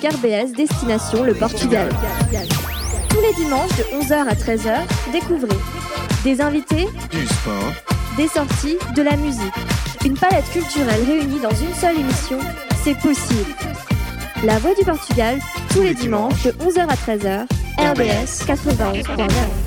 RBS Destination le Portugal. Tous les dimanches de 11h à 13h, découvrez des invités, du sport, des sorties, de la musique. Une palette culturelle réunie dans une seule émission, c'est possible. La Voix du Portugal, tous les dimanches de 11h à 13h, RBS 91.9.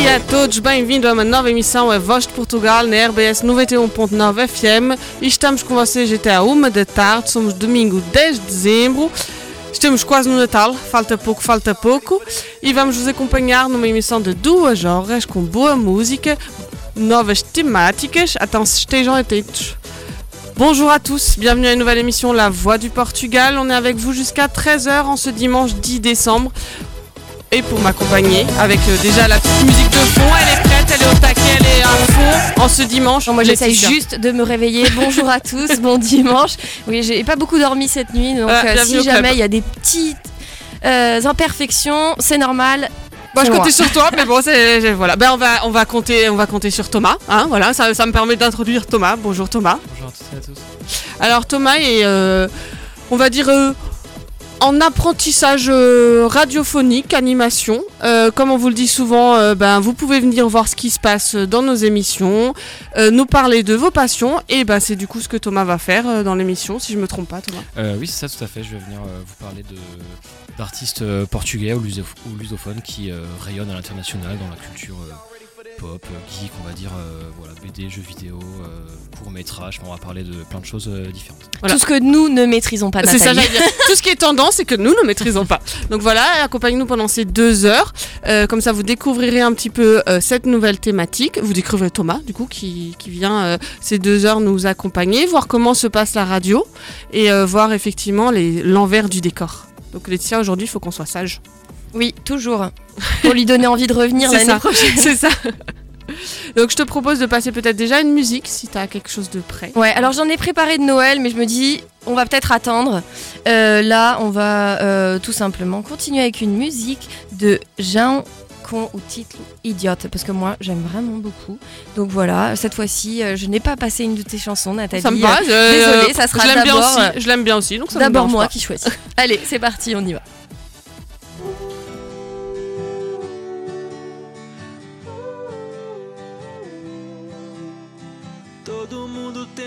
dia a todos, bem-vindo a uma nova emissão A Voz de Portugal na RBS 91.9 FM e estamos com vocês até à uma da tarde, somos domingo 10 de dezembro, estamos quase no Natal, falta pouco, falta pouco. E vamos vos acompanhar numa emissão de duas horas com boa música, novas thématiques, então estejam atentos. Bonjour à tous, bienvenue à une nouvelle émission La Voix du Portugal. On est avec vous jusqu'à 13h en ce dimanche 10 décembre. Et pour m'accompagner, avec euh, déjà la petite musique de fond, elle est prête, elle est au taquet, elle est à fond en ce dimanche. moi j'essaye juste de me réveiller. Bonjour à tous, bon dimanche. Oui, j'ai pas beaucoup dormi cette nuit, donc Ah, euh, si jamais il y a des petites euh, imperfections, c'est normal. Moi je comptais sur toi, mais bon, c'est voilà. Ben on va on va compter on va compter sur Thomas, hein, voilà. Ça, ça me permet d'introduire Thomas. Bonjour Thomas. Bonjour à toutes et à tous. Alors Thomas est, euh, on va dire, euh, en apprentissage euh, radiophonique, animation. Euh, comme on vous le dit souvent, euh, ben, vous pouvez venir voir ce qui se passe dans nos émissions, nous parler de vos passions, et ben, c'est du coup ce que Thomas va faire dans l'émission, si je me trompe pas Thomas. Oui, c'est ça, tout à fait. Je vais venir vous parler d'artistes portugais ou, lusophones qui rayonnent à l'international dans la culture pop, euh, geek, on va dire, euh, voilà, BD, jeux vidéo, euh, courts métrages. On va parler de plein de choses euh, différentes. Voilà. Tout ce que nous ne maîtrisons pas, C'est ça, j'allais dire. Tout ce qui est tendance, c'est que nous ne maîtrisons pas. Donc voilà, accompagnez-nous pendant ces deux heures. Euh, comme ça, vous découvrirez un petit peu euh, cette nouvelle thématique. Vous découvrirez Thomas, du coup, qui, qui vient euh, ces deux heures nous accompagner, voir comment se passe la radio et euh, voir effectivement les- l'envers du décor. Donc Laetitia, aujourd'hui, il faut qu'on soit sage. Oui, toujours. Pour lui donner envie de revenir C'est l'année ça. prochaine. C'est ça. Donc je te propose de passer peut-être déjà une musique, si tu as quelque chose de prêt. Ouais, alors j'en ai préparé de Noël, mais je me dis, on va peut-être attendre. Euh, là, on va euh, tout simplement continuer avec une musique de Jean Con au titre Idiote, parce que moi, j'aime vraiment beaucoup. Donc voilà, cette fois-ci, euh, je n'ai pas passé une de tes chansons, Nathalie. Ça me va. je- désolée, ça sera d'abord, aussi. Je l'aime bien aussi, donc D'abord moi pas. qui choisis. Allez, c'est parti, on y va.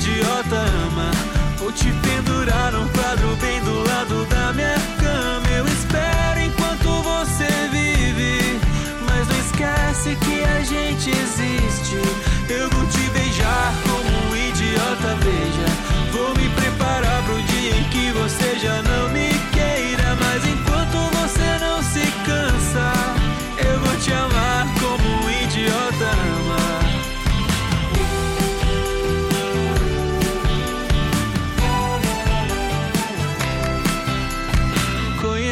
idiota ama. Vou te pendurar num quadro bem do lado da minha cama. Eu espero enquanto você vive. Mas não esquece que a gente existe. Eu vou te beijar como um idiota, veja. Vou me preparar pro dia em que você já não me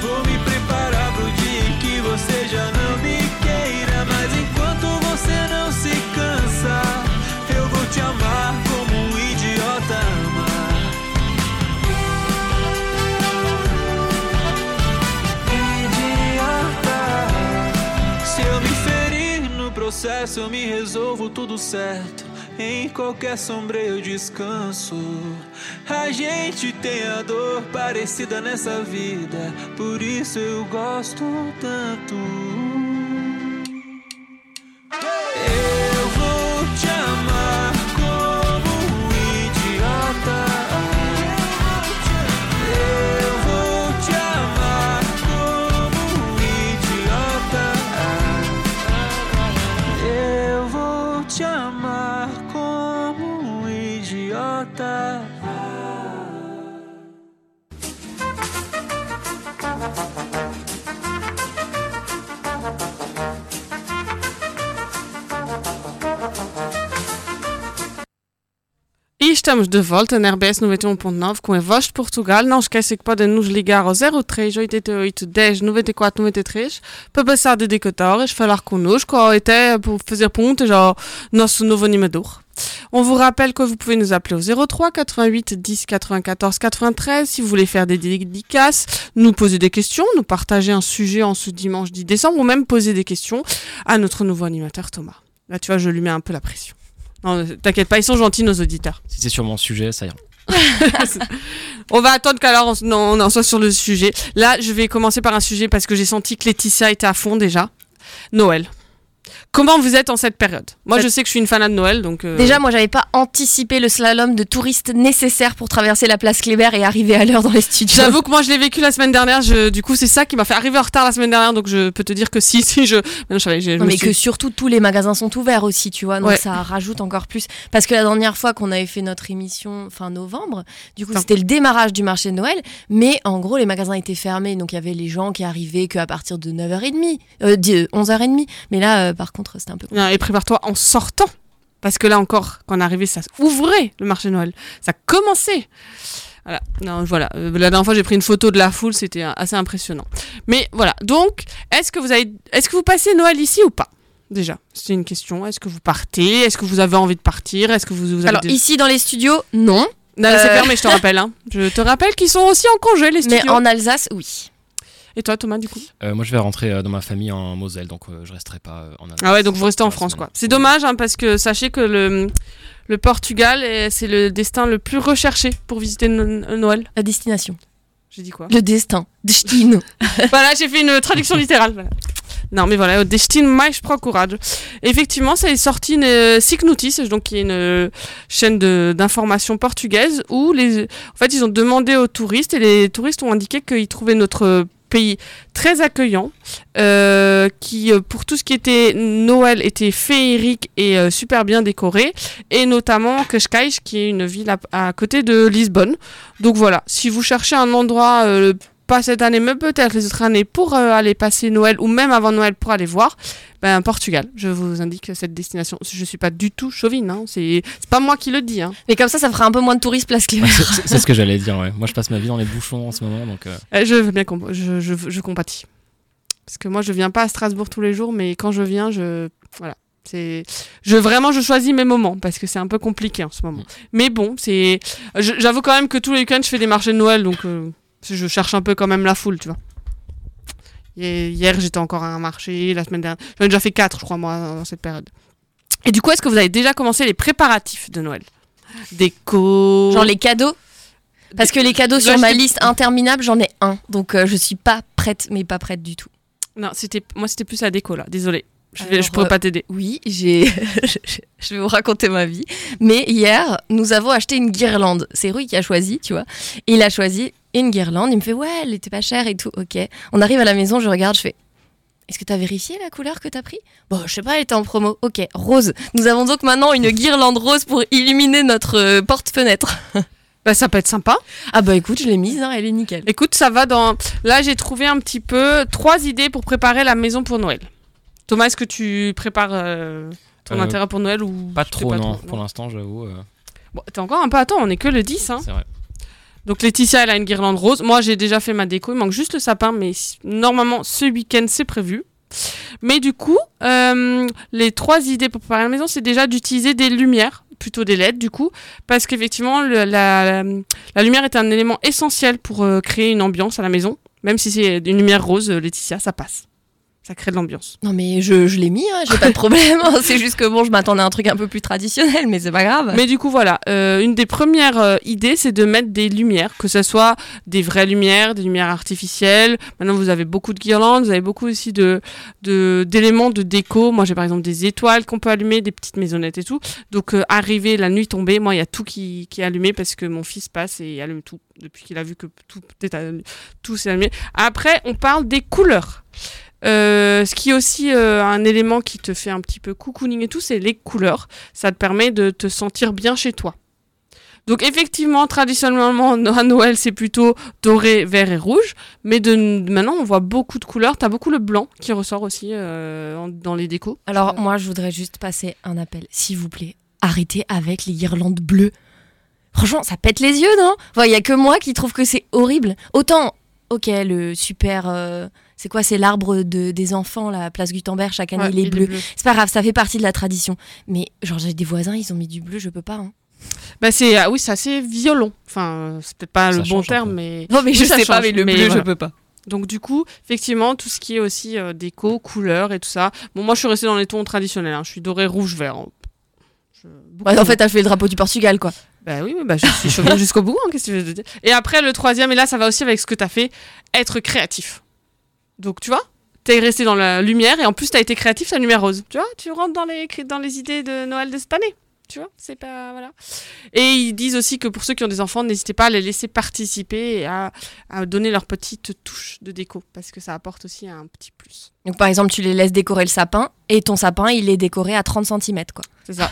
Vou me preparar pro dia em que você já não me queira. Mas enquanto você não se cansa, eu vou te amar como um idiota ama. Idiota. Se eu me ferir no processo, eu me resolvo tudo certo. Em qualquer sombra eu descanso. A gente tem a dor parecida nessa vida, por isso eu gosto tanto. Estamos de volta na RBS 91.9 com a Voz de Portugal. Não esquecem que podem nos ligar ao 03 88 10 94 93 para passar dedicatórias, falar connosco ou até pour fazer perguntas ao nosso novo animador. On vous rappelle que vous pouvez nous appeler au 03 88 10 94 93 si vous voulez faire des dédicaces, nous poser des questions, nous partager un sujet en ce dimanche 10 décembre ou même poser des questions à notre nouveau animateur Thomas. Là, tu vois, je lui mets un peu la pression. Non, t'inquiète pas, ils sont gentils, nos auditeurs. Si c'est sur mon sujet, ça ira. On va attendre qu'alors on, on en soit sur le sujet. Là, je vais commencer par un sujet parce que j'ai senti que Laetitia était à fond déjà. Noël. Comment vous êtes en cette période? Moi, je sais que je suis une fanade de Noël, donc. euh, Déjà, moi, j'avais pas anticipé le slalom de touristes nécessaire pour traverser la place Kléber et arriver à l'heure dans les studios. J'avoue que moi, je l'ai vécu la semaine dernière. Je, du coup, c'est ça qui m'a fait arriver en retard la semaine dernière, donc je peux te dire que si, si je. Non, je savais, je Non, me mais suis- que surtout tous les magasins sont ouverts aussi, tu vois, donc Ouais. ça rajoute encore plus. Parce que la dernière fois qu'on avait fait notre émission fin novembre, du coup c'était le démarrage du marché de Noël, mais en gros les magasins étaient fermés, donc il y avait les gens qui arrivaient qu'à partir de 9h30, euh, de 11h30. Mais là, euh, par contre, c'était un peu. Non, et prépare-toi en sortant. Parce que là encore, quand on est arrivé, ça ouvrait le marché de Noël. Ça commençait. Voilà. Non, voilà. Euh, La dernière fois, j'ai pris une photo de la foule, c'était assez impressionnant. Mais voilà. Donc, est-ce que vous avez, est-ce que vous passez Noël ici ou pas? Déjà, c'est une question. Est-ce que vous partez? Est-ce que vous avez envie de partir? Est-ce que vous, vous avez Alors des- ici dans les studios, non, Non, c'est euh, fermé, je te rappelle. hein. Je te rappelle qu'ils sont aussi en congé, les studios. mais en Alsace, oui. Et toi, Thomas, du coup Euh, moi, je vais rentrer euh, dans ma famille en Moselle, donc euh, je resterai pas euh, en Alsace. Ah ouais, donc vous restez en France, semaine. quoi. C'est dommage, hein, parce que sachez que le, le Portugal, est- c'est le destin le plus recherché pour visiter No- Noël. La destination, J'ai dit quoi le destin, destino. Voilà, j'ai fait une traduction littérale. voilà. Non, mais voilà, au Destin mais procurado. Effectivement, ça est sorti une euh, Sick Notice, donc qui est une chaîne de- d'information portugaise où les, en fait, ils ont demandé aux touristes et les touristes ont indiqué qu'ils trouvaient notre pays très accueillant, euh, qui euh, pour tout ce qui était Noël était féerique et euh, super bien décoré, et notamment Cascais, qui est une ville à, côté de Lisbonne. Donc voilà, si vous cherchez un endroit pas cette année, mais peut-être les autres années pour euh, aller passer Noël ou même avant Noël pour aller voir, ben Portugal. Je vous indique cette destination. Je suis pas du tout chauvine, hein. c'est c'est pas moi qui le dis. Hein. Mais comme ça, ça fera un peu moins de touristes place. Ouais, c'est- ce que j'allais dire, ouais. Moi, je passe ma vie dans les bouchons en ce moment, donc. euh, Euh, Je veux bien comp- je, je, je compatis. Parce que moi je viens pas à Strasbourg tous les jours, mais quand je viens, je voilà. C'est je vraiment je choisis mes moments parce que c'est un peu compliqué en ce moment. Mais bon, c'est j'avoue quand même que tous les week-ends je fais des marchés de Noël donc euh, je cherche un peu quand même la foule, tu vois. Hier, hier, j'étais encore à un marché, la semaine dernière, j'en ai déjà fait quatre, je crois moi dans cette période. Et du coup, est-ce que vous avez déjà commencé les préparatifs de Noël? Déco Genre les cadeaux? Parce que les cadeaux sur Là, ma liste interminable, j'en ai un. Donc euh, je suis pas prête, mais pas prête du tout. Non, c'était moi c'était plus la déco là, désolé. Je, vais- Alors, je pourrais euh, pas t'aider. Oui, j'ai. je vais vous raconter ma vie. Mais hier, nous avons acheté une guirlande. C'est Rui qui a choisi, tu vois. Il a choisi une guirlande. Il me fait ouais, elle était pas chère et tout. Ok. On arrive à la maison, je regarde, je fais. Est-ce que tu as vérifié la couleur que tu as pris? Bon, je sais pas, elle était en promo. Ok, rose. Nous avons donc maintenant une guirlande rose pour illuminer notre euh, porte-fenêtre. Bah, ça peut être sympa. Ah bah écoute, je l'ai mise, hein, elle est nickel. Écoute, ça va dans. Là, j'ai trouvé un petit peu trois idées pour préparer la maison pour Noël. Thomas, est-ce que tu prépares euh, ton Euh, intérieur pour Noël ou Pas tu sais trop, non. Pour l'instant, j'avoue. euh, Bon, t'es encore un peu à temps, on est que le 10. Hein. c'est vrai. Donc Laetitia, elle a une guirlande rose. Moi, j'ai déjà fait ma déco. Il manque juste le sapin, mais normalement, ce week-end, c'est prévu. Mais du coup, euh, les trois idées pour préparer la maison, c'est déjà d'utiliser des lumières, plutôt des LED du coup, parce qu'effectivement, la, la, la lumière est un élément essentiel pour euh, créer une ambiance à la maison. Même si c'est une lumière rose, euh, Laetitia, ça passe. Ça crée de l'ambiance. Non mais je, je l'ai mis, hein, j'ai pas de problème. C'est juste que bon, je m'attendais à un truc un peu plus traditionnel, mais c'est pas grave. Mais du coup, voilà, euh, une des premières euh, idées, c'est de mettre des lumières, que ce soit des vraies lumières, des lumières artificielles. Maintenant, vous avez beaucoup de guirlandes, vous avez beaucoup aussi de d'éléments de, déco. Moi, j'ai par exemple des étoiles qu'on peut allumer, des petites maisonnettes et tout. Donc, euh, arrivé la nuit tombée, moi, il y a tout qui, qui est allumé parce que mon fils passe et allume tout depuis qu'il a vu que tout tout s'est allumé. Après, on parle des couleurs. Euh, ce qui est aussi euh, un élément qui te fait un petit peu cocooning et tout, c'est les couleurs. Ça te permet de te sentir bien chez toi. Donc effectivement, traditionnellement, à Noël, c'est plutôt doré, vert et rouge. Mais de, maintenant, on voit beaucoup de couleurs. T'as beaucoup le blanc qui ressort aussi euh, dans les décos. Alors moi, je voudrais juste passer un appel, s'il vous plaît. Arrêtez avec les guirlandes bleues. Franchement, ça pète les yeux, non? Il y a que moi qui trouve que c'est horrible. Autant, ok, le super... euh, c'est quoi C'est l'arbre de, des enfants, la place Gutenberg, chaque année, Ouais, il est bleu. C'est pas grave, ça fait partie de la tradition. Mais genre, j'ai des voisins, ils ont mis du bleu, je peux pas. hein. Bah c'est ah oui, c'est assez violon. Enfin, c'est peut-être pas Ça le bon terme, mais Non, mais Oui, je ça sais pas, mais le mais bleu, je peux pas. Donc du coup, effectivement, tout ce qui est aussi euh, déco, couleurs et tout ça. Bon, moi je suis restée dans les tons traditionnels. hein. Je suis doré, rouge, vert. hein. Je- Ouais, en fait, t'as fait le drapeau du Portugal, quoi. bah oui, oui, bah je suis chauvine jusqu'au bout. hein, Qu'est-ce que tu veux dire? Et après le troisième, et là ça va aussi avec ce que t'as fait, être créatif. Donc tu vois, t'es resté dans la lumière et en plus t'as été créatif, la lumière rose. Tu vois, tu rentres dans les dans les idées de Noël de cette année. Tu vois, c'est pas voilà. Et ils disent aussi que pour ceux qui ont des enfants, n'hésitez pas à les laisser participer et à, à donner leur petite touche de déco parce que ça apporte aussi un petit plus. Donc, par exemple, tu les laisses décorer le sapin, et ton sapin, il est décoré à 30 cm, quoi. C'est ça.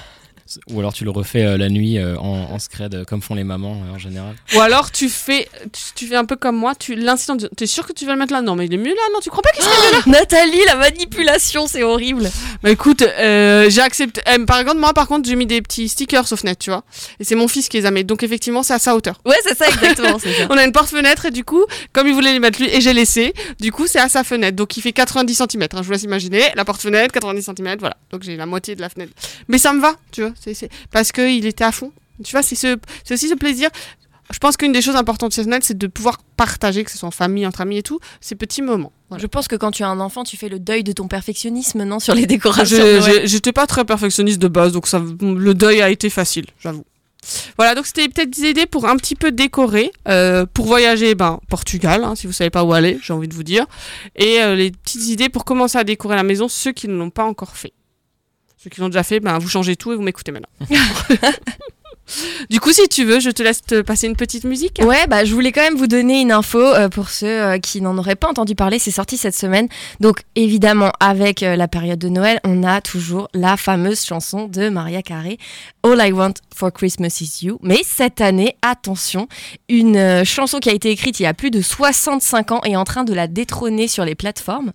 Ou alors tu le refais euh, la nuit euh, en, en scred, euh, comme font les mamans euh, en général. Ou alors tu fais tu, tu fais un peu comme moi, tu l'incident. T'es sûr que tu vas le mettre là? Non, mais il est mieux là. Non, tu crois pas qu'il serait Nathalie, la manipulation, c'est horrible. Bah écoute, euh, j'ai accepté. euh, par exemple, moi, par contre, j'ai mis des petits stickers aux fenêtres, tu vois. Et c'est mon fils qui les a mis. Donc effectivement, c'est à sa hauteur. Ouais, c'est ça, exactement. ça. On a une porte-fenêtre et du coup, comme il voulait les mettre lui et j'ai laissé, du coup, c'est à sa fenêtre. Donc il fait 90 cm. je vous laisse imaginer. La porte-fenêtre, 90 cm, voilà. Donc j'ai la moitié de la fenêtre. Mais ça me va, tu vois. C'est. Parce qu'il était à fond. Tu vois, c'est, ce... c'est aussi ce plaisir. Je pense qu'une des choses importantes chez Noël, c'est de pouvoir partager, que ce soit en famille, entre amis et tout, ces petits moments. Voilà. Je pense que quand tu as un enfant, tu fais le deuil de ton perfectionnisme, non, sur les décorations. J'étais pas très perfectionniste de base, donc ça, le deuil a été facile, j'avoue. Voilà, donc c'était peut-être des idées pour un petit peu décorer, euh, pour voyager, ben Portugal, hein, si vous savez pas où aller, j'ai envie de vous dire, et euh, les petites idées pour commencer à décorer la maison, ceux qui ne l'ont pas encore fait. Ceux qui l'ont déjà fait, ben vous changez tout et vous m'écoutez maintenant. du coup, si tu veux, je te laisse passer une petite musique. Ouais, bah, je voulais quand même vous donner une info euh, pour ceux euh, qui n'en auraient pas entendu parler. C'est sorti cette semaine. Donc, évidemment, avec euh, la période de Noël, on a toujours la fameuse chanson de Maria Carey, All I Want for Christmas is You. Mais cette année, attention, une chanson qui a été écrite il y a plus de 65 ans est en train de la détrôner sur les plateformes.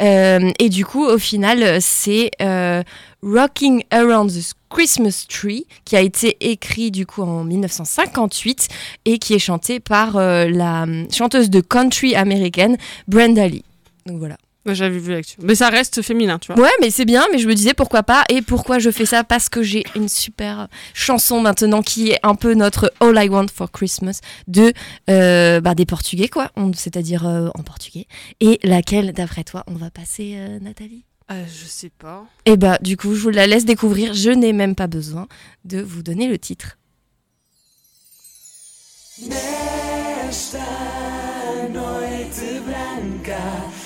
Euh, et du coup, au final, c'est euh, Rocking Around the Christmas Tree qui a été écrit du coup en 1958 et qui est chanté par euh, la chanteuse de country américaine Brenda Lee. Donc voilà. J'avais vu l'actu. Mais ça reste féminin, tu vois. Ouais, mais c'est bien, mais je me disais pourquoi pas. Et pourquoi je fais ça Parce que j'ai une super chanson maintenant qui est un peu notre All I Want for Christmas de euh, bah, des Portugais, quoi. C'est-à-dire euh, en portugais. Et laquelle, d'après toi, on va passer, euh, Nathalie? Euh, je sais pas. Et bah, du coup, je vous la laisse découvrir. Je n'ai même pas besoin de vous donner le titre. Nesta noite branca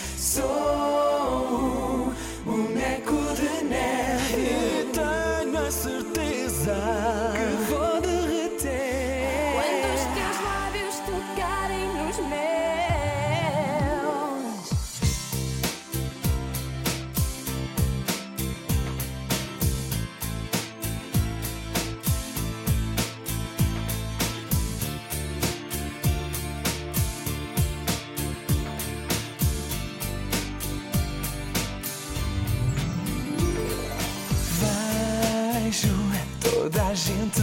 toda a gente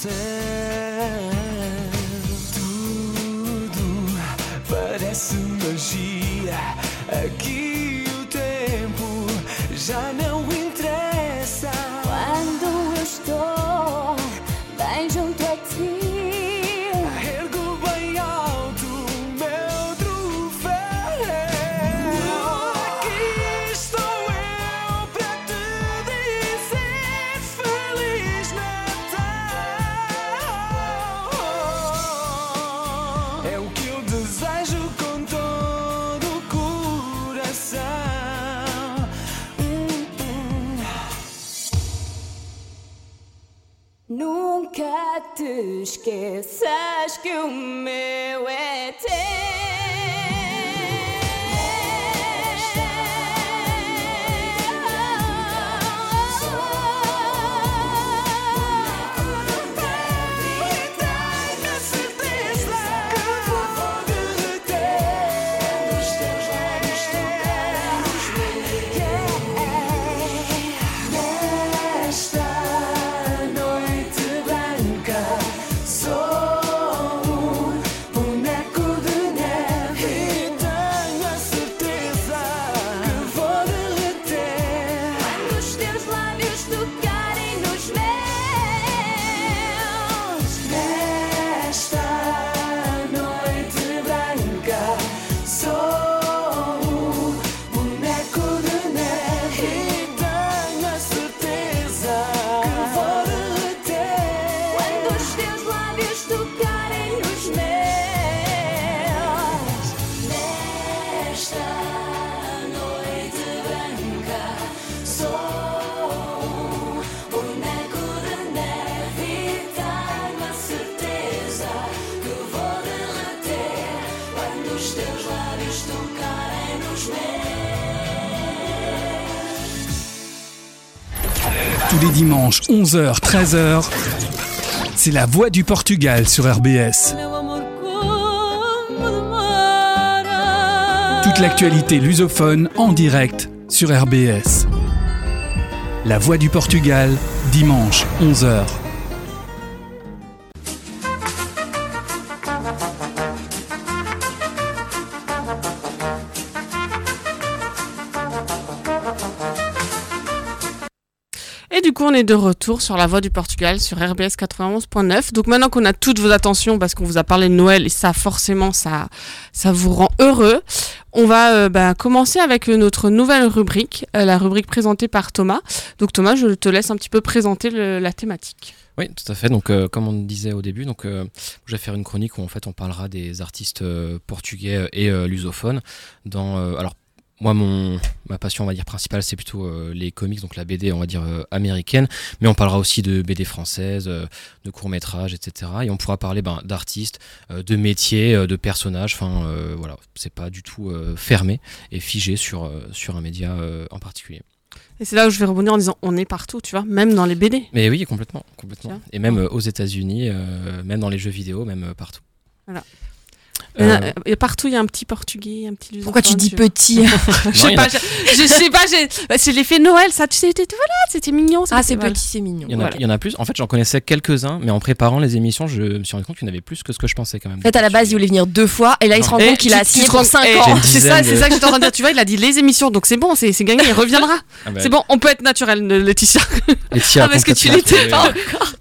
céu. Tudo parece magia. Aqui o tempo já não esqueças que o meu Dimanches, 11h, 13h, c'est la voix du Portugal sur RBS. Toute l'actualité lusophone en direct sur RBS. La voix du Portugal, dimanche, 11h. De retour sur la voie du Portugal sur RBS 91.9. Donc maintenant qu'on a toutes vos attentions parce qu'on vous a parlé de Noël et ça, forcément, ça, ça vous rend heureux. On va euh, bah, commencer avec notre nouvelle rubrique, euh, la rubrique présentée par Thomas. Donc Thomas, je te laisse un petit peu présenter la thématique. Oui, tout à fait. Donc, euh, comme on disait au début, donc, je vais faire une chronique où en fait on parlera des artistes portugais et lusophones. Dans, alors, moi, mon, ma passion, on va dire principale, c'est plutôt euh, les comics, donc la BD, on va dire euh, américaine. Mais on parlera aussi de BD françaises, euh, de courts métrages, etc. Et on pourra parler ben, d'artistes, de métiers, de personnages. Enfin, voilà, c'est pas du tout fermé et figé sur sur un média en particulier. Et c'est là où je vais rebondir en disant on est partout, tu vois, même dans les BD. Mais oui, complètement, complètement. Et même aux États-Unis, même dans les jeux vidéo, même partout. Voilà. A- Euh, et partout, il y a un petit portugais, un petit. Pourquoi tu dis petit Je sais pas, je, je sais pas, j'ai- bah, c'est l'effet Noël, ça, tu sais, voilà, c'était mignon. Ah, c'est petit, c'est mignon. Il y, en a, Voilà. il y en a plus. En fait, j'en connaissais quelques-uns, mais en préparant les émissions, je me suis rendu compte qu'il y en avait plus que ce que je pensais quand même. En fait, à la base, il voulait venir deux fois et là, il se rend Et compte qu'il a signé pour rends- 5 eh, ans. C'est ça, c'est ça que j'étais en train de dire. Tu vois, il a dit les émissions, donc c'est bon, c'est c'est gagné, il reviendra. Ah bah, C'est bon, on peut être naturel, Laetitia. Laetitia Ah, parce que tu l'étais pas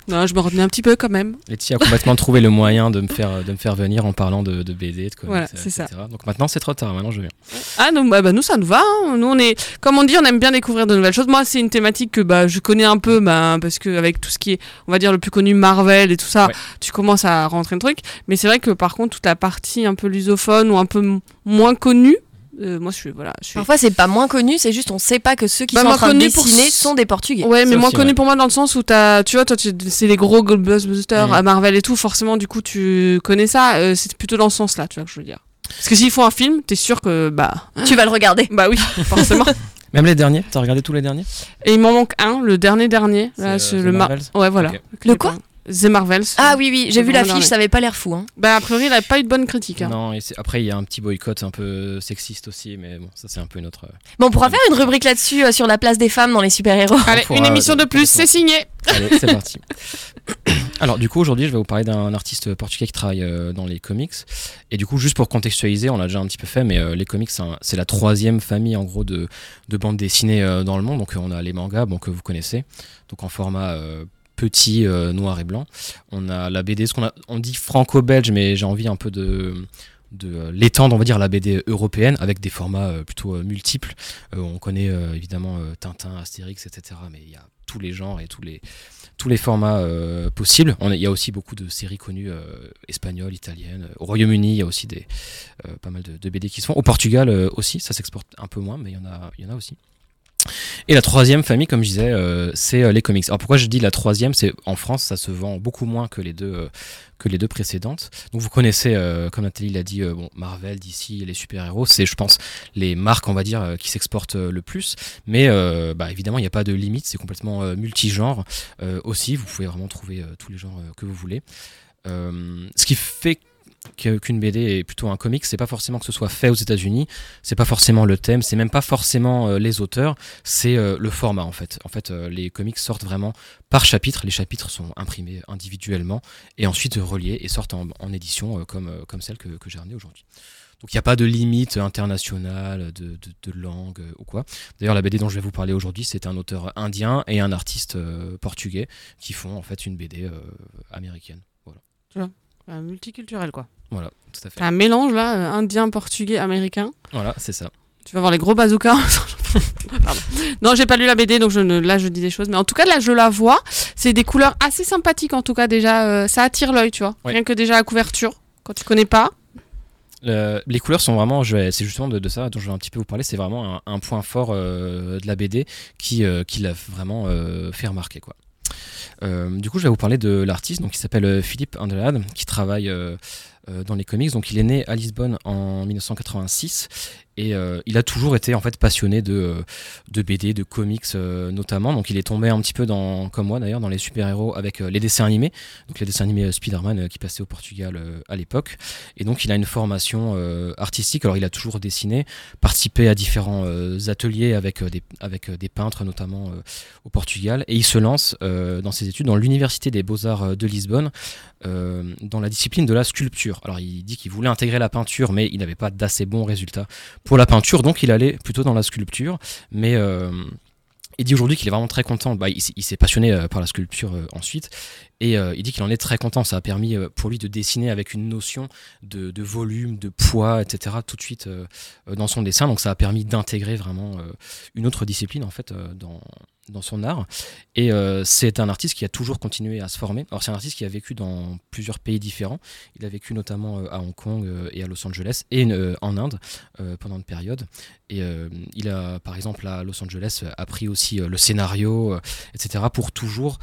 Non, je me retenais un petit peu quand même. Laetitia a complètement trouvé le moyen de me faire, de me faire venir en parlant de BD, de comics, Voilà, euh, c'est ça. etc. Donc maintenant, c'est trop tard. Maintenant, je viens. Ah non, bah, bah, nous ça nous va. hein. Nous on est, comme on dit, on aime bien découvrir de nouvelles choses. Moi c'est une thématique que bah je connais un peu, bah, parce que avec tout ce qui est, on va dire le plus connu Marvel et tout ça, Ouais. tu commences à rentrer le truc. Mais c'est vrai que par contre toute la partie un peu lusophone ou un peu moins connue, euh, moi je suis voilà, je suis. Parfois, c'est pas moins connu, c'est juste on sait pas que ceux qui Bah, sont en train de pour dessiner sont des Portugais. Ouais, mais moins aussi, connu ouais. pour moi dans le sens où t'as, tu vois, toi, tu- c'est les gros blockbusters Mhm. à Marvel et tout, forcément, du coup, tu connais ça. euh, c'est plutôt dans ce sens-là, tu vois, que je veux dire. Parce que s'ils font un film, t'es sûr que, bah, Tu vas le regarder. bah oui, forcément. Même les derniers T'as regardé tous les derniers? Et il m'en manque un, le dernier dernier. Là, C'est, c'est euh, le The Mar- Ouais, voilà. J'ai quoi? pas- The Marvels. Ah oui, oui, j'ai vu l'affiche, ça avait pas l'air fou. Hein. Bah, a priori, il a pas eu de bonne critique. hein. Non, et c'est- après, il y a un petit boycott un peu sexiste aussi, mais bon, ça, c'est un peu une autre. euh, Bon, on pourra faire une rubrique là-dessus euh, sur la place des femmes dans les super-héros. Allez, pourra, une émission de euh, plus, c'est signé. Allez, c'est parti. Alors du coup aujourd'hui je vais vous parler d'un artiste portugais qui travaille euh, dans les comics et du coup juste pour contextualiser on l'a déjà un petit peu fait mais euh, les comics c'est la troisième famille en gros de, de bandes dessinées euh, dans le monde donc euh, on a les mangas bon, que vous connaissez donc en format euh, petit euh, noir et blanc on a la BD ce qu'on on dit franco-belge mais j'ai envie un peu de de euh, l'étendre, on va dire, la BD européenne avec des formats euh, plutôt multiples. On connaît évidemment Tintin, Astérix, etc. Mais il y a tous les genres et tous les, tous les formats possibles. Il y a aussi beaucoup de séries connues espagnoles, italiennes. Au Royaume-Uni, il y a aussi des, pas mal de, de BD qui se font. Au Portugal aussi, ça s'exporte un peu moins, mais il y en a, il y en a aussi. Et la troisième famille, comme je disais, euh, c'est euh, les comics. Alors pourquoi je dis la troisième C'est en France, ça se vend beaucoup moins que les deux, euh, que les deux précédentes. Donc vous connaissez, comme Nathalie l'a dit, Marvel, DC les super-héros, c'est, je pense, les marques, on va dire, qui s'exportent le plus. Mais bah, évidemment, il n'y a pas de limite, c'est complètement multigenre aussi. Vous pouvez vraiment trouver tous les genres que vous voulez. Ce qui fait qu'une BD est plutôt un comic, c'est pas forcément que ce soit fait aux États-Unis, c'est pas forcément le thème, c'est même pas forcément euh, les auteurs, c'est euh, le format en fait. En fait, euh, les comics sortent vraiment par chapitre, les chapitres sont imprimés individuellement et ensuite reliés et sortent en, édition comme, comme celle que, j'ai ramenée aujourd'hui. Donc il n'y a pas de limite internationale, de, langue ou quoi. D'ailleurs, la BD dont je vais vous parler aujourd'hui, c'est un auteur indien et un artiste portugais qui font en fait une BD américaine. Voilà. Euh, multiculturel quoi. Voilà, tout à fait. Un mélange là, euh, indien, portugais, américain. Voilà, c'est ça. Tu vas voir les gros bazookas. Pardon. Non, j'ai pas lu la BD, donc je ne, là je dis des choses. Mais en tout cas, là je la vois. C'est des couleurs assez sympathiques en tout cas déjà. euh, ça attire l'œil, tu vois. Ouais. Rien que déjà la couverture. Quand tu connais pas. Le- les couleurs sont vraiment, je vais- c'est justement de, de ça dont je vais un petit peu vous parler, c'est vraiment un, un point fort euh, de la BD qui, euh, qui l'a vraiment euh, fait remarquer. Quoi. Euh, du coup, je vais vous parler de l'artiste qui s'appelle euh, Philippe Andelade, qui travaille euh, dans les comics. Donc, il est né à Lisbonne en 1986 et euh, il a toujours été en fait passionné de, euh, BD, de comics euh, notamment. Donc, il est tombé un petit peu dans, comme moi d'ailleurs, dans les super-héros avec les dessins animés. Donc, les dessins animés Spider-Man qui passaient au Portugal à l'époque. Et donc, il a une formation artistique. Alors, il a toujours dessiné, participé à différents ateliers avec, des, avec des peintres, notamment au Portugal. Et il se lance dans ses études dans l'Université des Beaux-Arts de Lisbonne, dans la discipline de la sculpture. Alors, il dit qu'il voulait intégrer la peinture, mais il n'avait pas d'assez bons résultats pour la peinture, donc il allait plutôt dans la sculpture. Mais. euh, il dit aujourd'hui qu'il est vraiment très content. Bah, il s'est- passionné euh, par la sculpture euh, ensuite. Et il dit qu'il en est très content. Ça a permis pour lui de dessiner avec une notion de, de volume, de poids, etc. tout de suite dans son dessin. Donc ça a permis d'intégrer vraiment une autre discipline en fait dans, dans son art. Et euh, c'est un artiste qui a toujours continué à se former. Alors c'est un artiste qui a vécu dans plusieurs pays différents. Il a vécu notamment euh, à Hong Kong euh, et à Los Angeles et en Inde pendant une période. Et il a par exemple à Los Angeles appris aussi le scénario, etc. pour toujours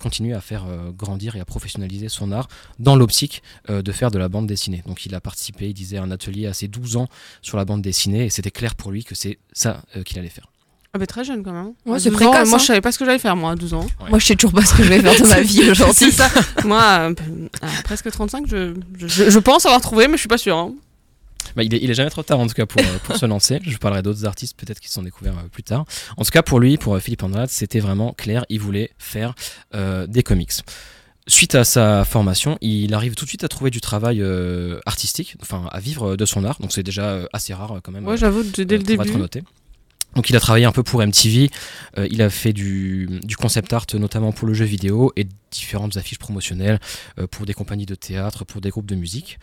continuer à faire grandir et à professionnaliser son art dans l'optique de faire de la bande dessinée. Donc il a participé, il disait, à un atelier à ses 12 ans sur la bande dessinée et c'était clair pour lui que c'est ça qu'il allait faire. Ah, mais très jeune quand même. Ouais, c'est 12 précoce, ans, Moi, hein. je savais pas ce que j'allais faire, moi, à 12 ans. Moi, je sais toujours pas ce que je vais faire de ma vie aujourd'hui. Ça. moi, euh, à presque 35, je, je, je pense avoir trouvé, mais je suis pas sûre. hein. Bah, il, est, il est jamais trop tard en tout cas pour, euh, pour se lancer. Je parlerai d'autres artistes peut-être qui se sont découverts euh, plus tard. En tout cas pour lui, pour euh, Philippe Andrade, c'était vraiment clair. Il voulait faire euh, des comics. Suite à sa formation, il arrive tout de suite à trouver du travail euh, artistique, enfin à vivre de son art. Donc c'est déjà euh, assez rare quand même. Ouais, j'avoue, dès le début. noté. Donc il a travaillé un peu pour MTV, euh, il a fait du, concept art notamment pour le jeu vidéo et différentes affiches promotionnelles euh, pour des compagnies de théâtre, pour des groupes de musique.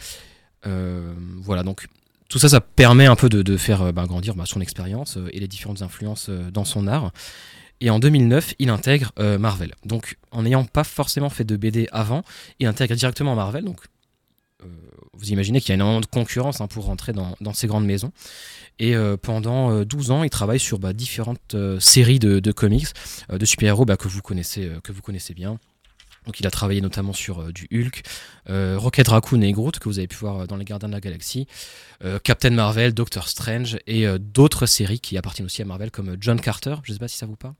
Euh, voilà, donc tout ça, ça permet un peu de, faire bah, grandir bah, son expérience et les différentes influences dans son art. Et en 2009, il intègre Marvel. Donc en n'ayant pas forcément fait de BD avant, il intègre directement Marvel. Donc vous imaginez qu'il y a énormément de concurrence hein, pour rentrer dans ces grandes maisons. Et euh, pendant euh, 12 ans, il travaille sur bah, différentes euh, séries de, comics, euh, de super-héros bah, que, vous connaissez, euh, que vous connaissez bien. Donc il a travaillé notamment sur euh, du Hulk, euh, Rocket Raccoon et Groot, que vous avez pu voir euh, dans Les Gardiens de la Galaxie, euh, Captain Marvel, Doctor Strange, et euh, d'autres séries qui appartiennent aussi à Marvel, comme euh, John Carter, je ne sais pas si ça vous parle.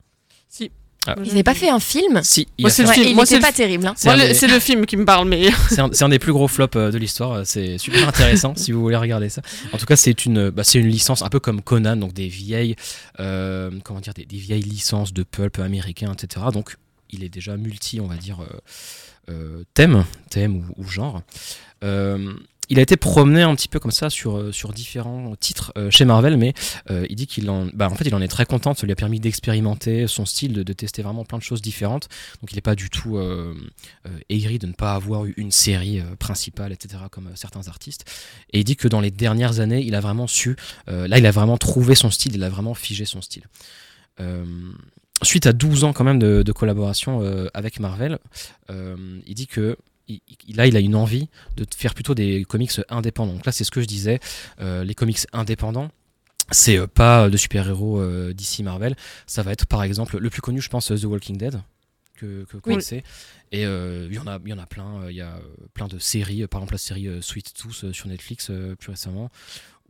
Si. Ah. Ils n'avaient pas fait un film Si, il Moi, a c'est Ouais, film. il Moi, était c'est pas le- terrible. hein. c'est le- des- c'est le film qui me parle, mais. C'est un, c'est un des plus gros flops euh, de l'histoire. C'est super intéressant si vous voulez regarder ça. En tout cas, c'est une, bah, c'est une licence un peu comme Conan, donc des vieilles, euh, comment dire, des, des vieilles licences de pulp américain, etc. Donc, il est déjà multi, on va dire, euh, euh, thème, thème ou, ou genre. Euh, il a été promené un petit peu comme ça sur, euh, sur différents titres euh, chez Marvel, mais euh, il dit qu'il en, bah, en fait, il en est très content. Ça lui a permis d'expérimenter son style, de, tester vraiment plein de choses différentes. Donc, il n'est pas du tout aigri de ne pas avoir eu une série principale, etc., comme certains artistes. Et il dit que dans les dernières années, il a vraiment su, là, il a vraiment trouvé son style, il a vraiment figé son style. Suite à 12 ans quand même de, collaboration avec Marvel, il dit que il- il- là, il a une envie de faire plutôt des comics indépendants. Donc là, c'est ce que je disais, euh, les comics indépendants. C'est euh, pas de super-héros euh, d'ici Marvel. Ça va être par exemple le plus connu, je pense, The Walking Dead, que, que vous Oui. connaissez. Et euh, il y en a, y en a plein. euh, Il y a euh, plein de séries. euh, Par exemple, la série euh, Sweet Tooth euh, sur Netflix euh, plus récemment.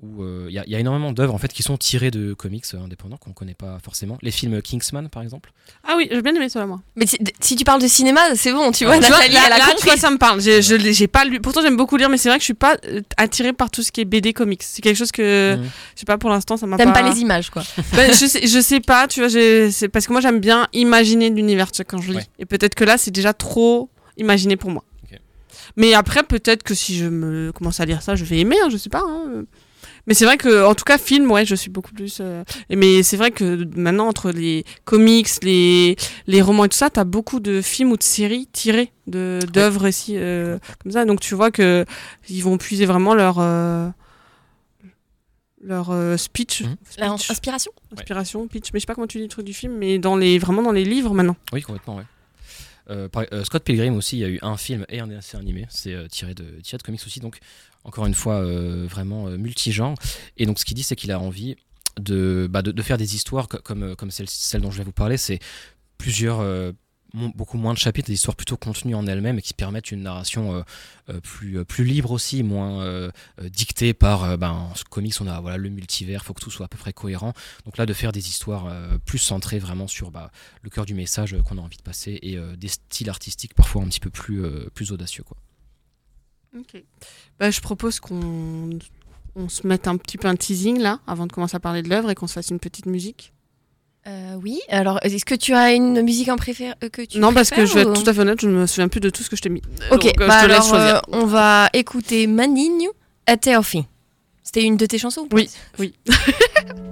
Où euh, il y, a- il y a énormément d'œuvres en fait qui sont tirées de comics euh, indépendants qu'on connaît pas forcément. Les films Kingsman, par exemple. Ah oui, j'ai bien aimé cela, moi. Mais si, si tu parles de cinéma, c'est bon, tu vois, Tu vois, Nathalie, là, là, tu compris. vois, ça me parle. J'ai, je l'ai- j'ai pas lu. Pourtant, j'aime beaucoup lire, mais c'est vrai que je suis pas euh, attirée par tout ce qui est BD comics. C'est quelque chose que, Mhm. je sais pas, pour l'instant, ça m'a T'aimes pas les images, quoi. Ben, je, sais, je sais pas, tu vois, j'ai- c'est parce que moi j'aime bien imaginer l'univers quand je lis. Ouais. Et peut-être que là c'est déjà trop imaginé pour moi. Mais après, peut-être que si je me commence à lire ça, je vais aimer, hein, je sais pas. hein. Mais c'est vrai que, en tout cas, film, ouais, je suis beaucoup plus. euh, Mais c'est vrai que maintenant, entre les comics, les, les romans et tout ça, t'as beaucoup de films ou de séries tirées de d'œuvres ici, euh, comme ça. Donc tu vois que ils vont puiser vraiment leur. euh, leur euh, speech. La speech inspiration inspiration, pitch, mais je sais pas comment tu dis le truc du film, mais dans les, vraiment dans les livres maintenant. Oui, complètement, ouais. Euh, par- euh, Scott Pilgrim aussi, il y a eu un film et un dessin animé, c'est euh, tiré, de, tiré de comics aussi, donc encore une fois euh, vraiment euh, multigenre. Et donc ce qu'il dit, c'est qu'il a envie de, bah, faire des histoires co- comme, euh, celle, dont je vais vous parler. C'est plusieurs, beaucoup moins de chapitres, des histoires plutôt contenues en elles-mêmes et qui permettent une narration plus, libre aussi, moins dictée par. ben, en comics, on a le multivers, faut que tout soit à peu près cohérent. Donc là, de faire des histoires plus centrées vraiment sur bah, le cœur du message qu'on a envie de passer et des styles artistiques parfois un petit peu plus, audacieux. Bah, je propose qu'on on se mette un petit peu un teasing là, avant de commencer à parler de l'œuvre et qu'on se fasse une petite musique. Euh, Oui, alors est-ce que tu as une musique en préféré euh, que tu non, parce que je vais être ou- tout à fait honnête, je ne me souviens plus de tout ce que je t'ai mis. Ok, Donc, euh, bah je te laisse choisir. euh, on va écouter Maninho fim. C'était une de tes chansons Oui, oui.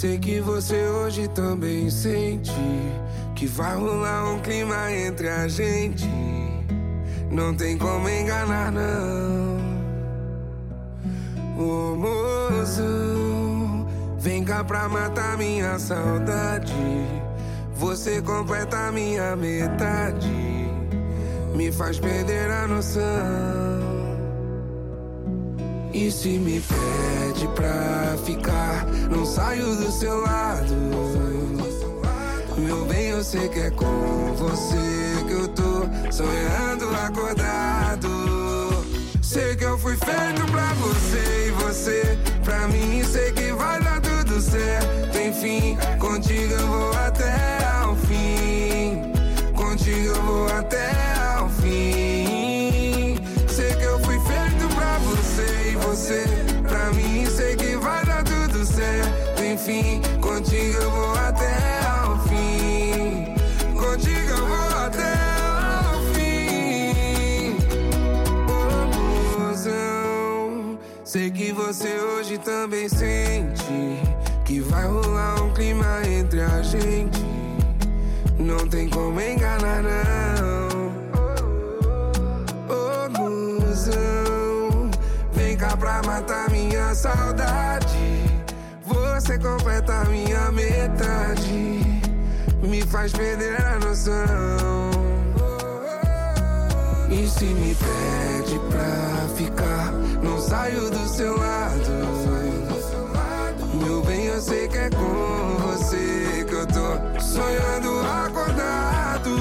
sei que você hoje também sente que vai rolar um clima entre a gente. Não tem como enganar, não. Ô mozão, vem cá pra matar minha saudade. Você completa minha metade, me faz perder a noção. E se me pede pra ficar, não saio do seu lado. Meu bem, eu sei que é com você que eu tô sonhando acordado. Sei que eu fui feito pra você e você pra mim. Sei que vai dar tudo certo. Enfim, contigo eu vou até ao fim. Contigo eu vou até fim. Enfim, contigo eu vou até ao fim. Contigo eu vou até ao fim. Ô, Sei que você hoje também sente que vai rolar um clima entre a gente. Não tem como enganar, não. Ô, vem cá pra matar minha saudade. Você completa minha metade, me faz perder a noção. E se me pede pra ficar, não saio do seu lado. Meu bem, eu sei que é com você que eu tô sonhando acordado.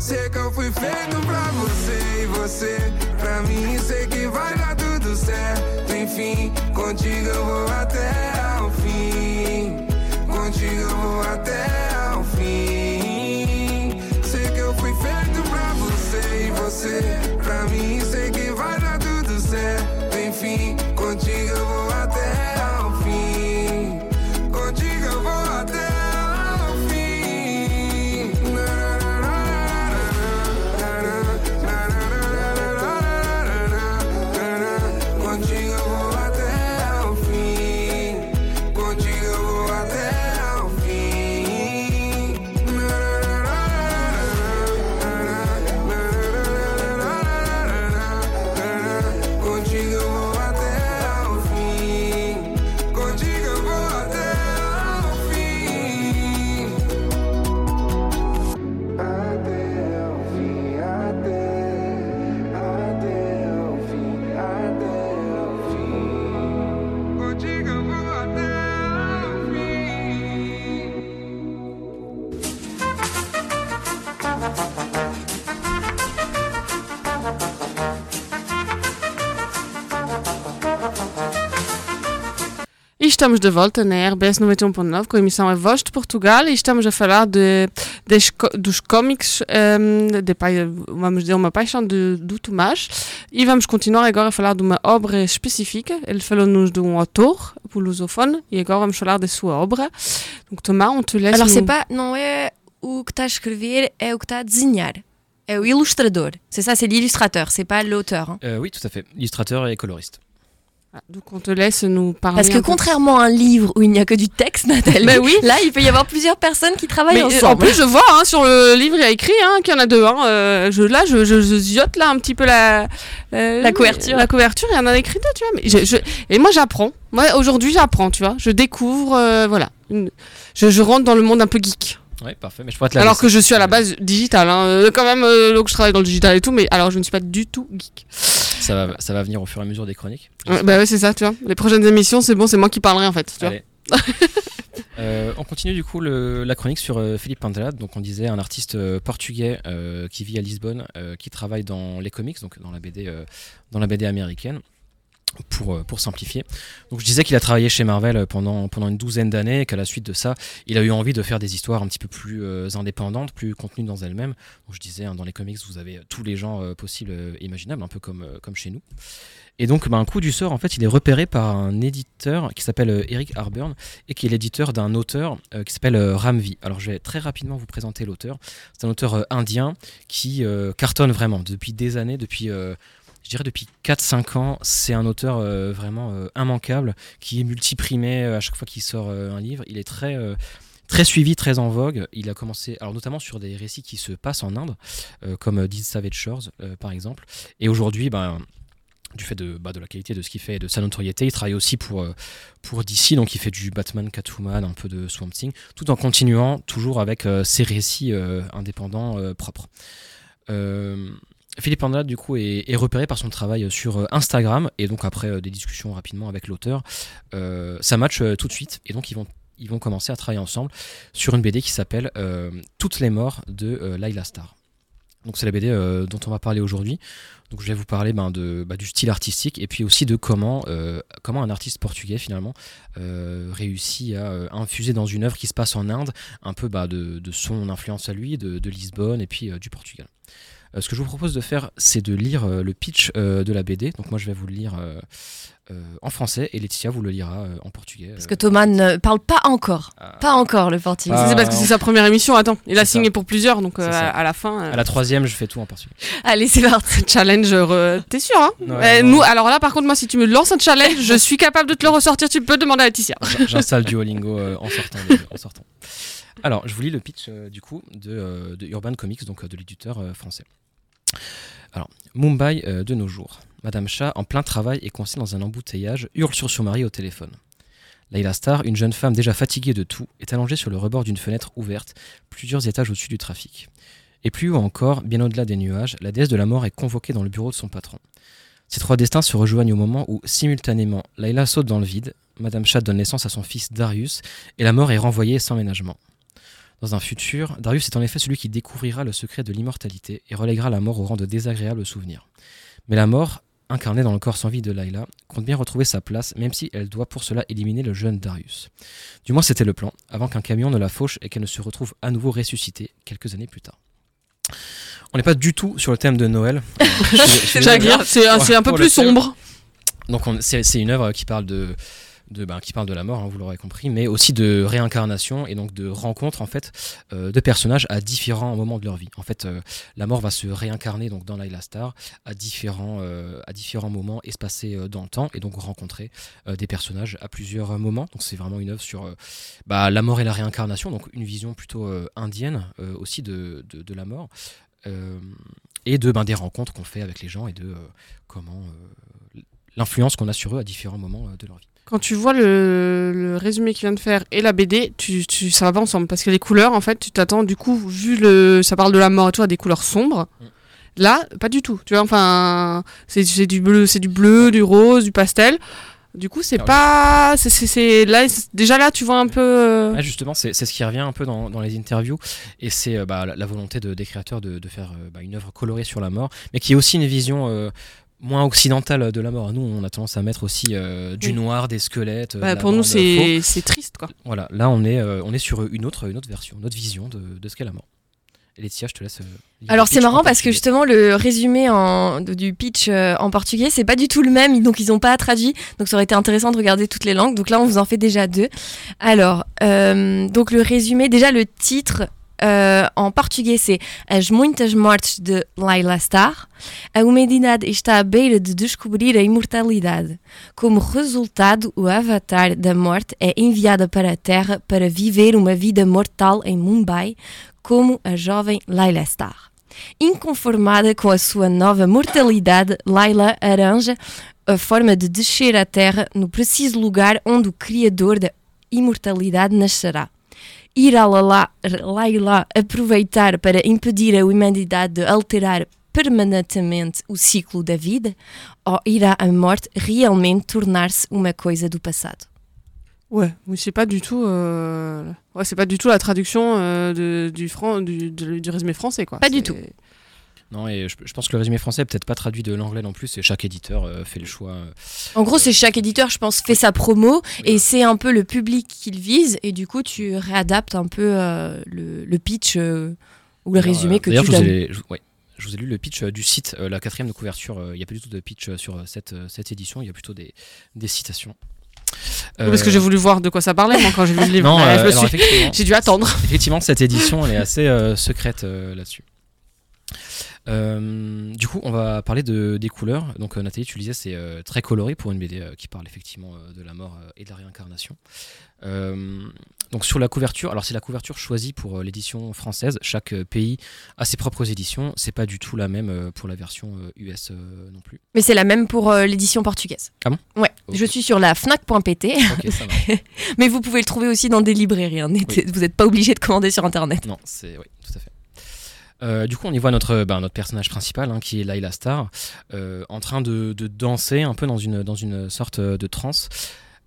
Sei que eu fui feito pra você e você pra mim. Sei que vai dar tudo certo. Enfim, contigo eu vou até ao fim. Estamos de volta na RBS 91.9 com a emissão A Voz de Portugal e estamos a falar de, co- dos cómics, ehm, de, pai- vamos dizer, uma paixão de, do Tomás. E vamos continuar agora a falar de uma obra específica. Ele falou-nos de um autor, o lusofone, e agora vamos falar da sua obra. Donc Thomas, on te laisse. Alors, c'est nous- pas, não é o que está a escrever, é o que está a desenhar. É o ilustrador. C'est ça, c'est l'illustrateur, c'est pas l'auteur. hein. Euh, oui, tout à fait. Illustrateur et coloriste. Ah, Donc on te laisse nous parler. Parce que contrairement à un livre où il n'y a que du texte, Nathalie, Ben oui. là, il peut y avoir plusieurs personnes qui travaillent Mais euh, ensemble. en plus, je vois hein, sur le livre, il y a écrit hein, qu'il y en a deux. Hein. Euh, je, là, je, je, je ziote là un petit peu la, euh, La couverture. La couverture, il y en a écrit deux, tu vois. Mais je, je- et moi, j'apprends. Moi, aujourd'hui, j'apprends, tu vois. Je découvre, euh, voilà. Une- je, je rentre dans le monde un peu geek. Ouais, parfait. Mais je pourrais te la alors laisser. que je suis à la base digital, hein. Euh, quand même. euh, donc je travaille dans le digital et tout, mais alors je ne suis pas du tout geek. Ça va, ça va venir au fur et à mesure des chroniques. Ouais, bah ouais, c'est ça, tu vois. Les prochaines émissions, c'est bon, c'est moi qui parlerai en fait. Tu vois. Allez. Euh, on continue du coup le- la chronique sur euh, Philippe Pandelade. Donc on disait un artiste portugais qui vit à Lisbonne, qui travaille dans les comics, donc dans la BD, dans la BD américaine. Pour, euh, pour simplifier. Donc je disais qu'il a travaillé chez Marvel euh, pendant, pendant une douzaine d'années et qu'à la suite de ça, il a eu envie de faire des histoires un petit peu plus euh, indépendantes, plus contenues dans elles-mêmes. Donc je disais, hein, dans les comics, vous avez tous les euh, possibles et imaginables, un peu comme, comme chez nous. Et donc, bah, un coup du sort, en fait, il est repéré par un éditeur qui s'appelle Eric Harburn et qui est l'éditeur d'un auteur qui s'appelle Ramvi. Alors, je vais très rapidement vous présenter l'auteur. C'est un auteur indien qui cartonne vraiment depuis des années, depuis. Je dirais depuis 4-5 ans, c'est un auteur euh, vraiment euh, immanquable qui est multiprimé euh, à chaque fois qu'il sort un livre. Il est très, très suivi, très en vogue. Il a commencé, alors notamment sur des récits qui se passent en Inde, comme These Savage Shores par exemple. Et aujourd'hui, ben, du fait de, bah, de la qualité de ce qu'il fait et de sa notoriété, il travaille aussi pour, pour DC, donc il fait du Batman, Catwoman, un peu de Swamp Thing, tout en continuant toujours avec ses récits indépendants propres. Philippe Andelade, du coup, est, repéré par son travail sur euh, Instagram, et donc après euh, des discussions rapidement avec l'auteur, euh, ça match tout de suite, et donc ils vont, ils vont commencer à travailler ensemble sur une BD qui s'appelle Toutes les morts de Laila Star. Donc c'est la BD dont on va parler aujourd'hui. Donc je vais vous parler ben, de, bah, du style artistique et puis aussi de comment, comment un artiste portugais finalement réussit à infuser dans une œuvre qui se passe en Inde un peu bah, de, de son influence à lui, de, Lisbonne et puis du Portugal. Euh, ce que je vous propose de faire, c'est de lire euh, le pitch euh, de la BD. Donc moi je vais vous le lire euh, euh, en français et Laetitia vous le lira euh, en portugais. Parce que Thomas ne parle pas encore. Ah. Pas encore le portugais. C'est parce que c'est sa première émission. Attends, il a signé ça. pour plusieurs, donc euh, à, à la fin. euh, À la troisième, je fais tout en portugais. Allez, c'est parti. challenge, euh, t'es sûr hein? Ouais, Euh, non. Nous, alors là, par contre, moi, si tu me lances un challenge, je suis capable de te le ressortir. Tu peux demander à Laetitia. J'installe Duolingo euh, en, sortant en sortant. Alors, je vous lis le pitch euh, du coup de, euh, de Urban Comics, donc euh, de l'éditeur euh, français. Alors, Mumbai euh, de nos jours. Madame Shah, en plein travail et coincée dans un embouteillage, hurle sur son mari au téléphone. Layla Star, une jeune femme déjà fatiguée de tout, est allongée sur le rebord d'une fenêtre ouverte, plusieurs étages au-dessus du trafic. Et plus haut encore, bien au-delà des nuages, la déesse de la mort est convoquée dans le bureau de son patron. Ces trois destins se rejoignent au moment où, simultanément, Layla saute dans le vide, Madame Chat donne naissance à son fils Darius, et la mort est renvoyée sans ménagement. Dans un futur, Darius est en effet celui qui découvrira le secret de l'immortalité et relèguera la mort au rang de désagréable souvenir. Mais la mort, incarnée dans le corps sans vie de Layla, compte bien retrouver sa place, même si elle doit pour cela éliminer le jeune Darius. Du moins c'était le plan, avant qu'un camion ne la fauche et qu'elle ne se retrouve à nouveau ressuscitée quelques années plus tard. On n'est pas du tout sur le thème de Noël. C'est un, peu plus sombre. Donc on- c'est c'est une œuvre qui parle de, ben, qui parle de la mort, hein, vous l'aurez compris, mais aussi de réincarnation et donc de rencontre en fait euh, de personnages à différents moments de leur vie. En fait, euh, la mort va se réincarner donc dans Laila Star à différents euh, à différents moments espacés dans le temps et donc rencontrer des personnages à plusieurs moments. Donc c'est vraiment une œuvre sur bah, la mort et la réincarnation, donc une vision plutôt indienne aussi de, la mort. Et de ben, des rencontres qu'on fait avec les gens et de comment l'influence qu'on a sur eux à différents moments de leur vie. Quand tu vois le, le résumé qu'il vient de faire et la BD, tu, tu, ça va pas ensemble. Parce que les couleurs, en fait, tu t'attends, du coup, vu le. Ça parle de la mort et tout, à des couleurs sombres. Mm. Là, pas du tout. Tu vois, enfin. C'est du bleu, c'est du bleu, du rose, du pastel. Du coup, c'est Alors, pas. c'est là, déjà là, tu vois un peu. euh, Ouais, justement, c'est c'est ce qui revient un peu dans, dans les interviews, et c'est euh, bah, la, la volonté de, des créateurs de, de faire euh, bah, une œuvre colorée sur la mort, mais qui est aussi une vision euh, moins occidental de la mort. Nous, on a tendance à mettre aussi euh, du Oui. noir, des squelettes. euh, Bah, pour nous, c'est triste, quoi. Voilà, là, on est, euh, on est sur une autre, une autre version, une autre vision de, de ce qu'est la mort. Et Laetitia, je te laisse. euh, Alors c'est marrant parce que justement le résumé en, du pitch euh, en portugais c'est pas du tout le même donc ils ont pas traduit donc ça aurait été intéressant de regarder toutes les langues donc là on vous en fait déjà deux. Alors euh, donc le résumé déjà le titre euh, en português c'est As muitas mortes de Laila Starr. A humanidade está à beira de descobrir a imortalidade. Como resultado, o avatar da morte é enviado para a Terra para viver uma vida mortal em Mumbai, como a jovem Laila Starr. Inconformada com a sua nova mortalidade, Laila arranja a forma de descer à Terra no preciso lugar onde o Criador da imortalidade nascerá. Irá lá, Laila aproveitar para impedir a humanidade de alterar permanentemente o ciclo da vida? Ou irá a morte realmente tornar-se uma coisa do passado? Ouais, mais c'est pas du tout. euh, Ouais, c'est pas du tout la traduction euh, de- du, fran... du, de- du résumé français, quoi. Pas du tout. Non, et je, je pense que le résumé français est peut-être pas traduit de l'anglais non plus, et chaque éditeur euh, fait le choix. euh, En gros, c'est chaque éditeur, je pense, fait sa promo et c'est un peu le public qu'il vise et du coup, tu réadaptes un peu euh, le, le pitch euh, ou le résumé euh, que tu je donnes. ai- je- ouais, je vous ai lu le pitch euh, du site, euh, la quatrième de couverture. euh, Il n'y a pas du tout de pitch euh, sur euh, cette, euh, cette édition, il y a plutôt des, des citations. Oui, Parce que j'ai voulu voir de quoi ça parlait, moi, quand j'ai vu le livre. Non, euh, suis- J'ai dû attendre. effectivement, cette édition, elle est assez euh, secrète euh, là-dessus. Euh, du coup, on va parler de, des couleurs. Donc, euh, Nathalie, tu disais, c'est euh, très coloré pour une BD qui parle effectivement de la mort et de la réincarnation. Donc, sur la couverture, alors c'est la couverture choisie pour l'édition française. Chaque pays a ses propres éditions. C'est pas du tout la même pour la version US non plus. Mais c'est la même pour l'édition portugaise. Ah bon Ouais, je suis sur la fnac.pt, mais vous pouvez le trouver aussi dans des librairies. hein. Vous n'êtes pas obligé de commander sur internet. Non, c'est oui, tout à fait. Euh, du coup, on y voit notre, ben, notre personnage principal, hein, qui est Laila Star, euh, en train de, de danser un peu dans une, dans une sorte de transe.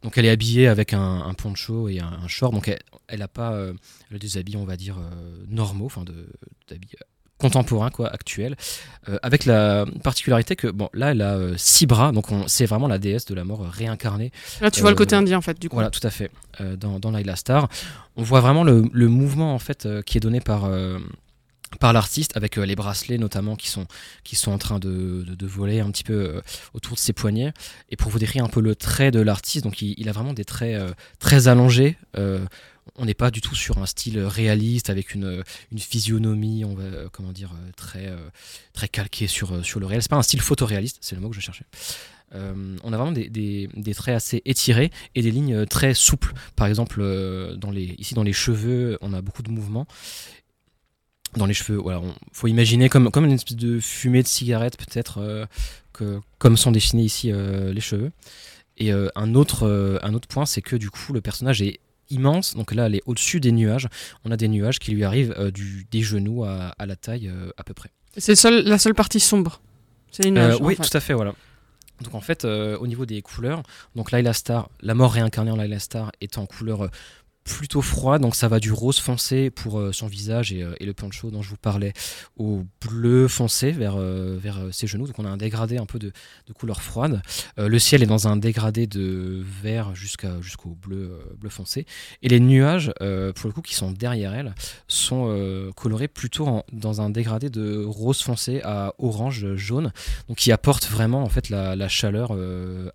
Donc, elle est habillée avec un, un poncho et un, un short. Donc, elle- n'a pas euh, elle a des habits, on va dire, euh, normaux, enfin, de- d'habits euh, contemporains, quoi, actuels. Euh, avec la particularité que, bon, là, elle a euh, six bras. Donc, on- c'est vraiment la déesse de la mort réincarnée Là, tu vois le Euh, côté indien, en fait, du coup. voilà, tout à fait. Euh, dans, dans Laila Star, on voit vraiment le, le mouvement en fait euh, qui est donné par euh, par l'artiste avec euh, les bracelets notamment qui sont qui sont en train de, de, voler un petit peu euh, autour de ses poignets. Et pour vous décrire un peu le trait de l'artiste, donc il, a vraiment des traits euh, très allongés. on n'est pas du tout sur un style réaliste avec une, une physionomie, on va comment dire très très calqué sur sur le réel. C'est pas un style photoréaliste, c'est le mot que je cherchais. On a vraiment des, des- des traits assez étirés et des lignes très souples. Par exemple, dans les, ici dans les cheveux, on a beaucoup de mouvements. Dans les cheveux, voilà, on- faut imaginer comme, comme une espèce de fumée de cigarette peut-être, euh, que, comme sont dessinés ici euh, les cheveux. Et euh, un, autre, un autre point, c'est que du coup, le personnage est immense. Donc là, elle est au-dessus des nuages. On a des nuages qui lui arrivent du, des genoux à, à la taille à peu près. C'est seul- la seule partie sombre. C'est en oui, fait. tout à fait, voilà. Donc en fait, au niveau des couleurs, donc Laila Star, la mort réincarnée en Laila Star est en couleur plutôt froide, donc ça va du rose foncé pour euh, son visage et, euh, et le poncho dont je vous parlais, au bleu foncé vers, euh, vers ses genoux. Donc on a un dégradé un peu de, de couleur froide. Le ciel est dans un dégradé de vert jusqu'au bleu, bleu foncé. Et les nuages, pour le coup, qui sont derrière elle, sont colorés plutôt dans un dégradé de rose foncé à orange jaune, donc qui apporte vraiment en fait la, chaleur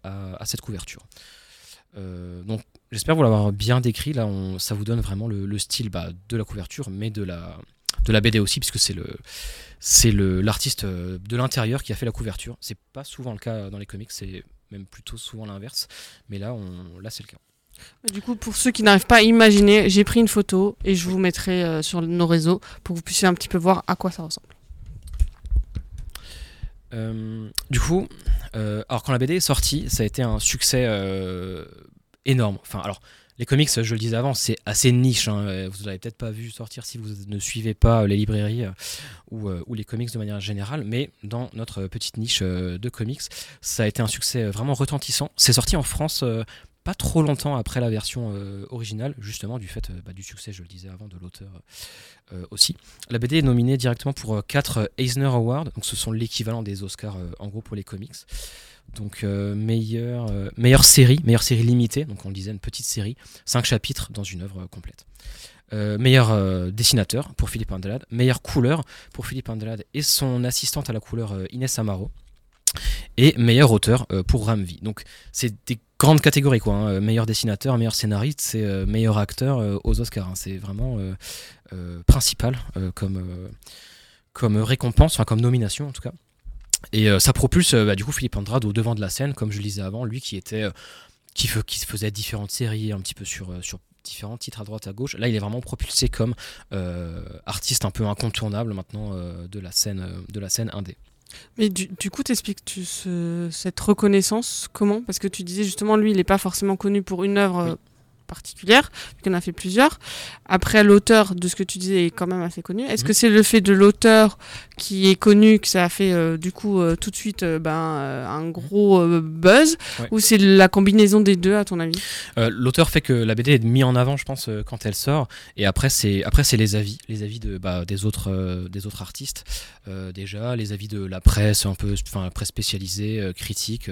à, à cette couverture. Donc j'espère vous l'avoir bien décrit. Là, on- ça vous donne vraiment le, le style bah, de la couverture, mais de la de la BD aussi, puisque c'est le c'est le l'artiste euh, de l'intérieur qui a fait la couverture. C'est pas souvent le cas dans les comics, c'est même plutôt souvent l'inverse. Mais là, on, là c'est le cas. Du coup, pour ceux qui n'arrivent pas à imaginer, j'ai pris une photo et je vous mettrai euh, sur nos réseaux pour que vous puissiez un petit peu voir à quoi ça ressemble. Euh, du coup, euh, alors quand la BD est sortie, ça a été un succès énorme. Enfin, alors les comics, je le disais avant, c'est assez niche. hein. Euh, Vous l'avez peut-être pas vu sortir si vous ne suivez pas les librairies euh, ou, euh, les comics de manière générale, mais dans notre petite niche euh, de comics, ça a été un succès euh, vraiment retentissant. C'est sorti en France euh, pas trop longtemps après la version euh, originale, justement du fait euh, bah, du succès, je le disais avant, de l'auteur euh, aussi. La BD est nominée directement pour 4 Eisner Awards, donc ce sont l'équivalent des Oscars euh, en gros pour les comics. Donc euh, meilleure, euh, meilleure série, meilleure série limitée, donc on disait une petite série, 5 chapitres dans une œuvre euh, complète. Meilleur dessinateur pour Philippe Andelade, meilleure couleur pour Philippe Andelade et son assistante à la couleur Inès Amaro, et meilleur auteur pour Ramvi. Donc c'est des grandes catégories quoi. hein. Meilleur dessinateur, meilleur scénariste, c'est meilleur acteur aux Oscars. hein. C'est vraiment principal comme, comme récompense, enfin comme nomination en tout cas. Et euh, ça propulse euh, bah, du coup Philippe Andrade au devant de la scène, comme je le disais avant, lui qui était euh, qui, qui se faisait différentes séries un petit peu sur, sur différents titres à droite à gauche. Là, il est vraiment propulsé comme euh, artiste un peu incontournable maintenant euh, de la scène euh, de la scène indé. Mais du, du coup, t'expliques-tu ce- cette reconnaissance comment? Parce que tu disais justement, lui, il n'est pas forcément connu pour une œuvre particulière, vu qu'on a fait plusieurs. Après, l'auteur de ce que tu disais est quand même assez connu. Est-ce Mhm. que c'est le fait de l'auteur qui est connu que ça a fait euh, du coup euh, tout de suite euh, ben, un gros buzz Ouais. Ou c'est la combinaison des deux, à ton avis? L'auteur fait que la BD est mise en avant, je pense, quand elle sort. Et après, c'est après c'est les avis, les avis de bah, des autres des autres artistes déjà, les avis de la presse un peu, enfin la presse spécialisée, critique.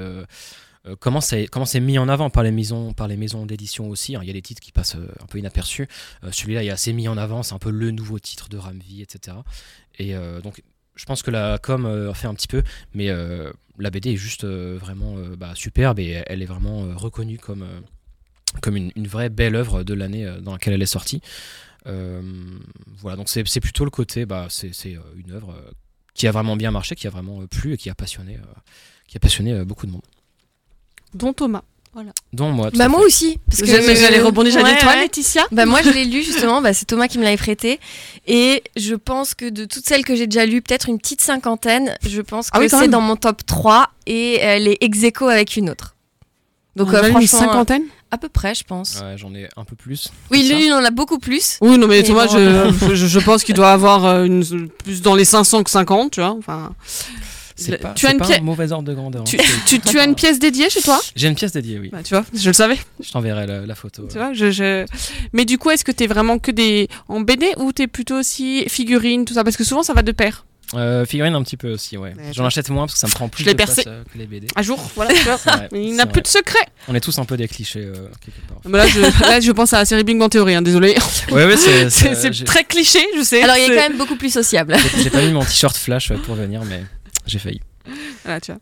Euh, comment c'est comment mis en avant par les maisons par les maisons d'édition aussi. hein. Il y a des titres qui passent euh, un peu inaperçus. Euh, Celui-là, il est assez mis en avant. C'est un peu le nouveau titre de Ramvi, etc. Et donc je pense que la com euh, fait un petit peu, mais la BD est juste vraiment bah, superbe et elle est vraiment reconnue comme, une, vraie belle œuvre de l'année dans laquelle elle est sortie. Voilà, donc c'est plutôt le côté, bah, c'est une œuvre qui a vraiment bien marché, qui a vraiment plu et qui a passionné, a beaucoup de monde. Dont Thomas. Dont moi. Bah moi fait. aussi. Parce que J'allais rebondir, j'allais Ouais, dire, toi, ouais. Laetitia Bah moi je l'ai lu justement, bah, c'est Thomas qui me l'avait prêté et je pense que de toutes celles que j'ai déjà lues, peut-être une petite cinquantaine, je pense que Ah oui, quand c'est dans mon top 3 et elle est ex aequo avec une autre. Donc On a euh, eu une cinquantaine à peu près je pense. Ouais, j'en ai un peu plus. Oui, que lui il en a beaucoup plus. Oui, non, mais Mais Thomas, bon. je, je, je pense qu'il doit avoir euh, une, plus dans les 500 que 50, tu vois. Enfin, C'est pas, tu as une pas pièce- un mauvais ordre de grandeur. hein. tu, tu, tu as une pièce dédiée chez toi? J'ai une pièce dédiée, oui. bah, Tu vois, je le savais. Je t'enverrai la, la photo. Tu vois, je, je... Mais du coup, est-ce que t'es vraiment que des en BD ou t'es plutôt aussi figurines, tout ça? Parce que souvent, ça va de pair. Euh, figurine un petit peu aussi, ouais. Ouais, J'en achète moins parce que ça me prend plus l'ai de place euh, que les BD. À jour, voilà. tu vrai, Mais il n'a plus de secret. On est tous un peu des clichés euh, quelque part. Mais là, je, là, je pense à la série Big Bang Theory, hein, désolé. Ouais, ouais, c'est. C'est c'est- c'est j'ai- très cliché, je sais. Alors il est quand même beaucoup plus sociable. J'ai j'ai pas mis mon t-shirt flash euh, pour venir, mais j'ai failli. Voilà, tu vois.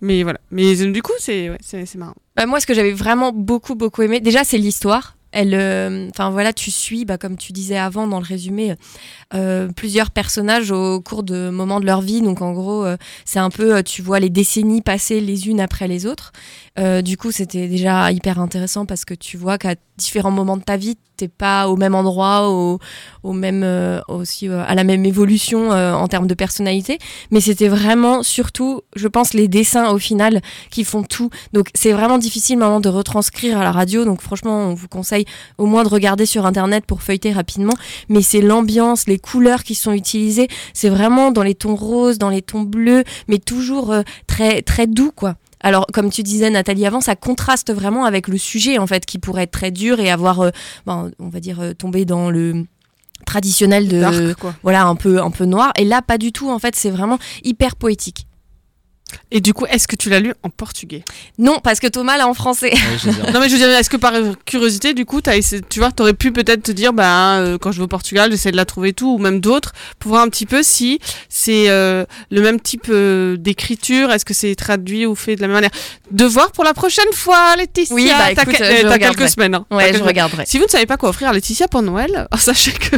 Mais voilà. Mais du coup, c'est ouais, c'est c'est marrant. Bah, moi, ce que j'avais vraiment beaucoup, beaucoup aimé, déjà, c'est l'histoire. Elle, euh, enfin voilà, tu suis, bah, comme tu disais avant dans le résumé, euh, plusieurs personnages au cours de moments de leur vie. Donc en gros, euh, c'est un peu, euh, tu vois les décennies passer les unes après les autres. Euh, du coup, c'était déjà hyper intéressant parce que tu vois qu'à différents moments de ta vie, t'es pas au même endroit, euh, euh, à la même évolution euh, en termes de personnalité. Mais c'était vraiment surtout, je pense, les dessins au final qui font tout. Donc c'est vraiment difficile maintenant de retranscrire à la radio. Donc franchement, on vous conseille au moins de regarder sur internet pour feuilleter rapidement. Mais c'est l'ambiance, les couleurs qui sont utilisées. C'est vraiment dans les tons roses, dans les tons bleus, mais toujours très très doux quoi. Alors, comme tu disais, Nathalie, avant, ça contraste vraiment avec le sujet, en fait, qui pourrait être très dur et avoir, euh, ben, on va dire, euh, tombé dans le traditionnel de, Dark, quoi. voilà, un peu, un peu noir. Et là, pas du tout, en fait, c'est vraiment hyper poétique. Et du coup, est-ce que tu l'as lu en portugais? Non, parce que Thomas l'a en français. Ouais, Non, mais je veux dire, est-ce que par curiosité, du coup, as essayé, tu vois, t'aurais pu peut-être te dire, bah, euh, quand je vais au Portugal, j'essaie de la trouver tout, ou même d'autres, pour voir un petit peu si c'est euh, le même type euh, d'écriture, est-ce que c'est traduit ou fait de la même manière? De voir pour la prochaine fois, Laetitia. Oui, bah, t'as écoute, je t'as quelques semaines. hein. Ouais, quelques je semaines. regarderai. Si vous ne savez pas quoi offrir à Laetitia pour Noël, sachez que.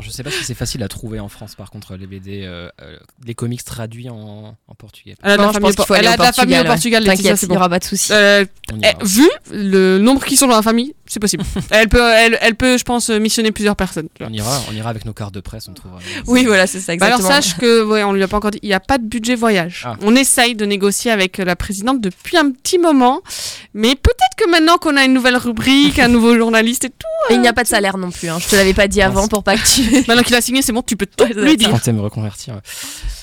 Alors je sais pas si c'est facile à trouver en France par contre les BD, euh, euh, les comics traduits en, en portugais. Elle a de Non, la je famille, pense qu'il au Portugal, ouais. Portugal, Laetitia, T'inquiète, il n'y aura pas de souci. Euh, eh, vu le nombre qui sont dans la famille, c'est possible. elle peut, elle, elle peut, je pense, missionner plusieurs personnes. On ira, on ira avec nos cartes de presse, on trouvera. Oui, voilà, c'est ça, Bah alors exactement. sache que, ouais, on lui a pas encore dit, il n'y a pas de budget voyage. Ah. On essaye de négocier avec la présidente depuis un petit moment, mais peut-être que maintenant qu'on a une nouvelle rubrique, un nouveau journaliste et tout, Et il n'y a pas de salaire non plus, hein. je te l'avais pas dit avant pour pas que tu. maintenant qu'il a signé, c'est bon, tu peux tout lui dire. Quand t'aimes reconvertir.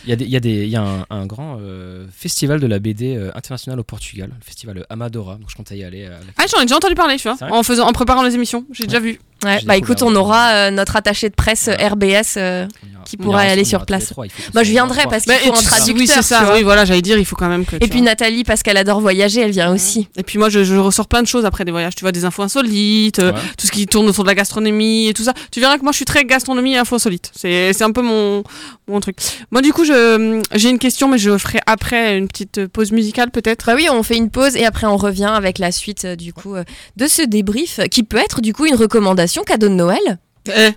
Il y a, des, il y a, des, il y a un, un grand euh, festival de la BD euh, international au Portugal, le festival Amadora. Donc je comptais y aller. euh, avec- Ah, j'en ai déjà entendu parler, tu vois, en faisant, en préparant les émissions, j'ai déjà vu. Ouais, bah écoute, on aura euh, notre attaché de presse euh, RBS euh, qui pourra aller sur place. trois, Moi, je viendrai parce qu'il Bah, faut un traducteur. oui, c'est ça, oui, voilà, j'allais dire, il faut quand même que. Et puis vois. Nathalie, parce qu'elle adore voyager, elle vient aussi. Et puis moi, je, je ressors plein de choses après des voyages. Tu vois, des infos insolites, euh, tout ce qui tourne autour de la gastronomie et tout ça. Tu verras que moi, je suis très gastronomie et infos insolites. C'est c'est un peu mon, mon truc. Moi, du coup, je- j'ai une question, mais je ferai après une petite pause musicale peut-être. Bah oui, on fait une pause et après on revient avec la suite du coup euh, de ce débrief qui peut être du coup une recommandation cadeau de Noël. Eh,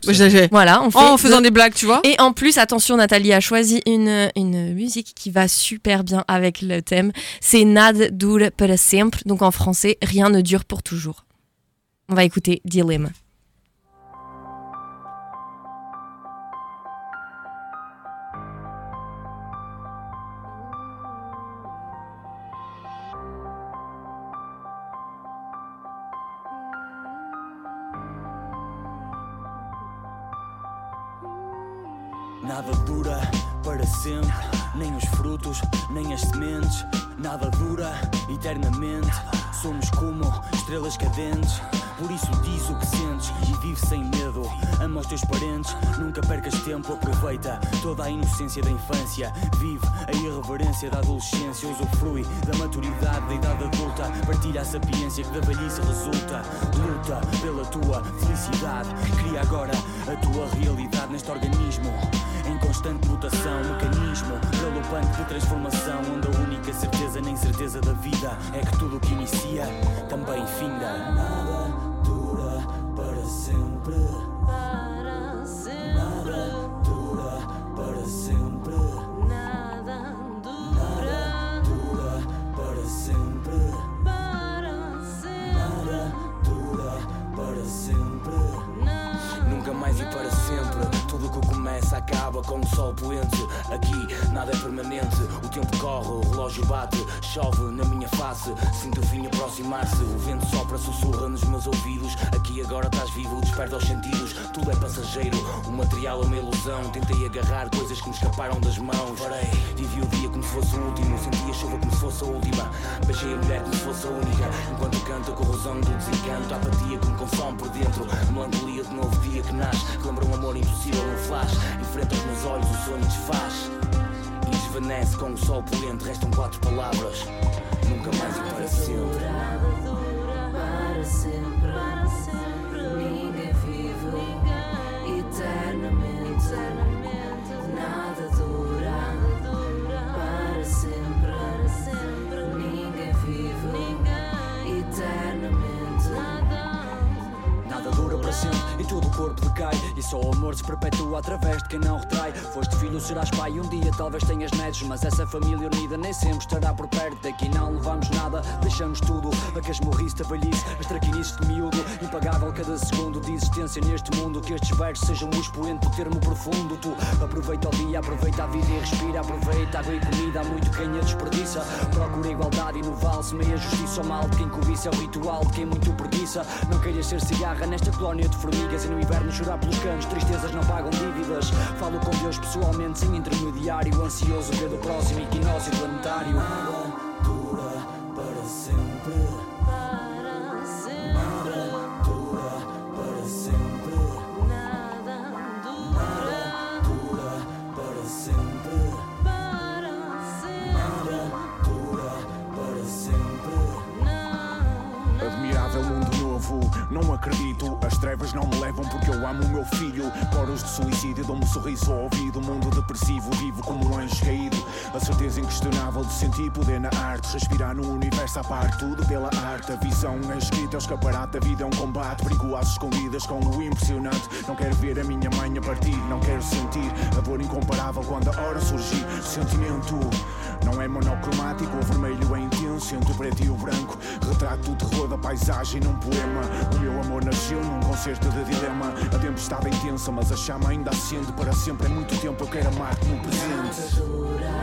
Voilà, on fait En faisant de- des blagues, tu vois. Et en plus, attention, Nathalie a choisi une, une musique qui va super bien avec le thème. C'est Nada dura para sempre, donc en français, rien ne dure pour toujours. On va écouter Dilemma. Sempre, nem os frutos, nem as sementes. Nada dura eternamente. Somos como estrelas cadentes. Por isso diz o que sentes e vive sem medo. Ama os teus parentes, nunca percas tempo. Aproveita toda a inocência da infância. Vive a irreverência da adolescência. Usufrui da maturidade da idade adulta. Partilha a sapiência que da velhice resulta. Luta pela tua felicidade. Cria agora a tua realidade neste organismo. Em constante mutação, mecanismo galopante de transformação, onde a única certeza nem certeza da vida é que tudo o que inicia também finda. Nada dura para sempre. Nada dura para sempre. Nada dura para sempre. Nada dura para sempre. Nunca mais e para sempre. Tudo o que começa acaba com o sol poente. Aqui nada é permanente. O tempo corre, o relógio bate, chove na minha face. Sinto o fim aproximar-se. O vento sopra, sussurra nos meus ouvidos. Aqui agora estás vivo, desperta os sentidos. Tudo é passageiro, o material é uma ilusão. Tentei agarrar coisas que me escaparam das mãos. Parei, vivi o dia como se fosse o último. Senti a chuva como se fosse a última. Beijei a mulher como se fosse a única. Enquanto canto a corrosão do desencanto, a apatia que me consome por dentro. Melancolia de novo dia que nasce. Lembra um amor impossível, um flash. Enfrenta os meus olhos, o sonho desfaz. E desvanece com o sol poente. Restam quatro palavras. Nunca mais e para sempre. Para sempre, para sempre, ninguém vive eternamente, nada dura, para sempre, para sempre, ninguém vive eternamente, Nada dura para sempre e todo o corpo decai E só o amor se perpetua através de quem não retrai. Foste filho, serás pai, um dia talvez tenhas netos. Mas essa família unida nem sempre estará por perto. Daqui não levamos nada, deixamos tudo. A que as morriste, a velhice, as traquinices de miúdo. Impagável cada segundo de existência neste mundo. Que estes versos sejam o expoente do termo profundo. Tu aproveita o dia, aproveita a vida e respira. Aproveita água e comida, há muito quem a desperdiça. Procura igualdade e no vale semeia justiça ou mal De quem cobiça. É o ritual, de quem muito preguiça. Não queiras ser cigarra nesta colónia de formigas. E no inverno chorar pelos canos, tristezas não pagam dívidas. Falo com Deus pessoalmente, sem intermediário Ansioso pelo próximo equinócio planetário acredito. As trevas não me levam porque eu amo o meu filho. Coros de suicídio dão-me um sorriso ao ouvido. Mundo depressivo, vivo como um anjo caído. A certeza inquestionável de sentir poder na arte. Respirar no universo à parte, tudo pela arte. A visão é escrita, é o escaparate. A vida é um combate, perigo às escondidas com o impressionante. Não quero ver a minha mãe a partir, não quero sentir a dor incomparável quando a hora surgir. Sentimento não é monocromático, o vermelho é intenso. 100% o preto e o branco. Retrato o terror da paisagem num poema. O meu amor nasceu num concerto de dilema. A tempestade é intensa, mas a chama ainda acende para sempre. É muito tempo, eu quero amar-te no presente.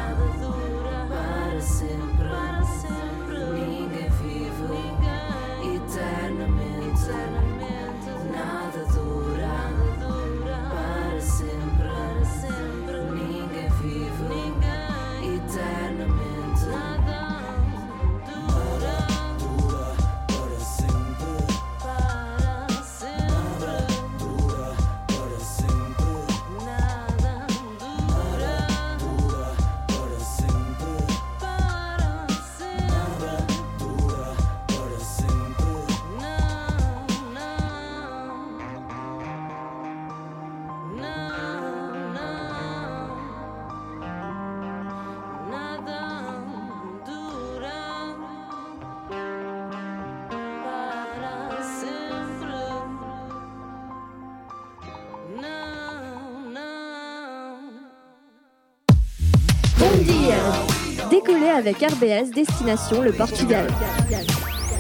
Avec RBS Destination le Portugal.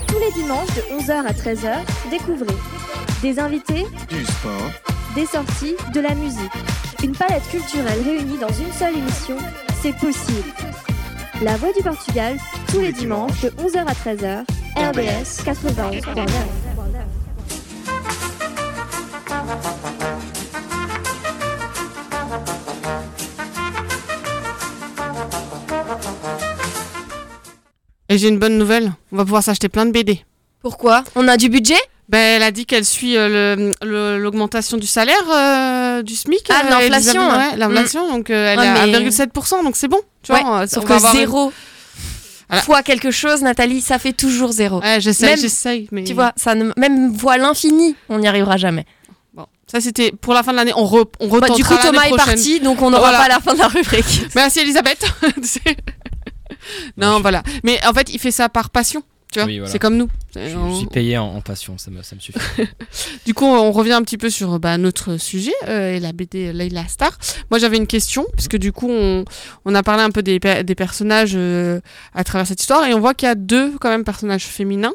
Tous les dimanches de 11h à 13h, découvrez des invités, Du sport, des sorties, de la musique. Une palette culturelle réunie dans une seule émission, c'est possible. La Voix du Portugal, tous les dimanches de 11h à 13h, RBS 91.9. Et j'ai une bonne nouvelle, on va pouvoir s'acheter plein de BD. Pourquoi? On a du budget? Ben, elle a dit qu'elle suit euh, l'augmentation du salaire euh, du SMIC. Ah, euh, l'inflation, hein. ouais, l'inflation, donc elle Ouais, est à mais- 1,7%, donc c'est bon. Tu Ouais, vois, Sauf que une- zéro fois quelque chose, Nathalie, ça fait toujours zéro. Ouais, j'essaye, j'essaye, mais Tu vois, ça ne... même fois l'infini, on n'y arrivera jamais. Bon, ça c'était pour la fin de l'année. On, re, on Bah, retentera du coup, Thomas est prochaine. parti, donc on n'aura Voilà. pas la fin de la rubrique. Merci Elisabeth. Non, voilà. Mais en fait, il fait ça par passion. Tu vois, Oui, voilà. c'est comme nous. Je, suis payé en, en passion, ça me, ça me suffit. Du coup, on revient un petit peu sur bah, notre sujet euh, et la BD Layla Star. Moi, j'avais une question, puisque du coup, on, on a parlé un peu des, pe- des personnages euh, à travers cette histoire, et on voit qu'il y a deux, quand même, personnages féminins.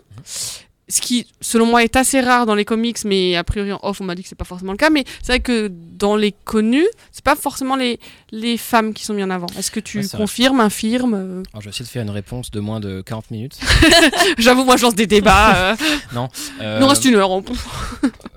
Ce qui, selon moi, est assez rare dans les comics, mais a priori en off, on m'a dit que c'est pas forcément le cas. Mais c'est vrai que dans les connus, c'est pas forcément les, les femmes qui sont mises en avant. Est-ce que tu Ouais, c'est vrai. confirmes, infirmes euh Alors, je vais essayer de faire une réponse de moins de 40 minutes. J'avoue, moi, je lance des débats. euh. non. Il nous reste une heure. on-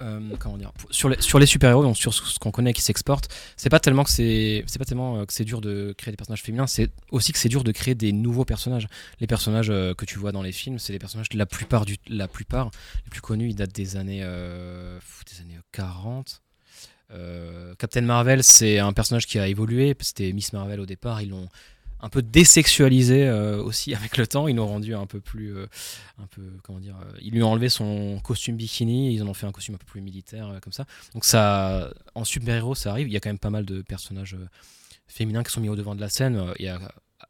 euh, comment dire sur les, sur les super héros donc sur ce qu'on connaît qui s'exporte c'est pas tellement que c'est c'est pas tellement euh, que c'est dur de créer des personnages féminins c'est aussi que c'est dur de créer des nouveaux personnages les personnages euh, que tu vois dans les films c'est les personnages la plupart du la plupart les plus connus ils datent des années euh, des années 40 Euh, Captain Marvel c'est un personnage qui a évolué c'était Miss Marvel au départ ils l'ont un peu désexualisé euh, aussi avec le temps. Ils l'ont rendu un peu plus, un peu comment dire, euh, ils lui ont enlevé son costume bikini, ils en ont fait un costume un peu plus militaire comme ça. Donc ça, en super héros, ça arrive. Il y a quand même pas mal de personnages féminins qui sont mis au devant de la scène. Il y a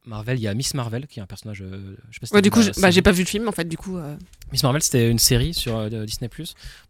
Marvel, il y a Miss Marvel qui est un personnage. euh, je sais pas si Ouais, du coup, j'ai bah, j'ai pas vu le film, en fait, du coup. euh. Miss Marvel, c'était une série sur euh, Disney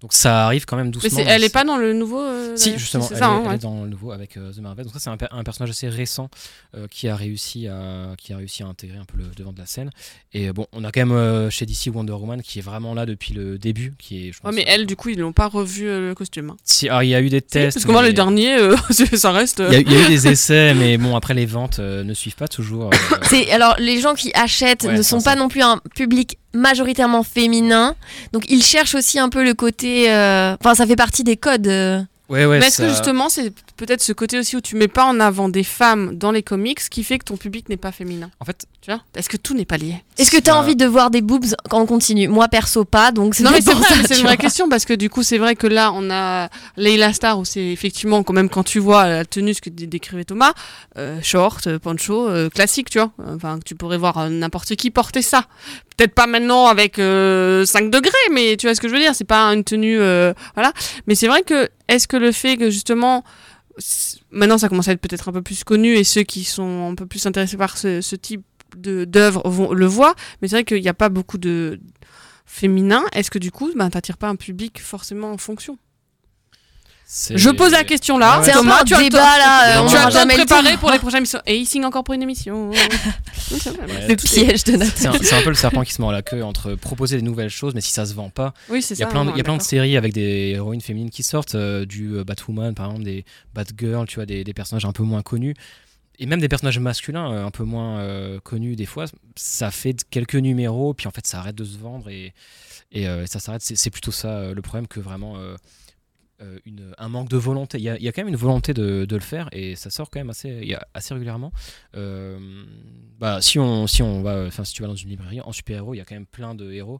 Donc ça arrive quand même Mais doucement. c'est- elle est pas dans le nouveau. euh, Si, justement, elle, ça, est, hein, elle ouais. est dans le nouveau avec euh, The Marvel. Donc ça, c'est un, per- un personnage assez récent euh, qui a réussi à qui a réussi à intégrer un peu le devant de la scène. Et euh, bon, on a quand même euh, chez DC Wonder Woman qui est vraiment là depuis le début, qui est. Je pense, Ouais, mais elle, du coup, ils n'ont pas revu euh, le costume. hein. Si, alors, il y a eu des tests. parce que moi, mais- le dernier, euh, ça reste. euh, Il y, a, il y a eu des essais, mais bon, après les ventes euh, ne suivent pas toujours. Euh, C'est alors les gens qui achètent Ouais, ne sont ça. pas non plus un public majoritairement féminin, donc ils cherchent aussi un peu le côté. euh, Enfin, ça fait partie des codes. Euh. Ouais, ouais. mais est-ce que justement, c'est peut-être ce côté aussi où tu mets pas en avant des femmes dans les comics qui fait que ton public n'est pas féminin? En fait, Tu vois? Est-ce que tout n'est pas lié? Est-ce que tu as Ça- envie de voir des boobs quand on continue? Moi perso pas, donc c'est Non, mais c'est pour vrai, c'est une vraie question parce que du coup, c'est vrai que là, on a Leila Star où c'est effectivement, quand même, quand tu vois la tenue, ce que dé- décrivait Thomas, euh, short, euh, poncho, euh, classique, tu vois. Enfin, tu pourrais voir euh, n'importe qui porter ça. Peut-être pas maintenant avec euh, 5 degrés, mais tu vois ce que je veux dire. C'est pas une tenue, euh, voilà. Mais c'est vrai que, est-ce que le fait que justement, maintenant ça commence à être peut-être un peu plus connu et ceux qui sont un peu plus intéressés par ce, ce type d'œuvre vont le voient, mais c'est vrai qu'il n'y a pas beaucoup de féminin. Est-ce que du coup, ben, t'attires pas un public forcément en fonction? Je pose la question là. C'est un peu Thomas, un tu as le débat, là, euh, on tu as jamais temps. pour les prochaines émissions. Et il signe encore pour une émission. Ouais, Le piège de Nathan. C'est un, c'est un peu le serpent qui se mord la queue entre proposer des nouvelles choses, mais si ça se vend pas. Oui, c'est Il y a ça. plein, de, non, il y a plein de séries avec des héroïnes féminines qui sortent, euh, du euh, Batwoman par exemple, des Batgirl, tu vois, des, des personnages un peu moins connus. Et même des personnages masculins euh, un peu moins euh, connus des fois, ça fait quelques numéros, puis en fait ça arrête de se vendre et, et euh, ça s'arrête. C'est plutôt ça euh, le problème que vraiment euh, un manque de volonté. Il y, a, quand même une volonté de, le faire et ça sort quand même assez, assez régulièrement. Euh, bah, si, on, si, on va, si tu vas dans une librairie, en super-héros, il y a quand même plein de héros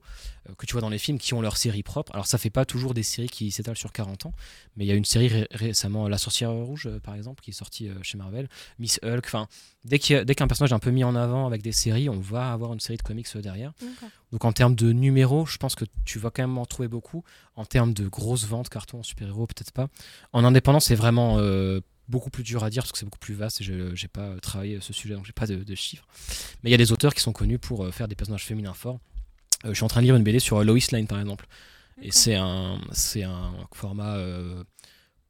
euh, que tu vois dans les films qui ont leur série propre. Alors ça fait pas toujours des séries qui s'étalent sur 40 ans, mais il y a une série ré- récemment, La Sorcière Rouge par exemple, qui est sortie chez Marvel, Miss Hulk, enfin dès qu'un personnage est un peu mis en avant avec des séries, on va avoir une série de comics euh, derrière. Donc en termes de numéros, je pense que tu vas quand même en trouver beaucoup. En termes de grosses ventes, cartons, super-héros, peut-être pas. En indépendant, c'est vraiment euh, beaucoup plus dur à dire parce que c'est beaucoup plus vaste et je n'ai pas euh, travaillé ce sujet, donc j'ai pas de, de chiffres. Mais il y a des auteurs qui sont connus pour euh, faire des personnages féminins forts. Euh, je suis en train de lire une BD sur euh, Lois Lane par exemple. Et c'est un, format euh,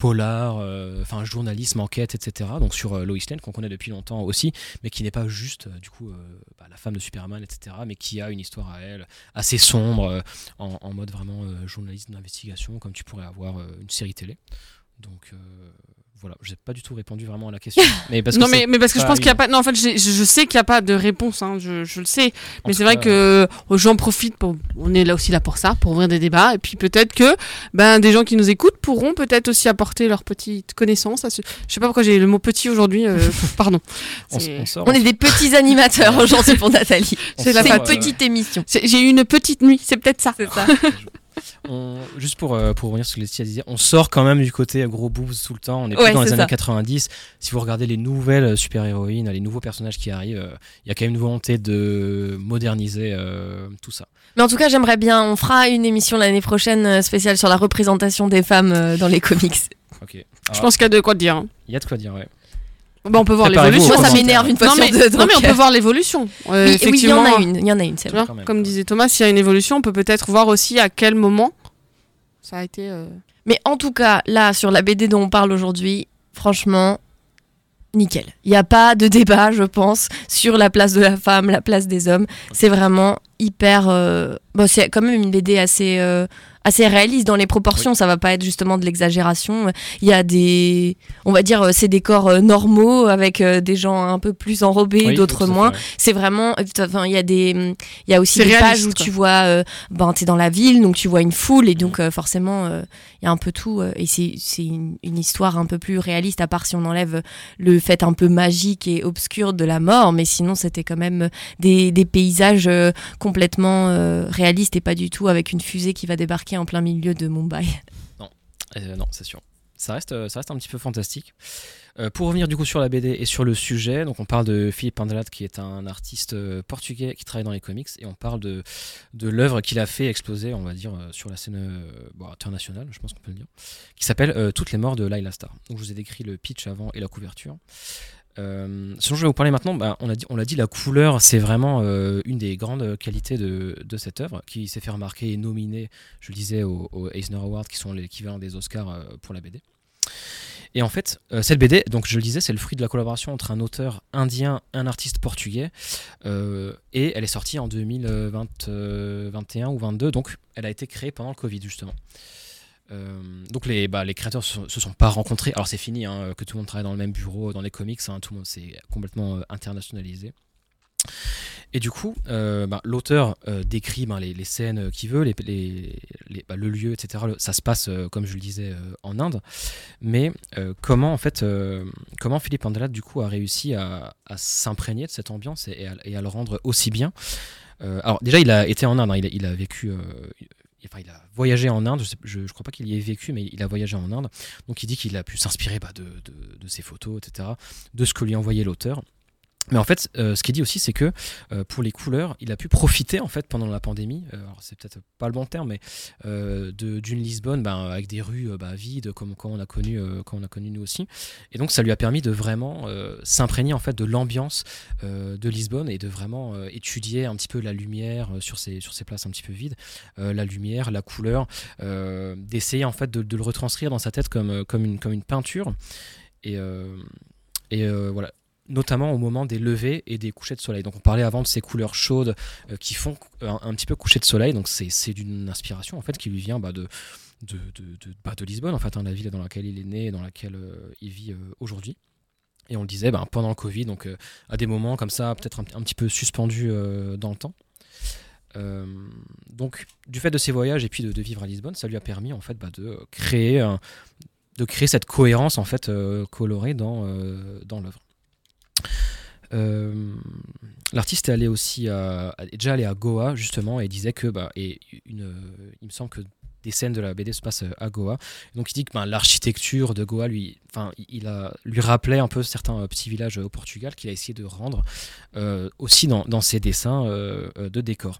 polar, euh, enfin journalisme, enquête, etc. Donc sur euh, Lois Lane qu'on connaît depuis longtemps aussi, mais qui n'est pas juste euh, du coup bah, la femme de Superman, etc. Mais qui a une histoire à elle assez sombre, en, en mode vraiment journaliste d'investigation, comme tu pourrais avoir une série télé. Donc voilà, je n'ai pas du tout répondu vraiment à la question. mais parce que non, mais, mais parce que je pense qu'il n'y a pas. Non, en fait, j'ai- je, je sais qu'il n'y a pas de réponse, hein, je, je le sais. Mais c'est vrai que euh, j'en profite pour. On est là aussi là pour ça, pour ouvrir des débats. Et puis peut-être que ben, des gens qui nous écoutent pourront peut-être aussi apporter leur petite connaissance. À ce... Je sais pas pourquoi j'ai le mot petit aujourd'hui. euh, pardon. on, s- C'est- on sort. On est des petits animateurs aujourd'hui pour Nathalie. c'est la C'est sort, une euh, petite émission. J'ai eu une petite nuit, c'est peut-être ça. C'est ça. on- juste pour, euh, pour revenir sur ce que Laetitia disait, on sort quand même du côté euh, gros boobs tout le temps. On est plus Ouais, dans les années ça. 90. Si vous regardez les nouvelles super-héroïnes, les nouveaux personnages qui arrivent, euh, il y a quand même une volonté de moderniser euh, tout ça. Mais en tout cas, j'aimerais bien. On fera une émission l'année prochaine euh, spéciale sur la représentation des femmes euh, dans les comics. Ok. Je pense qu'il y a de quoi dire. hein. Il y a de quoi dire, ouais. Bon, on peut voir l'évolution. Moi, ça m'énerve une fois Non sur mais, non, mais on peut euh, voir l'évolution. Euh, Oui, il y en a une. Il y en a une, c'est vrai. vois, comme disait Thomas, s'il y a une évolution, on peut peut-être voir aussi à quel moment ça a été. euh, Mais en tout cas, là, sur la BD dont on parle aujourd'hui, franchement, nickel. Il n'y a pas de débat, je pense, sur la place de la femme, la place des hommes. C'est vraiment hyper. euh, Bon, c'est quand même une BD assez. Assez réaliste dans les proportions, ça va pas être justement de l'exagération. Il y a des, on va dire, euh, ces décors euh, normaux avec euh, des gens un peu plus enrobés, Oui, d'autres moins. C'est vraiment, enfin, il y a des, il y a aussi C'est des pages où quoi. tu vois, euh, ben t'es dans la ville, donc tu vois une foule et donc euh, forcément euh, il y a un peu tout et c'est c'est une, une histoire un peu plus réaliste à part si on enlève le fait un peu magique et obscur de la mort, mais sinon c'était quand même des, des paysages complètement réalistes et pas du tout avec une fusée qui va débarquer en plein milieu de Mumbai. Euh, non, c'est sûr. Ça reste, euh, ça reste un petit peu fantastique. Euh, pour revenir du coup sur la BD et sur le sujet, donc on parle de Philippe Andelat qui est un artiste portugais qui travaille dans les comics et on parle de, de l'œuvre qu'il a fait exploser, on va dire, sur la scène internationale, je pense qu'on peut le dire, qui s'appelle Toutes les morts de Laila Star. Donc je vous ai décrit le pitch avant et la couverture. Euh, ce dont je vais vous parler maintenant, bah, on l'a dit, l'a couleur, c'est vraiment euh, une des grandes qualités de, cette œuvre, qui s'est fait remarquer et nominée, je le disais, aux, Eisner Awards, qui sont l'équivalent des Oscars euh, pour la BD. Et en fait, euh, cette BD, donc je le disais, c'est le fruit de la collaboration entre un auteur indien et un artiste portugais. et elle est sortie en 2021 ou 22, donc elle a été créée pendant le Covid justement. Euh, donc les, bah, les créateurs se, se sont pas rencontrés. Alors c'est fini hein, que tout le monde travaille dans le même bureau, dans les comics, hein, tout le monde c'est complètement euh, internationalisé. Et du coup, euh, bah, l'auteur décrit ben, les, scènes qu'il veut, bah, le lieu, etc. Ça se passe, comme je le disais, en Inde. Mais comment, en fait, comment Philippe Andelat, du coup, a réussi à, s'imprégner de cette ambiance et, à, le rendre aussi bien? Alors, déjà, il a été en Inde, hein, il a vécu. Enfin, il a voyagé en Inde, je, je crois pas qu'il y ait vécu, mais il a voyagé en Inde. Donc il dit qu'il a pu s'inspirer bah, de- de ses photos, etc., de ce que lui envoyait l'auteur. Mais en fait, euh, ce qui est dit aussi, c'est que euh, pour les couleurs, il a pu profiter en fait pendant la pandémie. euh, c'est peut-être pas le bon terme, mais euh, d'une Lisbonne ben, avec des rues bah, vides, comme quand on a connu, quand on a connu nous aussi. Et donc ça lui a permis de vraiment s'imprégner en fait de l'ambiance de Lisbonne et de vraiment étudier un petit peu la lumière sur ces sur ces places un petit peu vides, la lumière, la couleur, d'essayer en fait de, de le retranscrire dans sa tête comme comme une comme une peinture. Et et voilà, notamment au moment des levées et des couchers de soleil. Donc on parlait avant de ces couleurs chaudes euh, qui font un, petit peu coucher de soleil. Donc c'est d'une inspiration en fait qui lui vient bah, de, de, de, de- bah, Lisbonne, en fait, hein, la ville dans laquelle il est né et dans laquelle euh, il vit euh, aujourd'hui. Et on le disait bah, pendant le Covid, donc à des moments comme ça, peut-être un, petit peu suspendu dans le temps. Donc du fait de ses voyages et puis de, vivre à Lisbonne, ça lui a permis en fait de créer de créer cette cohérence en fait colorée dans, dans l'œuvre. Euh, L'artiste est allé aussi déjà allé à Goa justement et disait que bah, et euh, il me semble que des scènes de la BD se passent euh, à Goa. Donc il dit que ben, l'architecture de Goa lui, enfin, il- lui rappelait un peu certains petits villages au Portugal qu'il a essayé de rendre aussi dans, ses dessins de décors.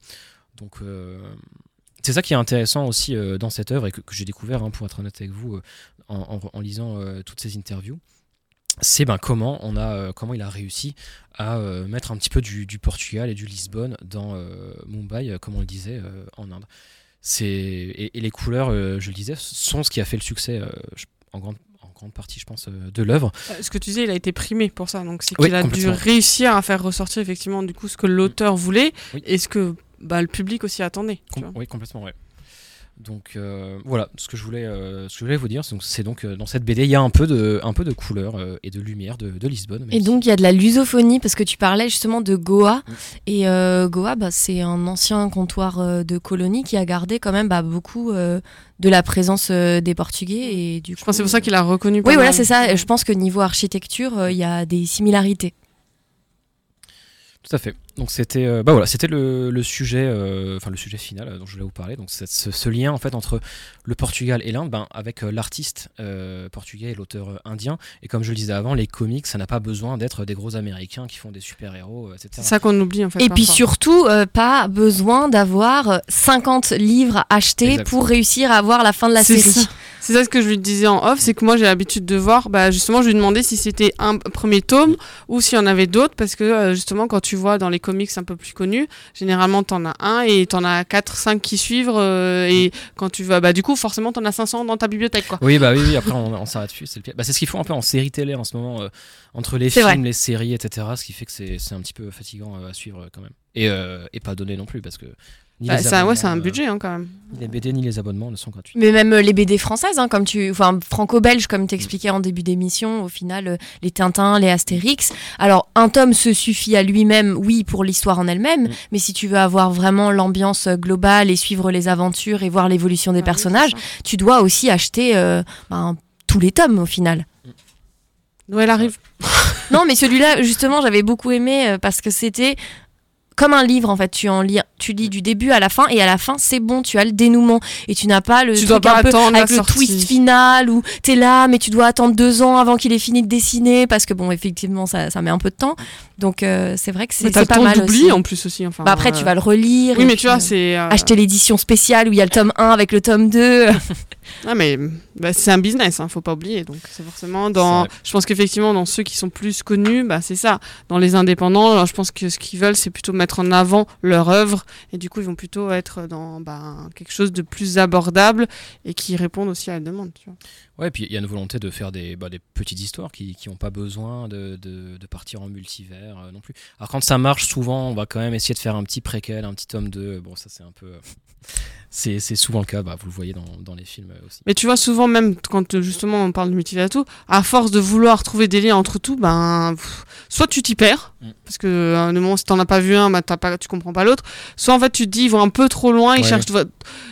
Donc c'est ça qui est intéressant aussi dans cette œuvre et que, j'ai découvert, hein, pour être honnête avec vous, en, lisant toutes ces interviews. C'est ben, comment, on a, euh, comment il a réussi à euh, mettre un petit peu du, du Portugal et du Lisbonne dans euh, Mumbai, comme on le disait, en Inde. C'est et, et les couleurs, je le disais, sont ce qui a fait le succès je- en grande en grande partie, je pense, de l'œuvre. Ce que tu disais, il a été primé pour ça, donc c'est Oui, qu'il a dû réussir à faire ressortir effectivement du coup ce que l'auteur voulait Oui. et ce que bah, le public aussi attendait. tu Com- vois. oui, complètement, ouais. Donc euh, voilà, ce que je voulais, euh, ce que je voulais vous dire, c'est donc- euh, dans cette BD, il y a un peu de, un peu de couleur euh, et de lumière de, de Lisbonne. Et donc il y a de la lusophonie parce que tu parlais justement de Goa et euh, Goa bah, c'est un ancien comptoir euh, de colonie qui a gardé quand même bah, beaucoup euh, de la présence euh, des Portugais et du Je pense que c'est pour ça qu'il a reconnu. Oui voilà c'est ça. Je pense que niveau architecture euh, il y a des similarités. Tout à fait. Donc c'était, euh, bah voilà, c'était le, le sujet, euh, enfin le sujet final euh, dont je voulais vous parler. Donc ce, ce lien en fait entre le Portugal et l'Inde, ben, avec euh, l'artiste euh, portugais et l'auteur indien. Et comme je le disais avant, les comics, ça n'a pas besoin d'être des gros Américains qui font des super héros, etc. C'est ça qu'on oublie en fait. Et puis surtout euh, pas besoin d'avoir euh, 50 livres Exact. pour réussir à voir la fin de la C'est série. ça. C'est ça ce que je lui disais en off, c'est que moi j'ai l'habitude de voir, bah, justement je lui demandais si c'était un premier tome ou s'il y en avait d'autres, parce que euh, justement quand tu vois dans les comics un peu plus connus, généralement t'en as un et t'en as 4, 5 qui suivent, euh, et quand tu vas, bah du coup forcément t'en as 500 dans ta bibliothèque quoi. Oui, bah oui, oui, après on, on s'arrête dessus. C'est le pire. Bah, c'est ce qu'ils font un peu en série télé en ce moment, euh, entre les films, vrai. les séries, etc. Ce qui fait que c'est un petit peu fatigant euh, à suivre quand même. Et, euh, et pas donné non plus, parce que Bah, ouais, c'est un euh, budget hein, quand même. ni les BD ni les abonnements ne sont gratuits. Mais même euh, les BD françaises, hein, comme tu, enfin franco-belge, comme t'expliquais en début d'émission, au final, euh, les Tintins, les Astérix. Alors un tome se suffit à lui-même, oui, pour l'histoire en elle-même, Mm. mais si tu veux avoir vraiment l'ambiance globale et suivre les aventures et voir l'évolution des Ah personnages, tu dois aussi acheter euh, ben, tous les tomes au final. Noël arrive. Non, mais celui-là, justement, j'avais beaucoup aimé euh, parce que c'était comme un livre en fait. Tu en lis, tu lis du début à la fin et à la fin c'est bon, tu as le dénouement et tu n'as pas le Tu truc dois pas un peu avec le sortie. twist final où t'es là mais tu dois attendre deux ans avant qu'il ait fini de dessiner parce que bon effectivement ça, ça met un peu de temps. Donc euh, c'est vrai que c'est pas mal aussi. en plus aussi. Enfin, Bah après euh, tu vas le relire. Oui, mais puis, tu vois, euh, c'est. euh, Acheter l'édition spéciale où il y a le tome 1 avec le tome 2. Ah mais bah, c'est un business, hein, faut pas oublier. Donc c'est forcément dans. Je pense qu'effectivement dans ceux qui sont plus connus, bah c'est ça. Dans les indépendants, alors, je pense que ce qu'ils veulent, c'est plutôt mettre en avant leur œuvre et du coup ils vont plutôt être dans bah, quelque chose de plus abordable et qui répondent aussi à la demande. Tu vois. Ouais, puis il y a une volonté de faire des, bah, des petites histoires qui n'ont pas besoin de, de, de partir en multivers euh, non plus. Alors quand ça marche, souvent, on va quand même essayer de faire un petit préquel, un petit tome 2. Bon, ça c'est un peu... c'est souvent le cas, bah, vous le voyez dans, dans les films aussi. Mais tu vois souvent même quand euh, justement on parle de multivers et tout, à force de vouloir trouver des liens entre tout, ben pff, soit tu t'y perds Mm. parce que euh, le moment si t'en as pas vu un, bah, t'as pas, tu comprends pas l'autre. Soit en fait tu te dis ils vont un peu trop loin, ils Ouais. cherchent.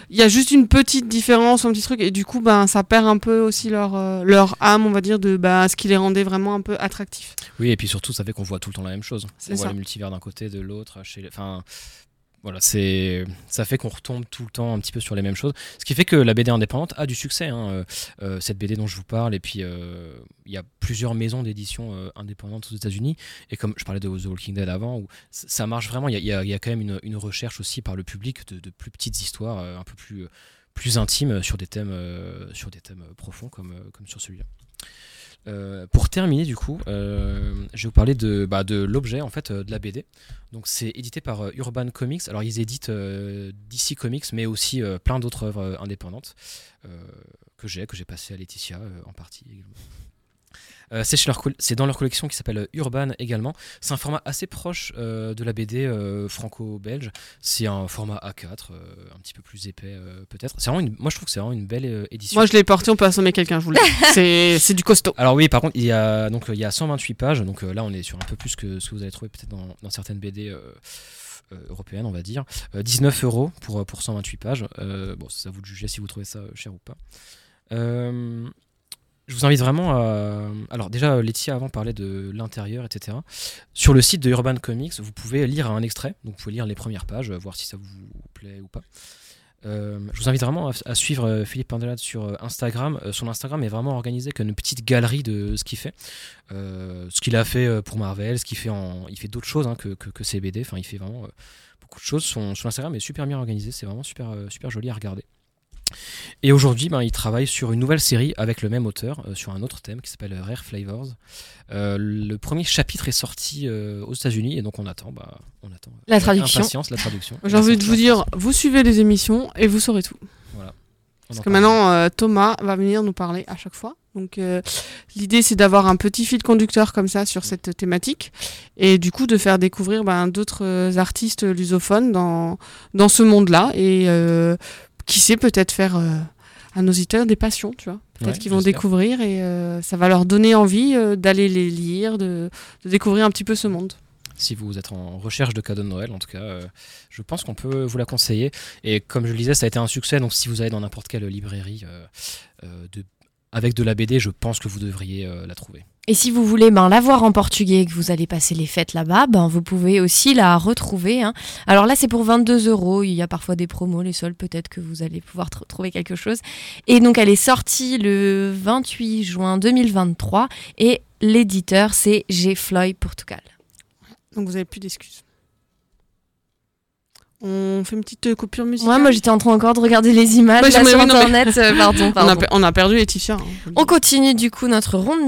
Il y a juste une petite différence, un petit truc et du coup ben ça perd un peu aussi leur euh, leur âme, on va dire de bah, ce qui les rendait vraiment un peu attractifs. Oui, et puis surtout, ça fait qu'on voit tout le temps la même chose. C'est On voit ça. le multivers d'un côté, de l'autre. Chez... les- Enfin, Voilà, c'est ça fait qu'on retombe tout le temps un petit peu sur les mêmes choses. Ce qui fait que la BD indépendante a du succès. hein, euh, euh, cette BD dont je vous parle, et puis euh, il y a plusieurs maisons d'édition euh, indépendantes aux États-Unis. Et comme je parlais de The Walking Dead avant, où ça marche vraiment. Il y a- y, y quand même une, une recherche aussi par le public de, de plus petites histoires, un peu plus plus intimes sur des thèmes euh, sur des thèmes profonds comme euh, comme sur celui-là. Euh, pour terminer, du coup, je vais vous parler de, bah, de l'objet en fait de la BD. Donc, c'est édité par Urban Comics. Alors, ils éditent DC Comics, mais aussi plein d'autres œuvres indépendantes que j'ai, que j'ai passé à Laetitia en partie également. Euh, c'est, leur dans leur collection qui s'appelle Urban également. C'est un format assez proche euh, de la BD euh, franco-belge. C'est un format A4, euh, un petit peu plus épais peut-être. C'est vraiment une- moi, je trouve que c'est vraiment une belle édition. Moi, je l'ai porté, on peut assommer quelqu'un, je vous le dis. C'est- C'est du costaud. Alors oui, par contre, il y a donc il y a 128 pages, donc là on est sur un peu plus que ce que vous allez trouver peut-être dans, dans certaines BD européennes, on va dire. Euh, 19 euros pour pour 128 pages. Euh, bon, c'est à vous de juger si vous trouvez ça cher ou pas. Euh, je vous invite vraiment à. Alors, déjà, Laetitia avant parlait de l'intérieur, etc. Sur le site de Urban Comics, vous pouvez lire un extrait. Donc, vous pouvez lire les premières pages, euh, voir si ça vous plaît ou pas. Euh, je vous invite vraiment à, suivre euh, Philippe Pandelade sur Instagram. Son Instagram est vraiment organisé comme une petite galerie de ce qu'il fait. Ce qu'il a fait pour Marvel, ce qu'il fait en. Il fait d'autres choses hein, que, que, que ses BD. Enfin, il fait vraiment beaucoup de choses. Son, son Instagram est super bien organisé. C'est vraiment super, super joli à regarder. Et aujourd'hui, ben, il travaille sur une nouvelle série avec le même auteur, euh, sur un autre thème qui s'appelle Rare Flavors. Euh, le premier chapitre est sorti euh, aux États-Unis et donc on attend, bah, on attend La traduction. impatience la traduction. J'ai envie de vous dire, vous suivez les émissions et vous saurez tout. Voilà. Parce que maintenant, euh, Thomas va venir nous parler à chaque fois. Donc, euh, l'idée, c'est d'avoir un petit fil conducteur comme ça sur cette thématique et du coup de faire découvrir ben, d'autres euh, artistes lusophones dans, dans ce monde-là et euh, qui sait peut-être faire euh, à nos auditeurs des passions, tu vois. Peut-être Ouais, qu'ils vont découvrir et euh, ça va leur donner envie euh, d'aller les lire, de, de découvrir un petit peu ce monde. si vous êtes en recherche de cadeaux de Noël, en tout cas, euh, je pense qu'on peut vous la conseiller. Et comme je le disais, ça a été un succès, donc si vous allez dans n'importe quelle librairie euh, euh, de, avec de la BD, je pense que vous devriez euh, la trouver. Et si vous voulez ben, la voir en portugais et que vous allez passer les fêtes là-bas, ben, vous pouvez aussi la retrouver. hein. Alors là, c'est pour 22 euros. Il y a parfois des promos, les soldes, peut-être que vous allez pouvoir tr- trouver quelque chose. Et donc, elle est sortie le 28 juin 2023 et l'éditeur, c'est G. Floyd Portugal. Donc, vous n'avez plus d'excuses. On fait une petite euh, coupure musicale? Moi, moi j'étais en train encore de regarder les images Ouais, là, sur mais- Internet. euh, pardon, on, a, on perdu Laetitia. hein. On continue du coup notre ronde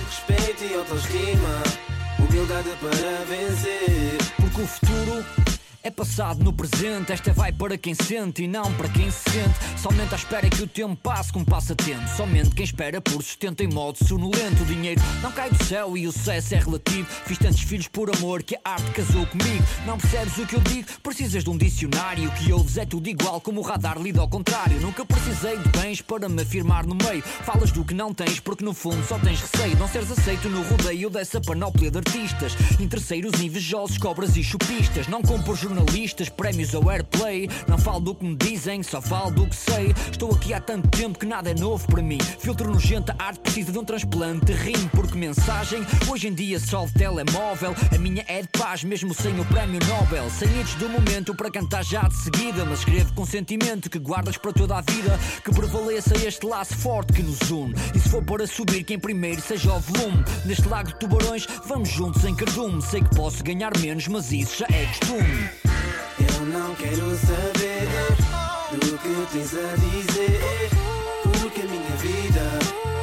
e autoestima, humildade para vencer. Porque o futuro é passado no presente. Esta vai para quem sente e não para quem se sente. Somente à espera que o tempo passe como passatempo. Somente quem espera por sustento em modo sonolento. O dinheiro não cai do céu e o sucesso é relativo. Fiz tantos filhos por amor que a arte casou comigo. Não percebes o que eu digo? Precisas de um dicionário. O que ouves é tudo igual, como o radar lido ao contrário. Nunca precisei de bens para me afirmar no meio. Falas do que não tens, porque no fundo só tens receio. Não seres aceito no rodeio dessa panóplia de artistas. Interesseiros, invejosos, cobras e chupistas. Não compro jornalistas, prémios ou airplay. Não falo do que me dizem, só falo do que sei. Estou aqui há tanto tempo que nada é novo para mim. Filtro nojento, a arte precisa de um transplante. Rimo, porque mensagem hoje em dia de telemóvel. A minha é de paz, mesmo sem o prémio Nobel. Sem hits do momento para cantar já de seguida. Mas escrevo com sentimento que guardas para toda a vida. Que prevaleça este laço forte que nos une. E se for para subir, quem primeiro seja o volume. Neste lago de tubarões, vamos juntos em cardume. Sei que posso ganhar menos, mas isso já é costume. Eu não quero saber do que tens a dizer, porque a minha vida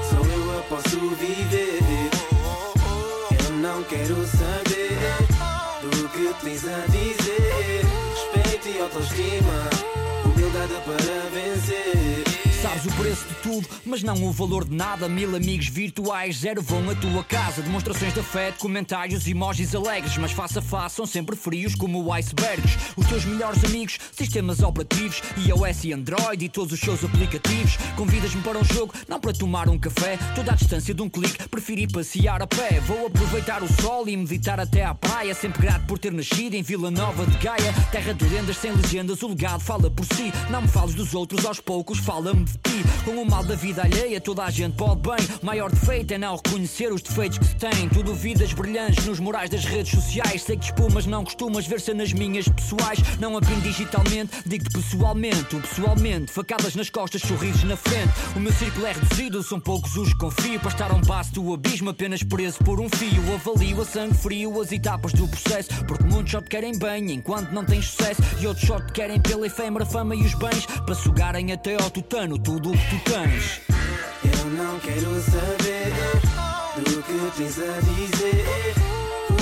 só eu a posso viver. Eu não quero saber do que tens a dizer, respeito e autoestima, humildade para vencer. Sabe Sabes o preço de tudo, mas não o valor de nada. Mil amigos virtuais, zero vão à tua casa. Demonstrações de afeto, comentários, emojis alegres. Mas face a face são sempre frios como icebergs. Os teus melhores amigos, sistemas operativos, iOS e Android e todos os seus aplicativos. Convidas-me para um jogo, não para tomar um café. Toda a distância de um clique, preferi passear a pé. Vou aproveitar o sol e meditar até à praia. Sempre grato por ter nascido em Vila Nova de Gaia. Terra de lendas sem legendas, o legado fala por si. Não me fales dos outros, aos poucos fala-me de Com o mal da vida alheia, toda a gente pode bem. Maior defeito é não reconhecer os defeitos que se tem. Tu duvidas brilhantes nos morais das redes sociais. Sei que espumas não costumas ver se nas minhas pessoais. Não aprendi digitalmente, digo-te pessoalmente. O pessoalmente, facadas nas costas, sorrisos na frente. O meu círculo é reduzido, são poucos os que confio. Para estar a um passo do abismo, apenas preso por um fio. Avalio a sangue frio as etapas do processo. Porque muitos só te querem bem enquanto não tens sucesso. E outros só te querem pela efêmera fama e os bens. Para sugarem até ao tutano tudo o que tu tens. Eu não quero saber do que tens a dizer,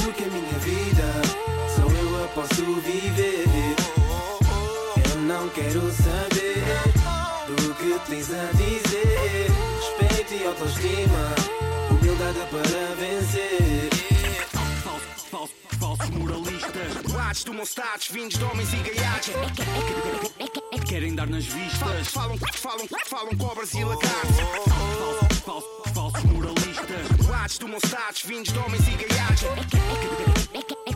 porque a minha vida só eu a posso viver. Eu não quero saber do que tens a dizer, respeito e autoestima, humildade para vencer. Falsos, moralistas, boatos tomam status vindos de homens e gaiatos. Querem dar nas vistas. Falam, falam, falam cobras e lagartos. Falsos, moralistas, boatos tomam status vindos de homens e gaiatos.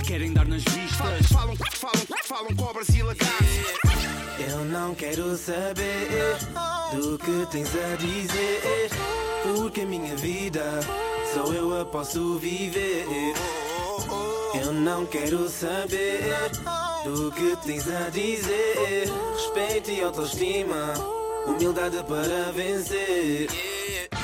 Querem dar nas vistas. Falam, falam, falam cobras e lagartos. Eu não quero saber do que tens a dizer, porque a minha vida só eu a posso viver. Eu não quero saber do que tens a dizer, respeito e autoestima, humildade para vencer. E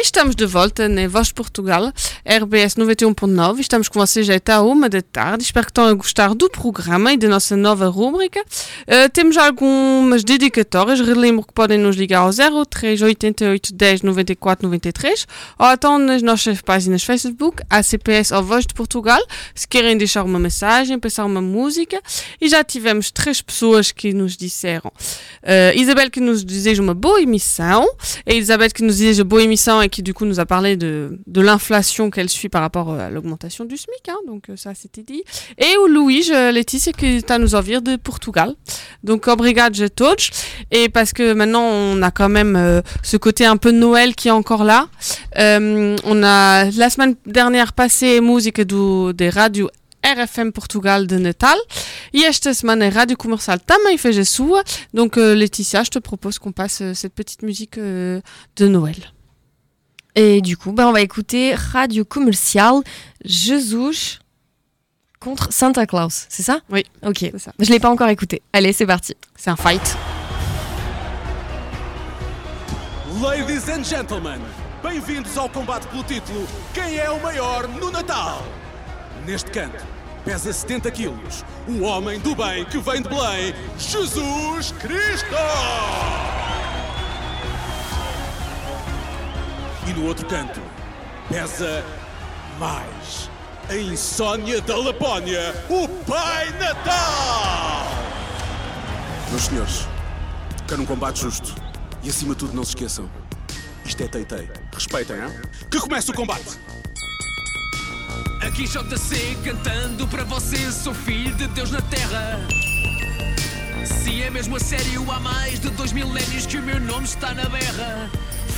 estamos de volta na Voz de Portugal, RBS 91.9. Estamos com vocês já até à uma da tarde. Espero que estão a gostar do programa e da nossa nova rúbrica. Uh, temos algumas dedicatórias. Relembro que podem nos ligar ao 03 88 10 94 93 ou então nas nossas páginas Facebook, ACPS ou Voz de Portugal, se querem deixar uma mensagem, passar uma música. E já tivemos três pessoas que nos disseram. Uh, Isabelle que nos deseja uma boa emissão. Et Elisabeth qui nous deseja boa emissão et qui du coup nous a parlé de, de l'inflation qu'elle suit par rapport à l'augmentation du SMIC. hein. donc euh, ça c'était dit. Et o Luís euh, Letícia que está a nos ouvir de Portugal. Donc obrigado a todos. Et parce que maintenant on a quand même euh, ce côté un peu Noël qui est encore là. Euh, on a la semaine dernière passé musique des radios RFM Portugal de Natal. E esta semana a Rádio Comercial também. Donc euh, Laetitia, je te propose qu'on passe euh, cette petite musique euh, de Noël. Et du coup, bah, on va écouter Radio Commercial Jesus contre Santa Claus. C'est ça Oui. Ok. Je l'ai pas encore écouté. Allez, c'est parti. C'est un fight. Ladies and gentlemen, bem-vindos ao combate pelo título Quem é o maior no Natal? Neste canto, pesa 70 quilos, um homem do bem que vem de Belém, Jesus Cristo! E no outro canto, pesa mais a insônia da Lapónia, o Pai Natal! Meus senhores, quero um combate justo. E acima de tudo, não se esqueçam. Isto é Teitei. Respeitem, hein? Que comece o combate! Aqui JC cantando para vocês, sou filho de Deus na Terra. Se é mesmo a sério, há mais de dois milénios que o meu nome está na berra.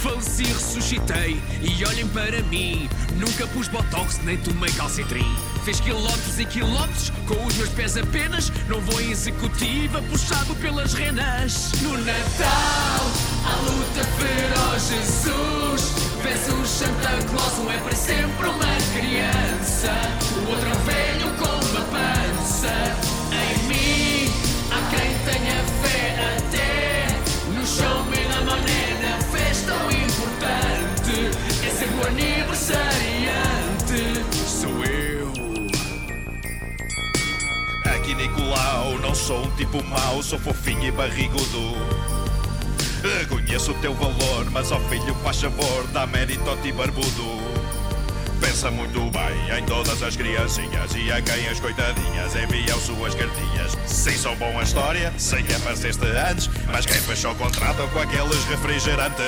Faleci, ressuscitei e olhem para mim. Nunca pus botox nem tomei calcitrim. Fiz quilómetros e quilómetros com os meus pés apenas. Não vou em executiva, puxado pelas renas. No Natal, a luta feroz, Jesus. Vence o Santa Claus, um é para sempre uma criança. O outro é um velho com uma pança. Em mim, há quem tenha Nicolau, não sou um tipo mau, sou fofinho e barrigudo. Reconheço o teu valor, mas ao filho faz favor, dá mérito ao ti barbudo. pensa muito bem em todas as criancinhas e a quem as coitadinhas enviam suas cartinhas. Sim, são bom a história, sei que para sexta antes, mas quem fechou o contrato com aqueles refrigerantes?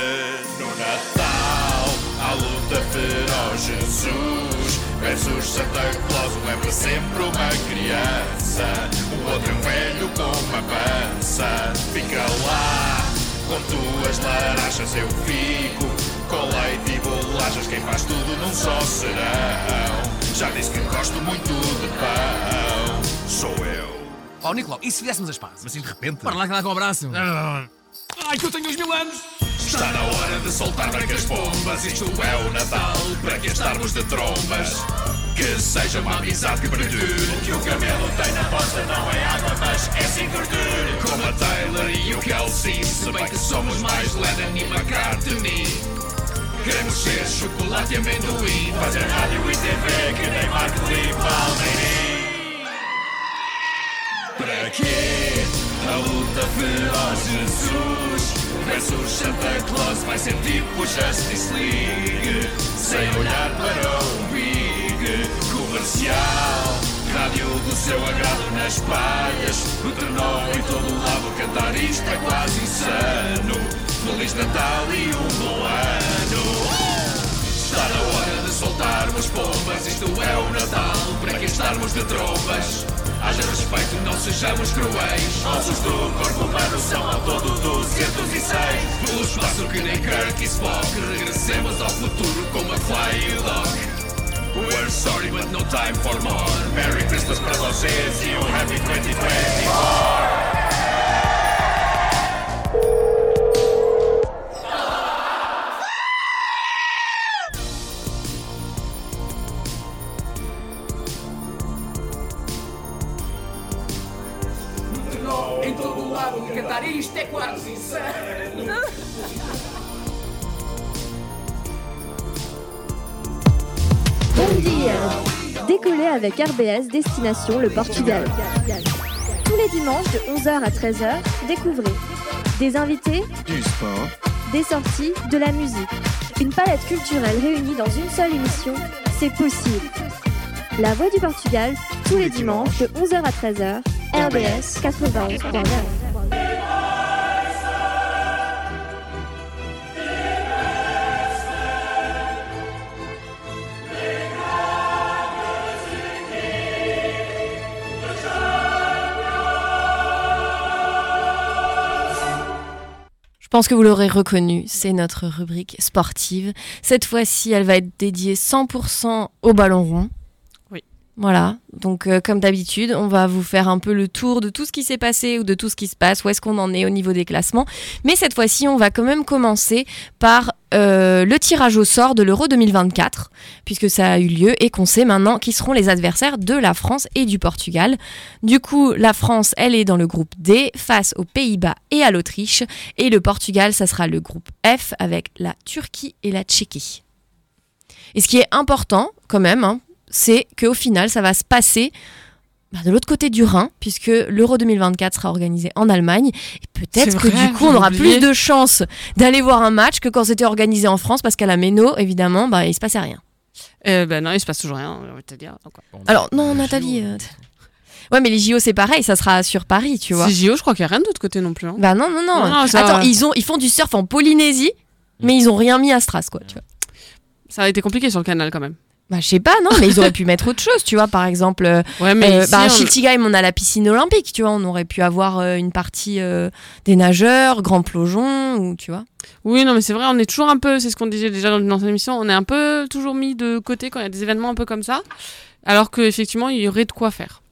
No Natal, a luta feroz, Jesus versus Santa Claus. Um lembra sempre uma criança, o outro é um velho com uma pança. Fica lá com tuas laranjas, eu fico com leite e bolachas. Quem faz tudo num só serão. Já disse que gosto muito de pão, sou eu. Ó, Nicolau, e se fizéssemos as pazes? Mas de repente. Bora lá que dá com o abraço. Ai, que eu tenho os mil anos! Está na hora de soltar brancas pombas, isto é o Natal, para que estarmos de trombas. Que seja uma amizade que perdure, o que o camelo tem na posta não é água, mas é sim gordura. Como a Taylor e o Kelsey, se bem que somos mais Lennon e McCartney. Queremos ser chocolate e amendoim, fazer rádio e TV que nem Marco Lee Palmeirim. Para quê? A luta feroz, Jesus versus Santa Claus vai ser tipo Justice League, sem olhar para o Big Comercial. Rádio do seu agrado nas palhas, o trenó em todo lado, cantar isto é quase insano. Feliz Natal e um bom ano. Está na hora de soltarmos pombas, isto é o Natal, para que estarmos de trombas. Haja respeito, não sejamos cruéis. Ossos do corpo humano são ao todo 206. Pelo espaço que nem Kirk e Spock, regressemos ao futuro como a Fly e o Doc. We're sorry, but no time for more. Merry Christmas para vocês e um Happy 2024. Avec RBS Destination le Portugal. Tous les dimanches de 11h à 13h, découvrez des invités, Du sport, des sorties, de la musique. Une palette culturelle réunie dans une seule émission, c'est possible. La Voix du Portugal, tous les dimanches de 11h à 13h, RBS 91.9. pense que vous l'aurez reconnu, c'est notre rubrique sportive. Cette fois-ci, elle va être dédiée 100% au ballon rond. Oui. Voilà, donc euh, comme d'habitude, on va vous faire un peu le tour de tout ce qui s'est passé ou de tout ce qui se passe, où est-ce qu'on en est au niveau des classements. Mais cette fois-ci, on va quand même commencer par euh, le tirage au sort de l'Euro 2024, puisque ça a eu lieu et qu'on sait maintenant qui seront les adversaires de la France et du Portugal. Du coup, la France, elle est dans le groupe D face aux Pays-Bas et à l'Autriche, et le Portugal, ça sera le groupe F avec la Turquie et la Tchéquie. Et ce qui est important, quand même, hein, c'est qu'au final, ça va se passer de l'autre côté du Rhin, puisque l'Euro 2024 sera organisé en Allemagne. Et peut-être que vrai, du coup, on aura oublié. plus de chances d'aller voir un match que quand c'était organisé en France, parce qu'à la Méno, évidemment, bah, il se passait rien. Euh, ben non, il se passe toujours rien, on va te dire. Donc, ouais. Alors, non, Nathalie. euh, Ouais, mais les JO, c'est pareil, ça sera sur Paris, tu vois. C'est JO, je crois qu'il n'y a rien de l'autre côté non plus. hein. Bah non, non, non. Non, Attends, va. ils, ont, ils font du surf en Polynésie, mais ils ont rien mis à Stras, quoi, tu vois. Ça a été compliqué sur le canal quand même. Bah, je sais pas, non, mais ils auraient pu mettre autre chose, tu vois. Par exemple, euh, Ouais, mais euh, ici, bah, à on- Schiltigheim, on a la piscine olympique, tu vois. On aurait pu avoir euh, une partie euh, des nageurs, grand plongeon, ou tu vois. Oui, non, mais c'est vrai, on est toujours un peu, c'est ce qu'on disait déjà dans une ancienne émission, on est un peu toujours mis de côté quand il y a des événements un peu comme ça, alors qu'effectivement, il y aurait de quoi faire.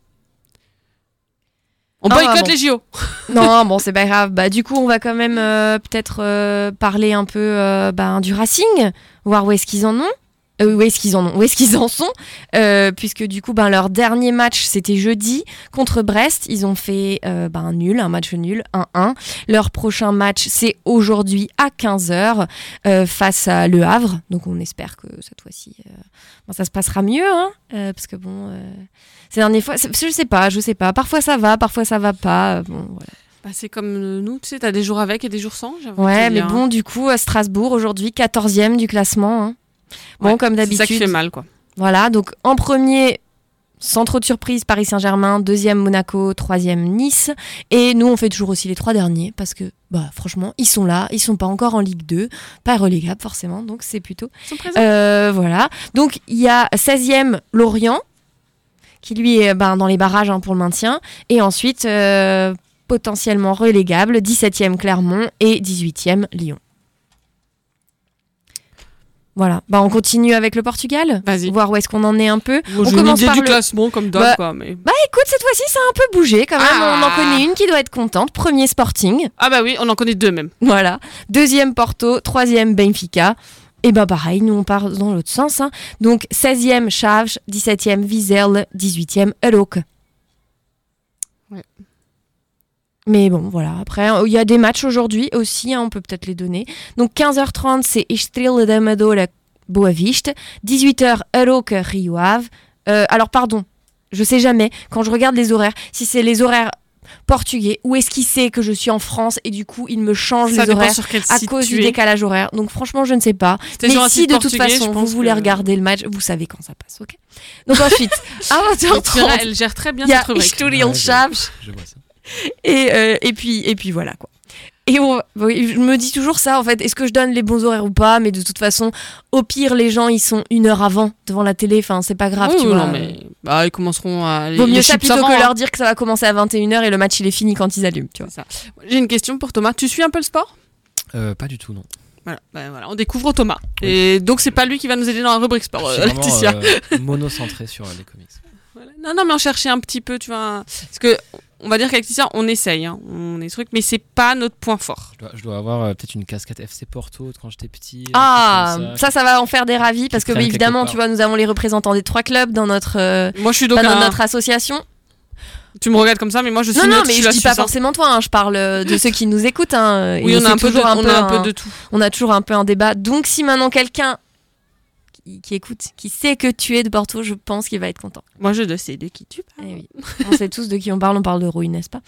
On Ah, boycotte bon. les JO. Non, bon, c'est pas grave. Bah, du coup, on va quand même peut-être euh, parler un peu euh, bah, du Racing, voir où est-ce qu'ils en ont. Euh, où est-ce qu'ils en ont Où est-ce qu'ils en sont Euh, Puisque du coup, ben, leur dernier match, c'était jeudi contre Brest. Ils ont fait euh, ben, un nul, un match nul, 1-1. Leur prochain match, c'est aujourd'hui à 15h euh, face à Le Havre. Donc on espère que cette fois-ci, ben, ça se passera mieux. Hein parce que bon, ces dernières fois, je sais pas, je sais pas. Parfois ça va, parfois ça va pas. Bon, voilà. Bah, c'est comme nous, tu sais, t'as des jours avec et des jours sans. Ouais, mais bon, du coup, à Strasbourg, aujourd'hui, 14e du classement. hein. Bon, Ouais, comme c'est ça qui d'habitude. fait mal, quoi. Voilà, donc en premier, sans trop de surprise, Paris Saint-Germain, deuxième Monaco, troisième Nice. Et nous, on fait toujours aussi les trois derniers parce que, bah, franchement, ils sont là, ils sont pas encore en Ligue 2, pas relégables forcément, donc c'est plutôt. Euh, voilà. Donc il y a 16e Lorient, qui lui est ben, dans les barrages hein, pour le maintien. Et ensuite, euh, potentiellement relégable, 17e Clermont et 18e Lyon. Voilà, bah on continue avec le Portugal, voir où est-ce qu'on en est un peu. On une idée du classement comme d'hab, Bah, quoi, mais- bah écoute, cette fois-ci ça a un peu bougé quand même. Ah. On en connaît une qui doit être contente. Premier Sporting. Ah bah oui, on en connaît deux même. Voilà. Deuxième Porto, troisième Benfica. Et bah pareil, nous on part dans l'autre sens. hein. Donc 16e Chaves, 17e Vizelle, 18e Elok. Ouais. Mais bon, voilà. Après, il y a des matchs aujourd'hui aussi, hein, on peut peut-être les donner. Donc 15h30, c'est Estrela da Amadora Boa Vista. 18h, Elok Rio Ave. Euh, alors, pardon, je sais jamais, quand je regarde les horaires, si c'est les horaires portugais ou est-ce qu'il sait que je suis en France et du coup il me change Ça les horaires à cause du décalage horaire. Donc franchement, je ne sais pas. Mais si de toute façon vous voulez que- regarder le match, vous savez quand ça passe, ok? Donc ensuite, à 20h30, Elle gère très bien il y a cette rubrique. Ouais, je- Chaves. Je vois ça. Et, euh, et, puis, et puis voilà quoi. Et on- je me dis toujours ça en fait, est-ce que je donne les bons horaires ou pas Mais de toute façon, au pire, les gens ils sont une heure avant devant la télé, enfin c'est pas grave, Oui, tu oui, vois. non, mais bah, ils commenceront à. Vaut mieux ça plutôt avant, que hein. leur dire que ça va commencer à 21h et le match il est fini quand ils allument, tu vois. J'ai une question pour Thomas. Tu suis un peu le sport? Euh, pas du tout, non. voilà. bah, voilà, on découvre Thomas. Et donc c'est pas lui qui va nous aider dans la rubrique sport, euh, Laetitia. euh, monocentré sur euh, les comics. Non, non, mais on cherchait un petit peu, tu vois. Parce que on va dire qu'avec on essaye, hein. on est truc, mais c'est pas notre point fort. Je dois, je dois avoir euh, peut-être une casquette FC Porto de quand j'étais petit. Ah, ça, ça va en faire des ravis parce que évidemment, tu vois, nous avons les représentants des trois clubs dans notre, euh, Moi, je suis donc dans un- notre association. Tu me regardes comme ça, mais moi je suis Non, non, mais je la dis pas forcément toi, hein, je parle euh, de ceux qui nous écoutent. hein, Oui, on a un peu de- toujours on a un peu de tout. On a toujours un peu un débat. Donc, si maintenant quelqu'un qui, qui écoute, qui sait que tu es de Porto, je pense qu'il va être content. Moi, je sais de qui tu parles. Eh oui. On sait tous de qui on parle, on parle de Rouille, n'est-ce pas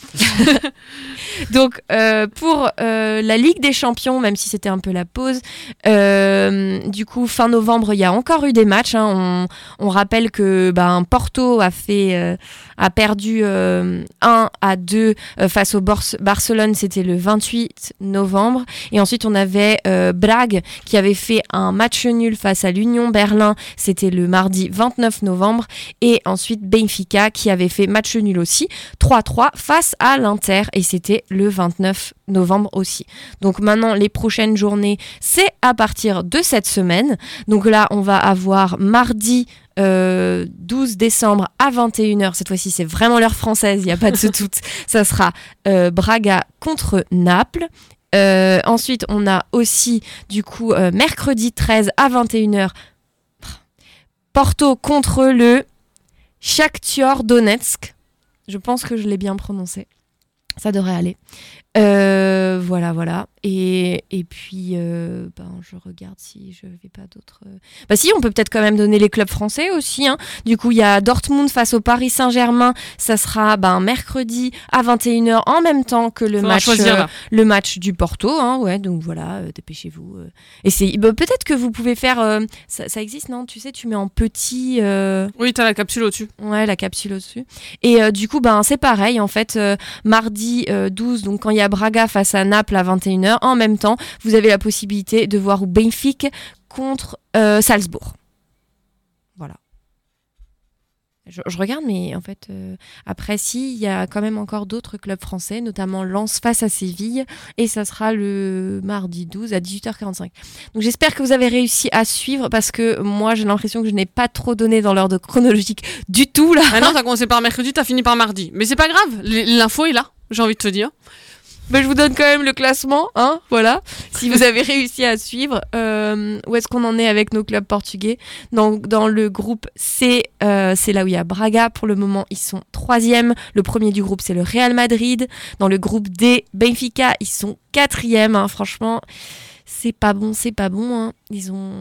Donc, euh, pour euh, la Ligue des Champions, même si c'était un peu la pause, euh, du coup, fin novembre, il y a encore eu des matchs. hein. On, on rappelle que ben, Porto a, fait, a perdu euh, 1 à 2 euh, face au Barcelone, c'était le 28 novembre. Et ensuite, on avait Brague qui avait fait un match nul face à l'Union Berlin, c'était le mardi 29 novembre. Et ensuite, Benfica qui avait fait match nul aussi, 3-3 face à l'Inter, et c'était le 29 novembre aussi. Donc maintenant, les prochaines journées, c'est à partir de cette semaine. Donc là, on va avoir mardi euh, 12 décembre à 21h. Cette fois-ci, c'est vraiment l'heure française, il n'y a pas de doute. Ça sera euh, Braga contre Naples. Euh, ensuite, on a aussi, du coup, euh, mercredi 13 à 21h, Porto contre le Shakhtar Donetsk. Je pense que je l'ai bien prononcé. Ça devrait aller. Euh, voilà, voilà. Et, et puis, euh, ben, je regarde si je vais pas d'autres. euh. Bah si, on peut peut-être quand même donner les clubs français aussi. hein. Du coup, il y a Dortmund face au Paris Saint-Germain. Ça sera ben, mercredi à 21h en même temps que le match, choisir, euh, le match du Porto. hein, ouais, donc voilà, dépêchez-vous. c'est bah, peut-être que vous pouvez faire. ça, ça existe, non? Tu sais, tu mets en petit. Oui, t'as la capsule au-dessus. Ouais, la capsule au-dessus. Et euh, du coup, ben, c'est pareil. En fait, euh, mardi euh, 12, donc quand il y a Braga face à Naples à 21h, en même temps, vous avez la possibilité de voir Benfica contre euh, Salzbourg. Voilà. Je, regarde, mais en fait, euh, après, si, il y a quand même encore d'autres clubs français, notamment Lens face à Séville, et ça sera le mardi 12 à 18h45. Donc j'espère que vous avez réussi à suivre, parce que moi, j'ai l'impression que je n'ai pas trop donné dans l'ordre chronologique du tout, là. Maintenant, t'as commencé par mercredi, t'as fini par mardi. Mais c'est pas grave, l'info est là, j'ai envie de te dire. Ben, je vous donne quand même le classement, hein, voilà. Si vous avez réussi à suivre, euh, où est-ce qu'on en est avec nos clubs portugais? Donc, dans le groupe C, euh, c'est là où il y a Braga. Pour le moment, ils sont troisième. Le premier du groupe, c'est le Real Madrid. Dans le groupe D, Benfica, ils sont quatrième. hein. Franchement, c'est pas bon, c'est pas bon. hein. Ils ont,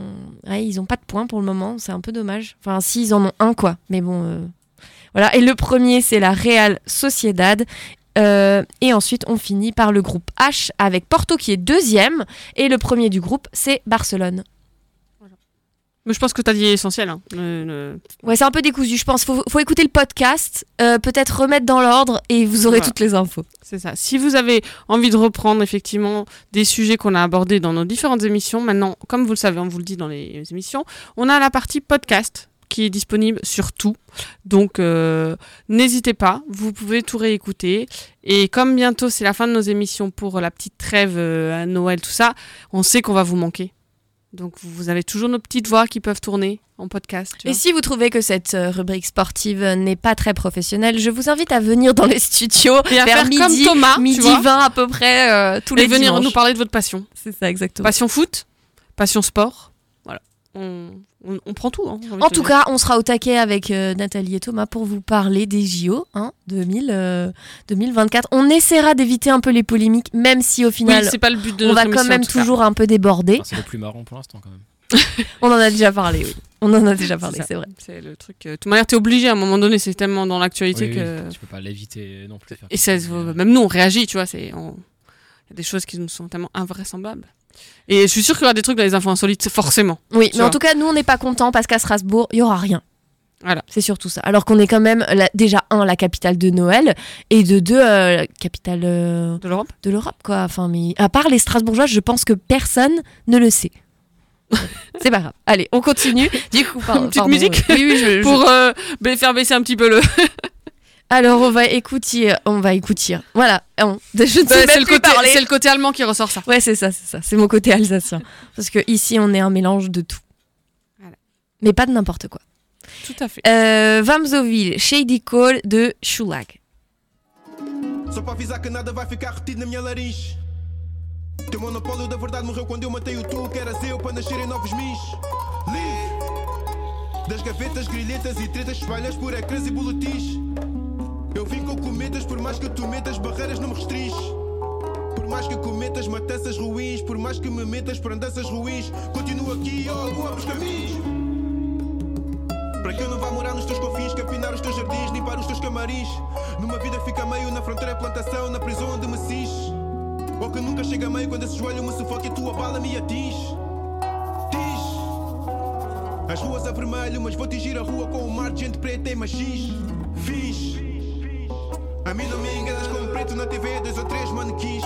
ils ont pas de points pour le moment. C'est un peu dommage. Enfin, si ils en ont un, quoi. Mais bon. euh, Voilà, et le premier, c'est la Real Sociedad. Euh, et ensuite, on finit par le groupe H avec Porto qui est deuxième. Et le premier du groupe, c'est Barcelone. Je pense que tu as dit l'essentiel. Hein. Le- le- Ouais, c'est un peu décousu, je pense. Faut, faut écouter le podcast, euh, peut-être remettre dans l'ordre et vous aurez Voilà. toutes les infos. C'est ça. Si vous avez envie de reprendre effectivement des sujets qu'on a abordés dans nos différentes émissions, maintenant, comme vous le savez, on vous le dit dans les émissions, on a la partie podcast qui est disponible sur tout. Donc, euh, n'hésitez pas, vous pouvez tout réécouter. Et comme bientôt c'est la fin de nos émissions pour la petite trêve euh, à Noël, tout ça, on sait qu'on va vous manquer. Donc, vous avez toujours nos petites voix qui peuvent tourner en podcast. Et si vous trouvez que cette euh, rubrique sportive n'est pas très professionnelle, je vous invite à venir dans les studios Et à vers faire midi, comme Thomas, midi vois. 20 à peu près euh, tous et les venir dimanches. nous parler de votre passion. C'est ça, exactement. Passion foot, passion sport. On, on- on prend tout. hein, En tout dire. cas, on sera au taquet avec euh, Nathalie et Thomas pour vous parler des JO hein, 2000, euh, 2024. On essaiera d'éviter un peu les polémiques, même si au final, Oui, c'est pas le but de on va quand même tout cas. toujours un peu déborder. Enfin, c'est le plus marrant pour l'instant quand même. On en a déjà parlé, oui. On en a déjà parlé, c'est vrai. C'est le truc. euh, De toute manière, t'es obligé à un moment donné, c'est tellement dans l'actualité Oui, que. oui, tu peux pas l'éviter non plus. Et ça, même nous, on réagit, tu vois. on- Il y a des choses qui nous sont tellement invraisemblables. Et je suis sûr qu'il y aura des trucs dans les infos insolites, forcément. Oui, mais en tout cas, nous, on n'est pas contents parce qu'à Strasbourg, il y aura rien. Voilà. C'est surtout ça. Alors qu'on est quand même, la- déjà, un, la capitale de Noël, et de deux, euh, la capitale euh, de l'Europe. De l'Europe, quoi. Enfin, mais à part les Strasbourgeois, je pense que personne ne le sait. C'est pas grave. Allez, on continue. Du coup, Une petite pardon, musique euh, Oui, oui, je- je- pour euh, faire baisser un petit peu le. Alors, on va écouter. On va écouter. Voilà. On- Je ne sais Bah, même c'est le côté- c'est le côté allemand qui ressort ça. Ouais, c'est ça, c'est ça. C'est mon côté alsacien. Parce que ici, on est un mélange de tout. Voilà. Mais pas de n'importe quoi. Tout à fait. Euh, Vamsoville, Shady Call de Shulag. Só avisar que nada vai ficar retido na minha laringe. Teu monopólio da verdade morreu quando eu matei o tu, que eras eu para nascerem novos mis. Livre das gavetas, grilhetas e tretas, espalhas por ecrãs e boletins. Eu vim com cometas, por mais que tu metas, barreiras não me restringe. Por mais que cometas matanças ruins, por mais que me metas por andanças ruins, continuo aqui, ó, alguns caminhos. Para que eu não vá morar nos teus confins, capinar os teus jardins, limpar os teus camarins. Numa vida fica meio na fronteira plantação, na prisão onde me cinge. Ou que nunca chega meio quando esse joelho me sufoca e tua bala me atinge. Diz. As ruas a vermelho, mas vou tingir a rua com um mar de gente preta e machis. TV, dois ou três manequins.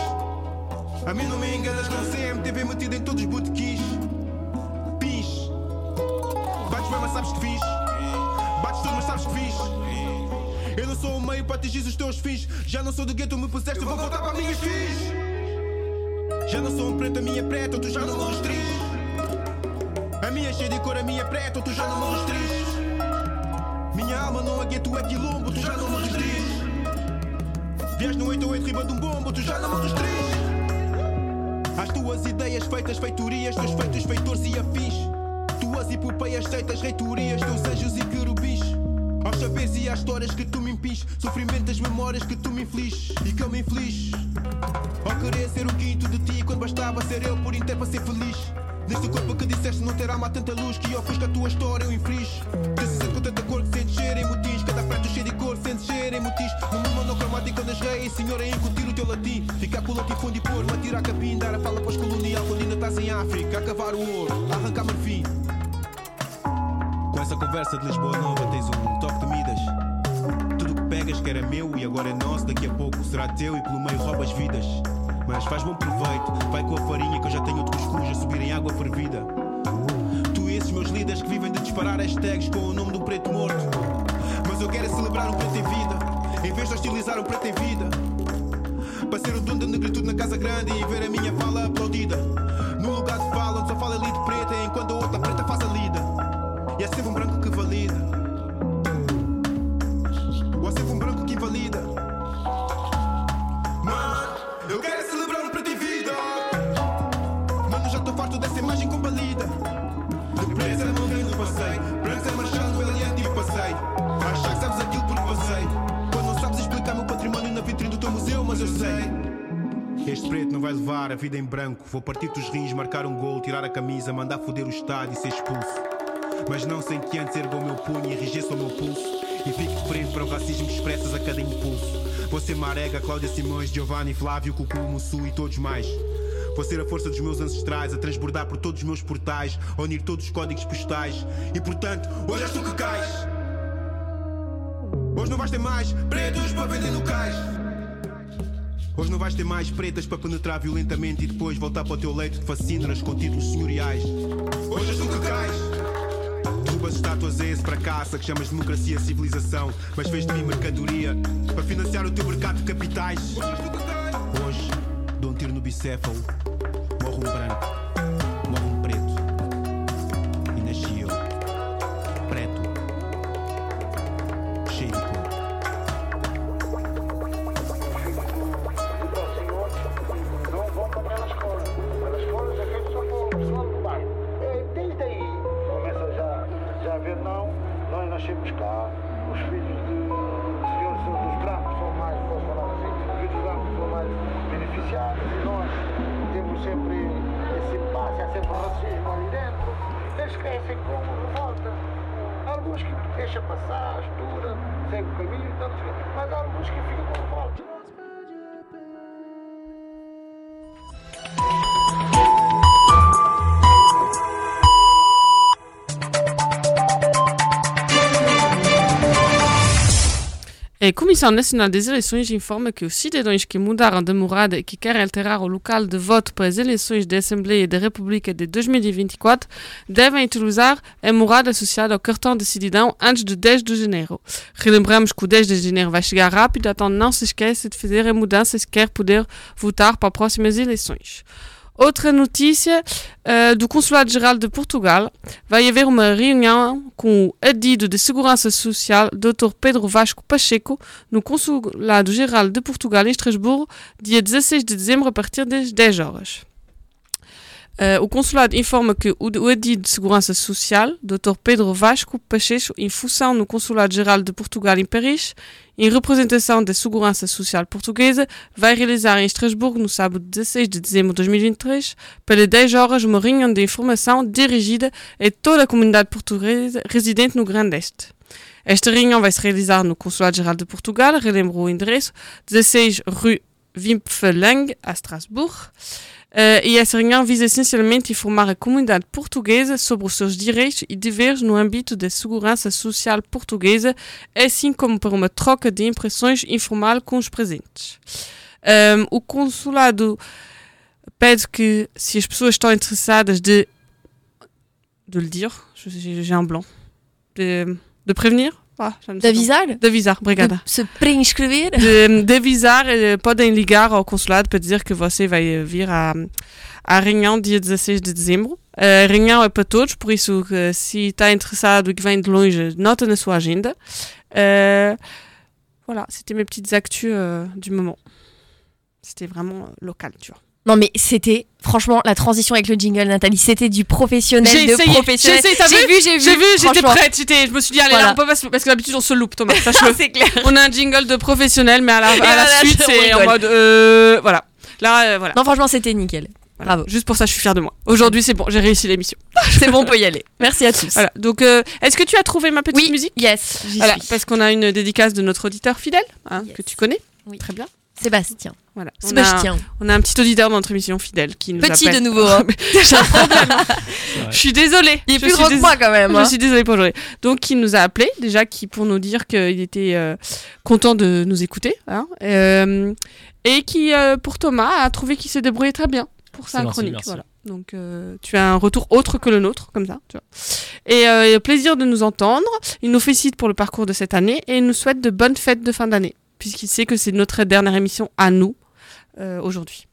A mim não me enganas com CMTV metido em todos os botequins. Pis. Bates bem, mas sabes que fiz. Bates tudo, mas sabes que fiz. Eu não sou o meio para atingir os teus fins. Já não sou do gueto, me puseste, vou voltar para minhas fins. Já não sou um preto, a minha é preta, tu já não me restringes. A minha é cheia de cor, a minha é preta, tu já não me restringes. Minha alma não é gueto, é quilombo, tu já não me restringes. Viajas no 88 riba de um bombo, tu já não me restringes. As tuas ideias feitas, feitorias, teus feitos, feitores e afins. Tuas epopeias, seitas, reitorias, teus anjos e querubins. Aos saberes e às histórias que tu me impis, sofrimento das memórias que tu me infliges e que eu me infliges. Ao querer ser o quinto de ti, quando bastava ser eu por inteiro para ser feliz. Neste corpo que disseste não ter alma há tanta luz que ofusca a tua história, eu infringe. Decisão com tanta cor que sentes cheiro em motis, em motis. No mundo monocromático nas reis, senhor, é incutir o teu latim. Ficar com o latifúndio e pôr, me tirar capim, dar a fala para os colonial quando ainda estás em África, a cavar o ouro, a arrancar marfim. Com essa conversa de Lisboa Nova tens um toque de Midas. Tudo que pegas que era meu e agora é nosso, daqui a pouco será teu e pelo meio roubas vidas. Mas faz bom proveito, vai com a farinha que eu já tenho de cuscuz a subir em água fervida. Tu e esses meus líderes que vivem de disparar hashtags com o nome um preto morto. Eu quero é celebrar um preto em vida, em vez de hostilizar um preto em vida. Para ser o dono da negritude na casa grande e ver a minha fala aplaudida. Num lugar de fala onde só fala elite preta enquanto a outra preta faz a lida. E é sempre um branco sei. Este preto não vai levar a vida em branco. Vou partir dos rins, marcar um gol, tirar a camisa, mandar foder o estádio e ser expulso. Mas não sem que antes erga o meu punho e enrijeça o meu pulso. E de frente para o racismo que expressas a cada impulso. Você Marega, Cláudia Simões, Giovanni, Flávio, Cucu, Mussu e todos mais. Vou ser a força dos meus ancestrais, a transbordar por todos os meus portais, a unir todos os códigos postais. E portanto, hoje és tu que cais. Hoje não vais ter mais pretos para vender no cais. Hoje não vais ter mais pretas para penetrar violentamente e depois voltar para o teu leito de facínoras com títulos senhoriais. Hoje és tu que cais. Derrubas estátuas a esse fracasso que chamas democracia civilização, mas fez de mim mercadoria para financiar o teu mercado de capitais. Hoje dou um tiro no bicéfalo, morro um branco, sempre esse impasse, há sempre racismo ali dentro. Eles esquecem como revolta. Alguns que deixam passar, estuda, segue o caminho, tanto, mas há alguns que ficam com revolta. A Comissão Nacional das Eleições informa que os cidadãos que mudaram de morada e que querem alterar o local de voto para as eleições da Assembleia da República de 2024 devem utilizar a morada associada ao cartão de cidadão antes do 10 de janeiro. Relembramos que o 10 de janeiro vai chegar rápido, então não se esqueça de fazer a mudança se quer poder votar para as próximas eleições. Outra notícia uh, do Consulado-Geral de Portugal. Vai haver uma reunião com o adido de Segurança Social, Dr. Pedro Vasco Pacheco, no Consulado-Geral de Portugal, em Estrasburgo, dia 16 de dezembro, a partir das 10 horas. Uh, o consulado informa que o, o adido de Segurança Social, Dr. Pedro Vasco Pacheco, em função no Consulado-Geral de Portugal em Paris, em representação da Segurança Social Portuguesa, vai realizar em Estrasburgo, no sábado 16 de dezembro de 2023, pelas 10 horas, uma reunião de informação dirigida a toda a comunidade portuguesa residente no Grande Este. Esta reunião vai se realizar no Consulado-Geral de Portugal, relembro o endereço, 16 rue Wimpfelang, a Strasbourg. Uh, e essa reunião visa essencialmente informar a comunidade portuguesa sobre os seus direitos e deveres no âmbito da segurança social portuguesa, assim como para uma troca de impressões informal com os presentes. Um, o consulado pede que, se as pessoas estão interessadas de, de le dire, j'ai un blanc, de, de prévenir, ah, D'avisar? D'avisar, obrigada. De se pré-inscrever? De, de avisar, podem ligar ao consulado para dizer que você vai vir à, à reunião dia 16 de dezembro. A reunião é para todos, por isso, se está interessado e que vem de longe, nota na sua agenda. Euh, voilà, c'était mes petites actus euh, du moment. C'était vraiment local, tu vois. Non mais c'était franchement la transition avec le jingle Nathalie, c'était du professionnel J'ai de essayé, professionnel. j'ai essayé, t'as J'ai vu, j'ai vu. J'ai vu, j'étais prête, j'étais, je me suis dit allez Voilà. là, on peut pas parce que d'habitude on se loupe Thomas, sache-le. C'est clair. On a un jingle de professionnel mais à la, à suite c'est en mode euh, voilà. Là euh, voilà. Non franchement c'était nickel. Bravo. Juste pour ça je suis fière de moi. Aujourd'hui c'est bon, j'ai réussi l'émission. C'est bon, on peut y aller. Merci à tous. Voilà. Donc euh, est-ce que tu as trouvé ma petite musique Yes, j'y Voilà, suis. parce qu'on a une dédicace de notre auditeur fidèle hein, que tu connais. Oui. Très bien. Sébastien. Voilà. On a, un, on a un petit auditeur dans notre émission fidèle qui nous Petit appelle. de nouveau. hein. J'ai un problème. Je suis désolée. Il est Je plus gros que moi, quand même, Je hein. suis désolée pour aujourd'hui. Donc, il nous a appelé déjà qui, pour nous dire qu'il était euh, content de nous écouter. hein, euh, et qui, euh, pour Thomas, a trouvé qu'il se débrouillait très bien pour sa chronique. merci. Voilà. Donc, euh, tu as un retour autre que le nôtre, comme ça. Tu vois. Et euh, plaisir de nous entendre. Il nous félicite pour le parcours de cette année et il nous souhaite de bonnes fêtes de fin d'année, puisqu'il sait que c'est notre dernière émission à nous aujourd'hui.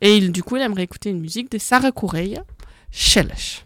Et du coup, il aimerait écouter une musique de Sarah Correia, Shellsh.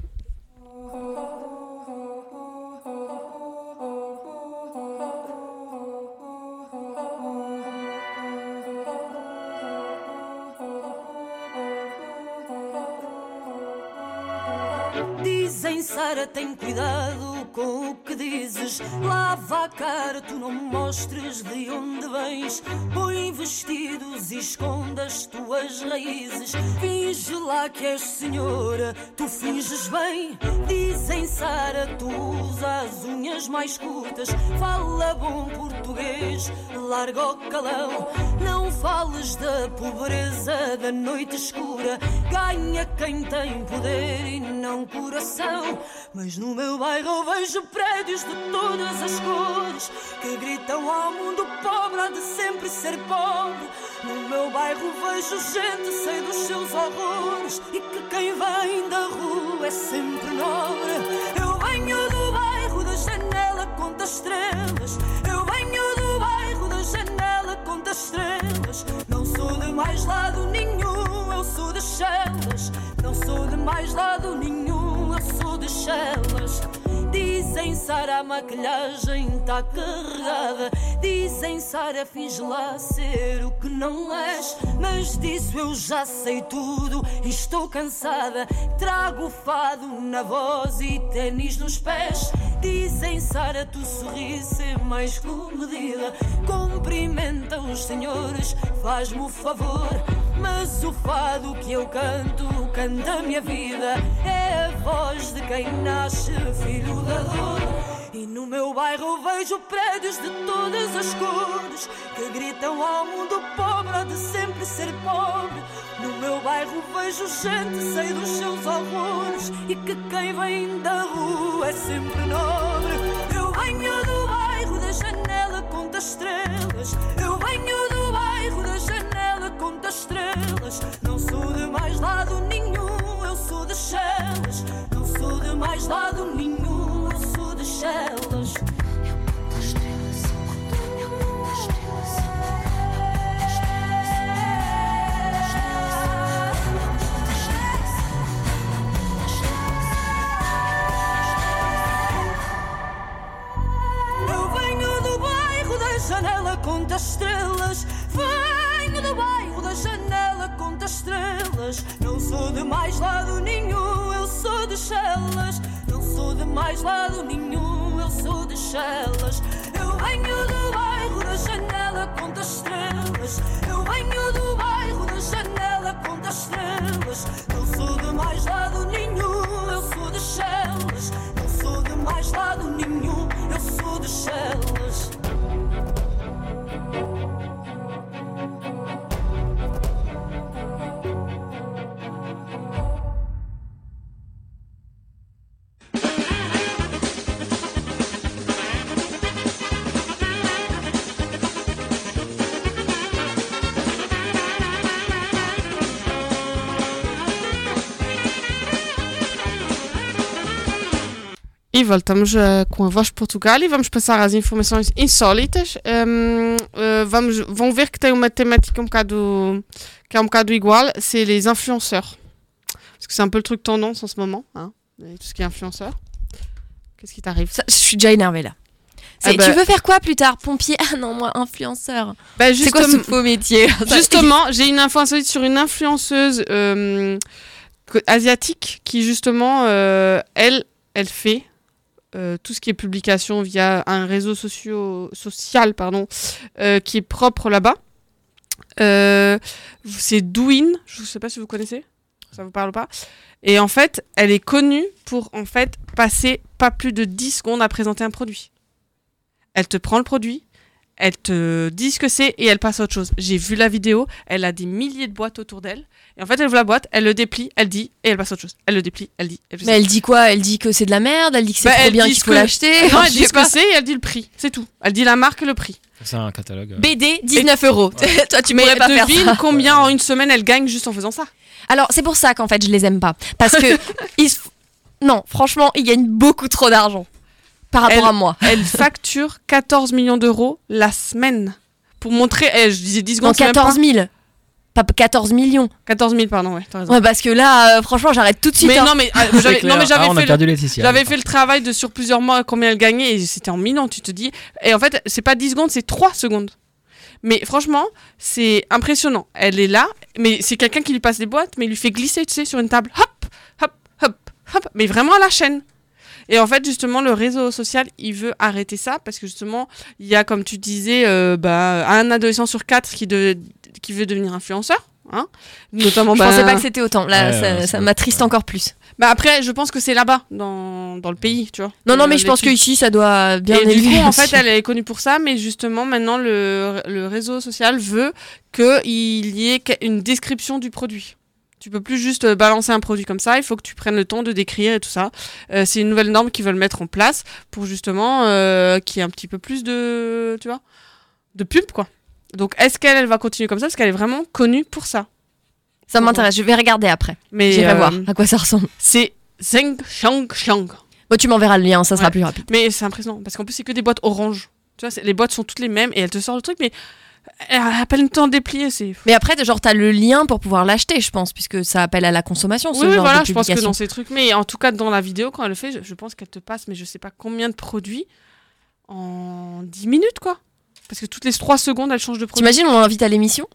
Dizem Sara, tem cuidado com o que dizes. Lava a cara, tu não mostres de onde vens. Põe vestidos e esconde as tuas raízes. Finge lá que és senhora, tu finges bem. Dizem Sara, tu usas as unhas mais curtas. Fala bom português, larga o calão. Não fales da pobreza da noite escura. Ganha quem tem poder e não coração. Mas no meu bairro eu vejo prédios de todas as cores que gritam ao mundo pobre há de sempre ser pobre. No meu bairro vejo gente sem dos seus horrores e que quem vem da rua é sempre nobre. Eu venho do bairro da janela conta estrelas. Eu venho do bairro da janela conta estrelas. Não sou de mais lado nenhum, eu sou de Chelas. Não sou de mais lado nenhum, eu sou de Chelas. Dizem Sara, a maquilhagem tá carregada. Dizem Sara, finge lá ser o que não és. Mas disso eu já sei tudo e estou cansada. Trago fado na voz e tênis nos pés. Dizem Sara, tu sorris é mais comedida. Cumprimenta os senhores, faz-me o favor. Mas o fado que eu canto, canta a minha vida. É a voz de quem nasce filho da dor. E no meu bairro vejo prédios de todas as cores que gritam ao mundo pobre de sempre ser pobre. No meu bairro vejo gente sem dos seus horrores e que quem vem da rua é sempre nobre. Eu venho do bairro da janela conta estrelas. Eu venho do conta estrelas. Não sou de mais lado nenhum, eu sou de Chelas. Não sou de mais lado nenhum, eu sou de Chelas. Janela conta estrelas. Venho do bairro janela conta estrelas. Não sou de mais lado nenhum, eu sou de Chelas. Não sou de mais lado nenhum, eu sou de Chelas. Eu venho do bairro da janela conta estrelas. Eu venho do bairro da janela conta estrelas. Não sou de mais lado nenhum, eu sou de Chelas. Não sou de mais lado nenhum, eu sou de Chelas. E voltamos eh, com a Voz de Portugal e vamos passar às informações insólitas. Hum, eh, vamos, vão ver que tem uma temática um bocado, que é um bocado igual, c'est les influenceurs. Parce que c'est un peu le truc tendance en ce moment, hein, tout ce qui est influenceur. Qu'est-ce qui t'arrive? Je suis déjà énervée là. Ah bah- Tu veux faire quoi plus tard Pompier? Ah non, moi, influenceur. Bah, c'est quoi ce faux métier? Justement, j'ai une info insolite sur une influenceuse euh, que- asiatique qui justement, euh, elle, elle fait euh, tout ce qui est publication via un réseau socio- social pardon, euh, qui est propre là-bas. Euh, c'est Douyin, je ne sais pas si vous connaissez, ça vous parle pas. Et en fait, elle est connue pour en fait passer pas plus de 10 secondes à présenter un produit. Elle te prend le produit, elle te dit ce que c'est et elle passe à autre chose. J'ai vu la vidéo, elle a des milliers de boîtes autour d'elle. Et en fait, elle ouvre la boîte, elle le déplie, elle dit et elle passe à autre chose. Elle le déplie, elle dit. Mais elle dit quoi? Elle dit que c'est de la merde Elle dit que c'est Bah, trop elle bien qu'il ce faut que- l'acheter Non, elle dit ce que c'est et elle dit le prix. C'est tout. Elle dit la marque et le prix. C'est un catalogue. euh, BD, 19 euros. Toi, tu Mais pourrais pas faire devine ça. combien en une semaine elle gagne juste en faisant ça. Alors, c'est pour ça qu'en fait, je les aime pas. Parce que. ils Non, franchement, ils gagnent beaucoup trop d'argent. Par rapport Elle- à moi. Elle facture 14 millions d'euros la semaine. Pour montrer. eh, je disais 10 Non, secondes. c'est même 14 pas- 000. Pas 14 millions. 14 000, pardon, ouais, t'as raison. Ouais, parce que là, euh, franchement, j'arrête tout de suite. Mais hein. non, mais, ah, j'avais, non, mais j'avais Ah, on a fait, perdu le, Laetitia. j'avais fait le travail de sur plusieurs mois combien elle gagnait et c'était en millions, tu te dis. Et en fait, c'est pas 10 secondes, c'est 3 secondes. Mais franchement, c'est impressionnant. Elle est là, mais c'est quelqu'un qui lui passe des boîtes, mais il lui fait glisser, tu sais, sur une table. Hop, hop, hop, hop. Mais vraiment à la chaîne. Et en fait, justement, le réseau social, il veut arrêter ça parce que justement, il y a, comme tu disais, euh, bah, un adolescent sur quatre qui, de- qui veut devenir influenceur. Hein Notamment, Je bah, pensais pas que c'était autant. Là, Ouais, ça, ouais, ça m'attriste encore plus. Bah après, je pense que c'est là-bas, dans, dans le pays, tu vois. Non, non, Euh, mais je pense l'étude. qu'ici, ça doit bien Et du coup, en fait, elle est connue pour ça, mais justement, maintenant, le, le réseau social veut qu'il y ait une description du produit. Tu peux plus juste euh, balancer un produit comme ça, il faut que tu prennes le temps de décrire et tout ça. Euh, c'est une nouvelle norme qu'ils veulent mettre en place pour justement euh, qu'il y ait un petit peu plus de, tu vois, de pub, quoi. Donc, est-ce qu'elle elle va continuer comme ça? Parce qu'elle est vraiment connue pour ça. Ça m'intéresse, je vais regarder après. Mais J'irai euh, voir à quoi ça ressemble. C'est Zeng Xiang Xiang. Bon, tu m'enverras le lien, ça sera Ouais. plus rapide. Mais c'est impressionnant parce qu'en plus c'est que des boîtes orange. Tu vois, les boîtes sont toutes les mêmes et elle te sort le truc, mais elle a pas le temps de déplier. C'est Mais après, genre, t'as le lien pour pouvoir l'acheter, je pense, puisque ça appelle à la consommation, ce oui, genre voilà, de je pense que dans ces trucs, mais en tout cas dans la vidéo quand elle le fait, je, je pense qu'elle te passe, mais je sais pas combien de produits en 10 minutes quoi. Parce que toutes les 3 secondes elle change de produit. T'imagines, on l'invite à l'émission?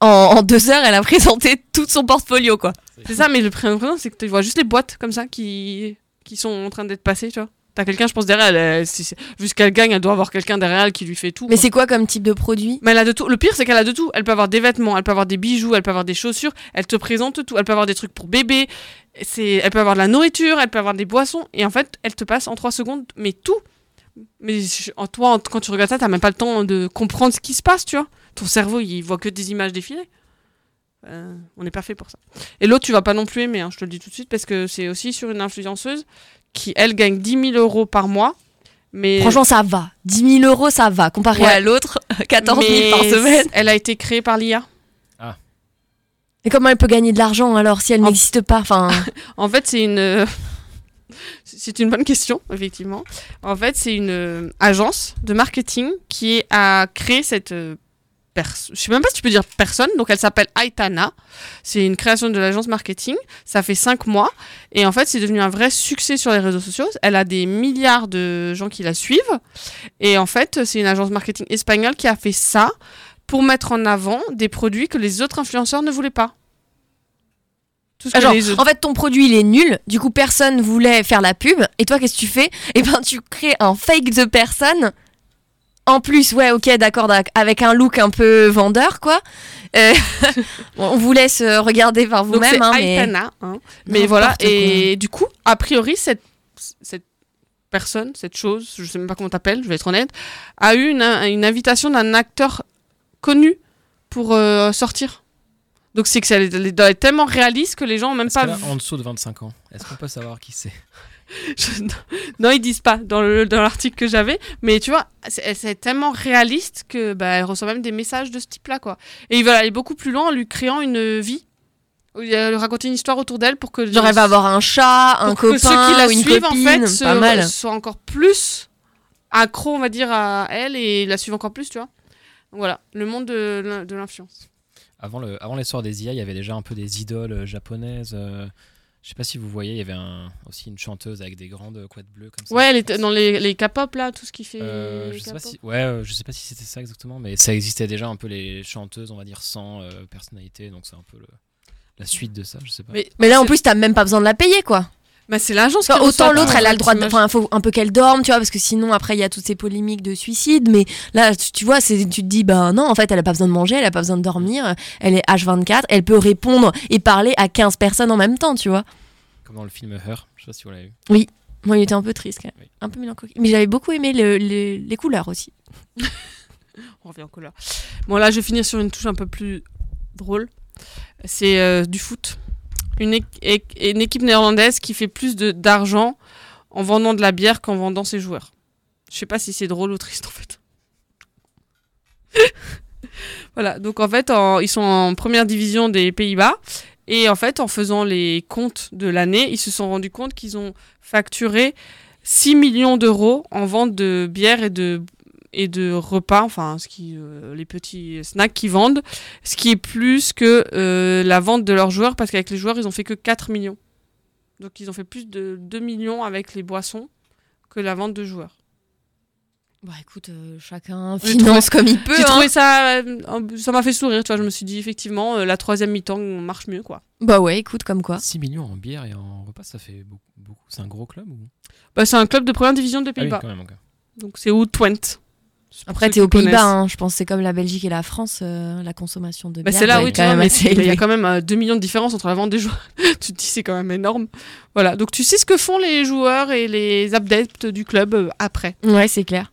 En, en deux heures, elle a présenté tout son portfolio, quoi. C'est ça, mais le prénom, c'est que tu vois juste les boîtes comme ça qui, qui sont en train d'être passées, tu vois. T'as quelqu'un, je pense, derrière elle. elle- si c'est- vu ce qu'elle gagne, elle doit avoir quelqu'un derrière elle qui lui fait tout. Mais c'est quoi comme type de produit? Mais elle a de tout. Le pire, c'est qu'elle a de tout. Elle peut avoir des vêtements, elle peut avoir des bijoux, elle peut avoir des chaussures, elle te présente tout. Elle peut avoir des trucs pour bébé, c'est, elle peut avoir de la nourriture, elle peut avoir des boissons. Et en fait, elle te passe en 3 secondes, mais tout. Mais en toi, quand tu regardes ça, t'as même pas le temps de comprendre ce qui se passe, tu vois. Ton cerveau, il voit que des images défiler. Euh, on n'est pas fait pour ça. Et l'autre, tu vas pas non plus aimer, hein, je te le dis tout de suite, parce que c'est aussi sur une influenceuse qui, elle, gagne 10 000 euros par mois. Mais Franchement, ça va. 10 000 euros, ça va. Comparé Ouais. à l'autre, 14 000 Mais par semaine. Elle a été créée par l'IA. Et comment elle peut gagner de l'argent alors si elle n'existe pas? Enfin... En fait, c'est une. C'est une bonne question, effectivement. En fait, c'est une euh, agence de marketing qui a créé cette euh. Je sais même pas si tu peux dire personne. Donc, elle s'appelle Aitana. C'est une création de l'agence marketing. Ça fait cinq mois. Et en fait, c'est devenu un vrai succès sur les réseaux sociaux. Elle a des milliards de gens qui la suivent. Et en fait, c'est une agence marketing espagnole qui a fait ça pour mettre en avant des produits que les autres influenceurs ne voulaient pas. Tout ce Ah, que genre, les autres- en fait, ton produit il est nul, du coup personne voulait faire la pub, et toi qu'est-ce que tu fais? Eh ben, tu crées un fake de personne. En plus, ouais, ok, d'accord, d'ac- avec un look un peu vendeur, quoi. Euh, bon, on vous laisse euh, regarder par vous-même. hein, mais... Aitana, hein. Mais voilà, quoi. et du coup, a priori, cette, cette personne, cette chose, je sais même pas comment t'appelles, je vais être honnête, a eu une, une invitation d'un acteur connu pour euh, sortir. Donc c'est que ça doit être tellement réaliste que les gens ont même pas vu. en dessous de 25 ans Est-ce qu'on peut savoir qui c'est? Je- non, ils disent pas dans le dans l'article que j'avais, mais tu vois, c'est c'est tellement réaliste que bah, elle reçoit même des messages de ce type-là, quoi. Et ils veulent aller beaucoup plus loin en lui créant une vie, il lui raconter une histoire autour d'elle pour que Genre, elle va avoir un chat, un pour que ceux copain qui la ou une suivent copine, en fait se- mal. soient encore plus accro, on va dire, à elle et la suivent encore plus, tu vois. Donc voilà, le monde de, de l'influence. Avant le- avant l'essor des IA, il y avait déjà un peu des idoles euh, japonaises. euh, je sais pas si vous voyez, il y avait un- aussi une chanteuse avec des grandes couettes bleues comme ça. Ouais, dans les, les K-pop là, tout ce qui fait. Euh, je sais pas si, ouais, euh, je sais pas si c'était ça exactement, mais ça existait déjà un peu les chanteuses, on va dire sans euh, personnalité, donc c'est un peu le- la suite de ça, je sais pas. Mais, Mais là, en plus, t'as même pas besoin de la payer, quoi. Bah, c'est l'agence Enfin, reçoit autant l'autre, elle a le droit de. Enfin, faut un peu qu'elle dorme, tu vois, parce que sinon, après, il y a toutes ces polémiques de suicide. Mais là, tu tu vois, c'est- tu te dis, bah non, en fait, elle a pas besoin de manger, elle a pas besoin de dormir. Elle est H24, elle peut répondre et parler à 15 personnes en même temps, tu vois. Comme dans le film Her, je sais pas si vous l'avez vu. Oui, moi, il était un peu triste, quand même. Un peu mélancolique. Mais j'avais beaucoup aimé le- le- les couleurs aussi. On revient en couleur. Bon, là, je vais finir sur une touche un peu plus drôle. C'est euh, du foot. Une, équipe néerlandaise qui fait plus d'argent en vendant de la bière qu'en vendant ses joueurs. Je sais pas si c'est drôle ou triste en fait. voilà, donc en fait, ils sont en première division des Pays-Bas. Et en fait, en faisant les comptes de l'année, ils se sont rendus compte qu'ils ont facturé 6 millions d'euros en vente de bière et de, et de repas, enfin ce qui, euh, les petits snacks qu'ils vendent, ce qui est plus que euh, la vente de leurs joueurs, parce qu'avec les joueurs, ils ont fait que 4 millions. Donc ils ont fait plus de 2 millions avec les boissons que la vente de joueurs. Bah écoute, euh, chacun finance trouvé, comme il peut. J'ai hein. trouvé ça, ça m'a fait sourire, tu vois. Je me suis dit effectivement, la troisième mi-temps marche mieux, quoi. Bah ouais, écoute, comme quoi. 6 millions en bière et en repas, ça fait beaucoup. C'est un gros club ou? Bah c'est un club de première division de ah Pays-Bas. Donc c'est au 20 après, t'es aux Pays-Bas, hein. je pense c'est comme la Belgique et la France, euh, la consommation de Bah, bière. c'est là, oui, tu vois, mais il y a quand même euh, 2 millions de différence entre la vente des joueurs. tu te dis, c'est quand même énorme. Voilà, donc tu sais ce que font les joueurs et les adeptes du club euh, après. Ouais, c'est clair.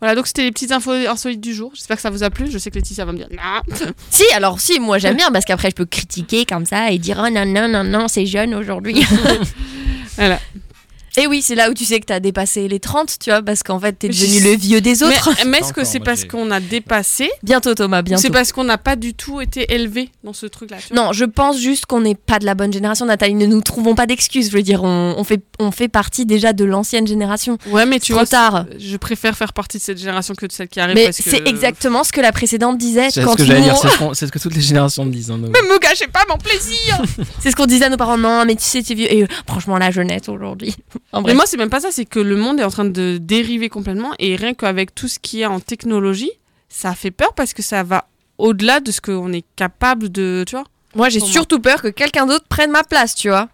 Voilà, donc c'était les petites infos insolites du jour. J'espère que ça vous a plu. Je sais que Laetitia va me dire non. Si, alors si, moi j'aime bien parce qu'après je peux critiquer comme ça et dire oh non, non, non, non, c'est jeune aujourd'hui. voilà. Et oui, c'est là où tu sais que t'as dépassé les 30, tu vois, parce qu'en fait t'es devenu le vieux des autres. Mais, mais est-ce que c'est parce qu'on a dépassé Bientôt Thomas, bientôt. c'est parce qu'on n'a pas du tout été élevé dans ce truc-là Non, je pense juste qu'on n'est pas de la bonne génération, Nathalie. Ne nous trouvons pas d'excuses. Je veux dire, on, on fait, on fait partie déjà de l'ancienne génération. Ouais, mais tu Trop vois, tard. je préfère faire partie de cette génération que de celle qui arrive. Mais que- c'est exactement ce que la précédente disait. C'est quand ce que j'allais dire, on- c'est ce, que toutes les générations disent. hein, Mais me gâchez pas mon plaisir C'est ce qu'on disait à nos parents. Non, mais tu sais, tu es vieux. Et euh, franchement, la jeunesse aujourd'hui. En Mais moi, c'est même pas ça, c'est que le monde est en train de dériver complètement et rien qu'avec tout ce qu'il y a en technologie, ça fait peur parce que ça va au-delà de ce qu'on est capable de. Tu vois Moi, j'ai surtout peur que quelqu'un d'autre prenne ma place, tu vois.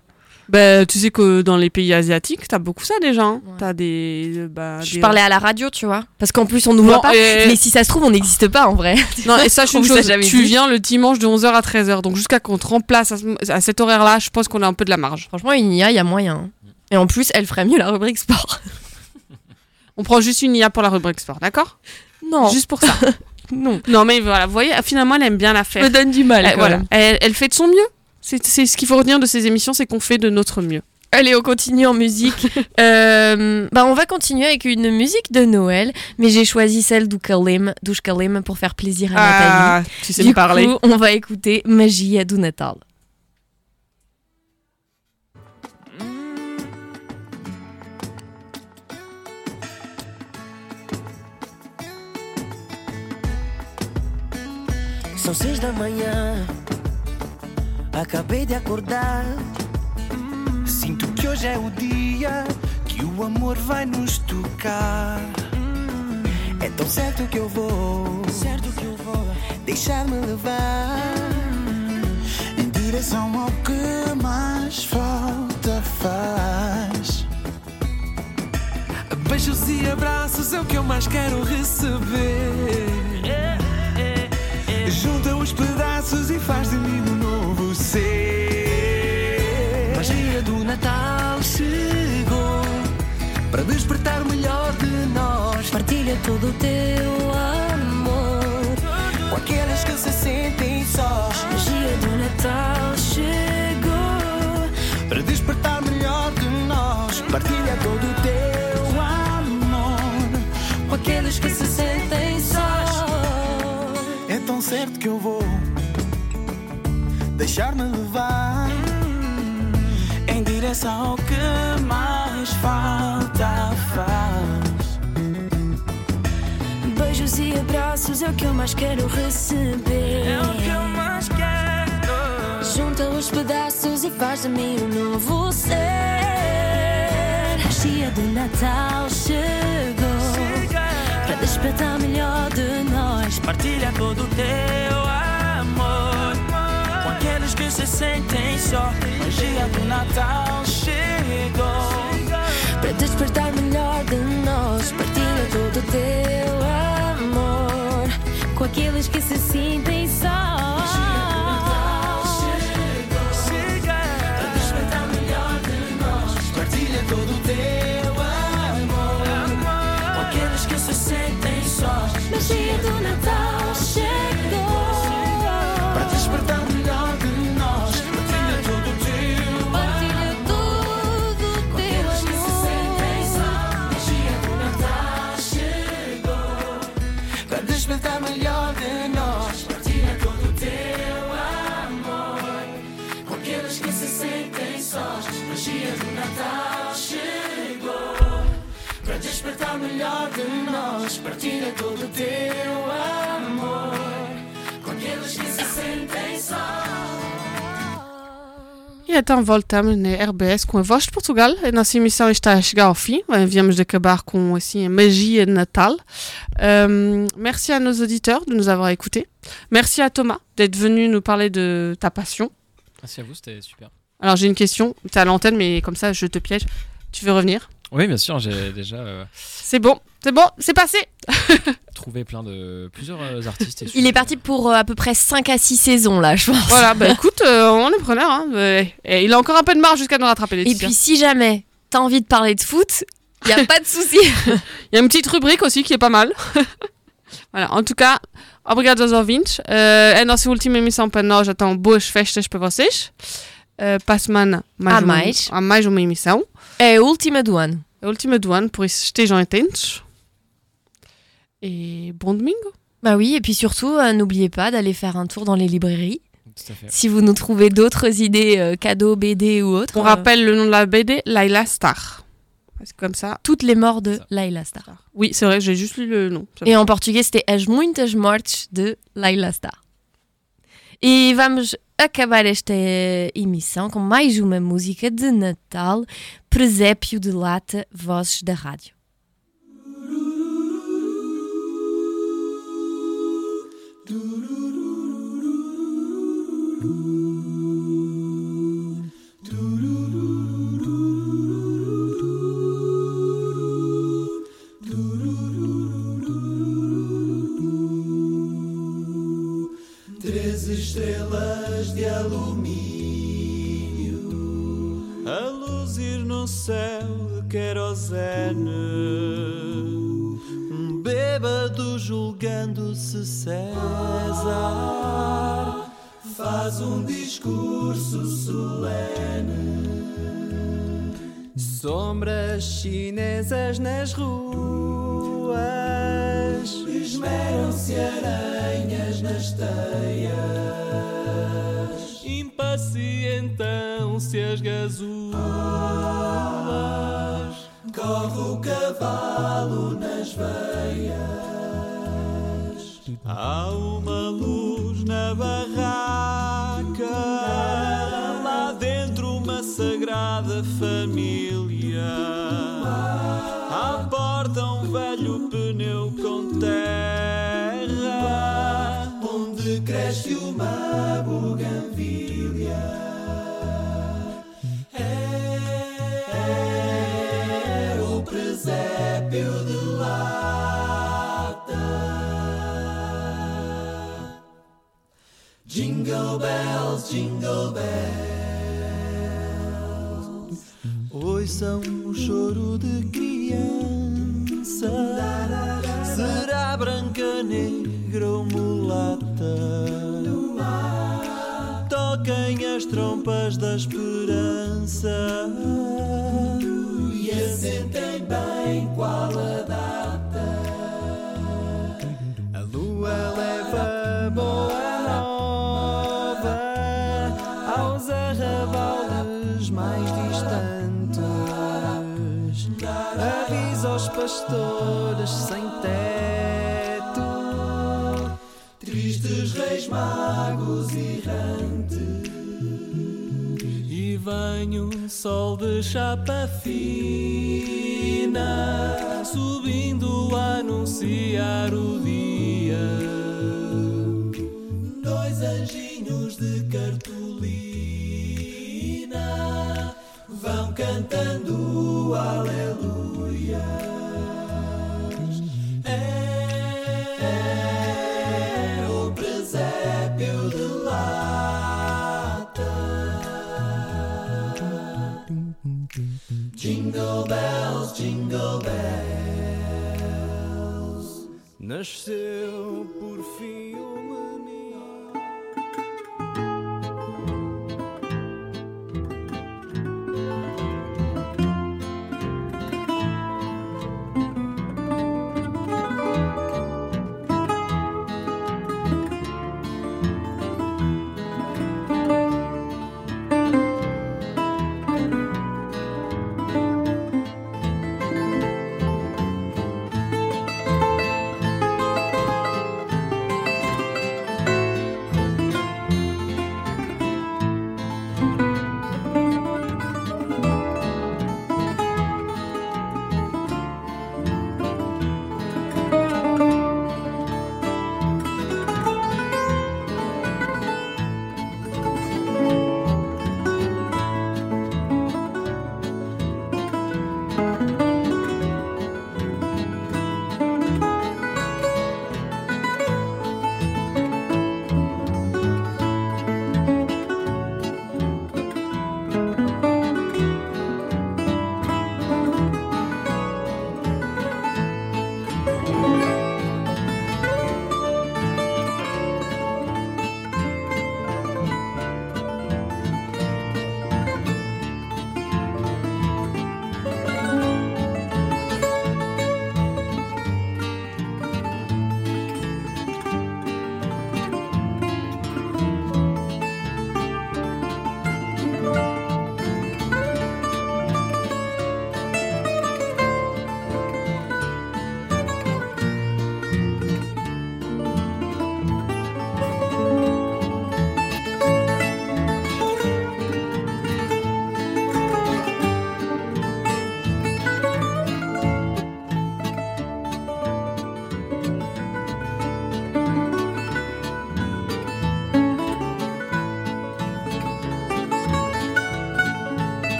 Bah, tu sais que dans les pays asiatiques, t'as beaucoup ça déjà. hein. T'as des. Bah, Je des- parlais à la radio, tu vois. Parce qu'en plus, on nous voit pas. et- Mais si ça se trouve, on n'existe pas en vrai. Non, et sache On une chose, jamais tu dit. viens le dimanche de 11h à 13h, donc jusqu'à qu'on te remplace à, ce- à cet horaire-là, je pense qu'on a un peu de la marge. Franchement, une IA, il y a moyen. Et en plus, elle ferait mieux la rubrique sport. On prend juste une IA pour la rubrique sport, d'accord? Non. Juste pour ça. non. Non, mais voilà, vous voyez, finalement, elle aime bien la faire. Me donne du mal, Elle, quand voilà. même. Elle, elle fait de son mieux. C'est ce qu'il faut retenir de ces émissions, c'est qu'on fait de notre mieux. Allez, on continue en musique. Euh, bah, on va continuer avec une musique de Noël, mais j'ai choisi celle d'Ukalim, d'Ushkalim pour faire plaisir à Ah, Nathalie. tu sais du me parler. coup, on va écouter Magie do Natal. São seis da manhã, acabei de acordar. Sinto que hoje é o dia que o amor vai nos tocar. É tão certo que eu vou, certo que eu vou deixar-me levar em direção ao que mais falta faz. Beijos e abraços é o que eu mais quero receber. Os pedaços e faz de mim um novo ser. Magia do Natal chegou para despertar o melhor de nós. Partilha todo o teu amor com aqueles que se sentem sós. Magia do Natal chegou para despertar o melhor de nós. Partilha todo o teu amor com aqueles que se sentem sós. É tão certo que eu vou deixar-me levar em direção ao que mais falta faz. Beijos e abraços é o que eu mais quero receber. É o que eu mais quero. Junta os pedaços e faz de mim um novo ser. A chia do Natal chegou para despertar melhor de nós. Partilha todo o teu que se sentem só. Magia do Natal chegou. Para despertar melhor de nós. Partilha todo o teu amor com aqueles que se sentem só. Todo o teu amor com aqueles que se sentem sós. Magia do Natal Partilha todo o teu amor com aqueles que se sentem sós. Et então voltamos na RBS com a Voz de Portugal. A nossa emissão está a chegar ao fim. Viemos de acabar com assim, a magia de Natal. Euh, merci à nos auditeurs de nous avoir écoutés. Merci à Thomas d'être venu nous parler de ta passion. Merci à vous, c'était super. Alors j'ai une question. Tu à l'antenne, mais comme ça, je te piège. Tu veux revenir? Oui, bien sûr, j'ai déjà euh, C'est bon, c'est bon, c'est passé. trouvé plein de plusieurs euh, artistes. Et Il est parti pour euh, à peu près 5 à 6 saisons là, je pense. Voilà, bah écoute, euh, on est preneur. Hein. Et il a encore un peu de marge jusqu'à nous rattraper. Et Laetitia. puis si jamais t'as envie de parler de foot, il y a pas de souci. Il y a une petite rubrique aussi qui est pas mal. voilà, en tout cas, obrigado aos ouvintes. Uh, a nossa última emissão para nós, então, boas festas para vocês. Uh, para a semana, mais uma, mais. há mais uma emissão. É a última do ano. A última do ano, por isso estejam atentos. Et bon domingo. Bah oui, et puis surtout, euh, n'oubliez pas d'aller faire un tour dans les librairies. Tout à fait. Si vous nous trouvez d'autres idées, euh, cadeaux, BD ou autres. On euh, rappelle le nom de la BD, Laila Star. C'est comme ça. Toutes les morts de Laila Star. Oui, c'est vrai, j'ai juste lu le nom. E em português c'était As Muitas Mortes de Laila Star. E vamos acabar esta emissão com mais uma música de Natal, Presépio de Lata, Vozes da Rádio. Três estrelas de alumínio céu de querosene. Um bêbado julgando-se César faz um discurso solene. Sombras chinesas nas ruas Esmeram-se aranhas nas teias. Impacientam-se as gasulas. Corre o cavalo nas veias. Há uma luz na barraca, lá dentro uma sagrada família. À porta um velho pneu com terra, Onde cresce uma Jingle bells, jingle bells. Ouçam o choro de criança. Será branca, negra ou mulata? Toquem as trompas da esperança. E assentem bem qual a Um sol de chapa fina subindo a anunciar o dia. Dois anjinhos de cartolina vão cantando aleluia. still.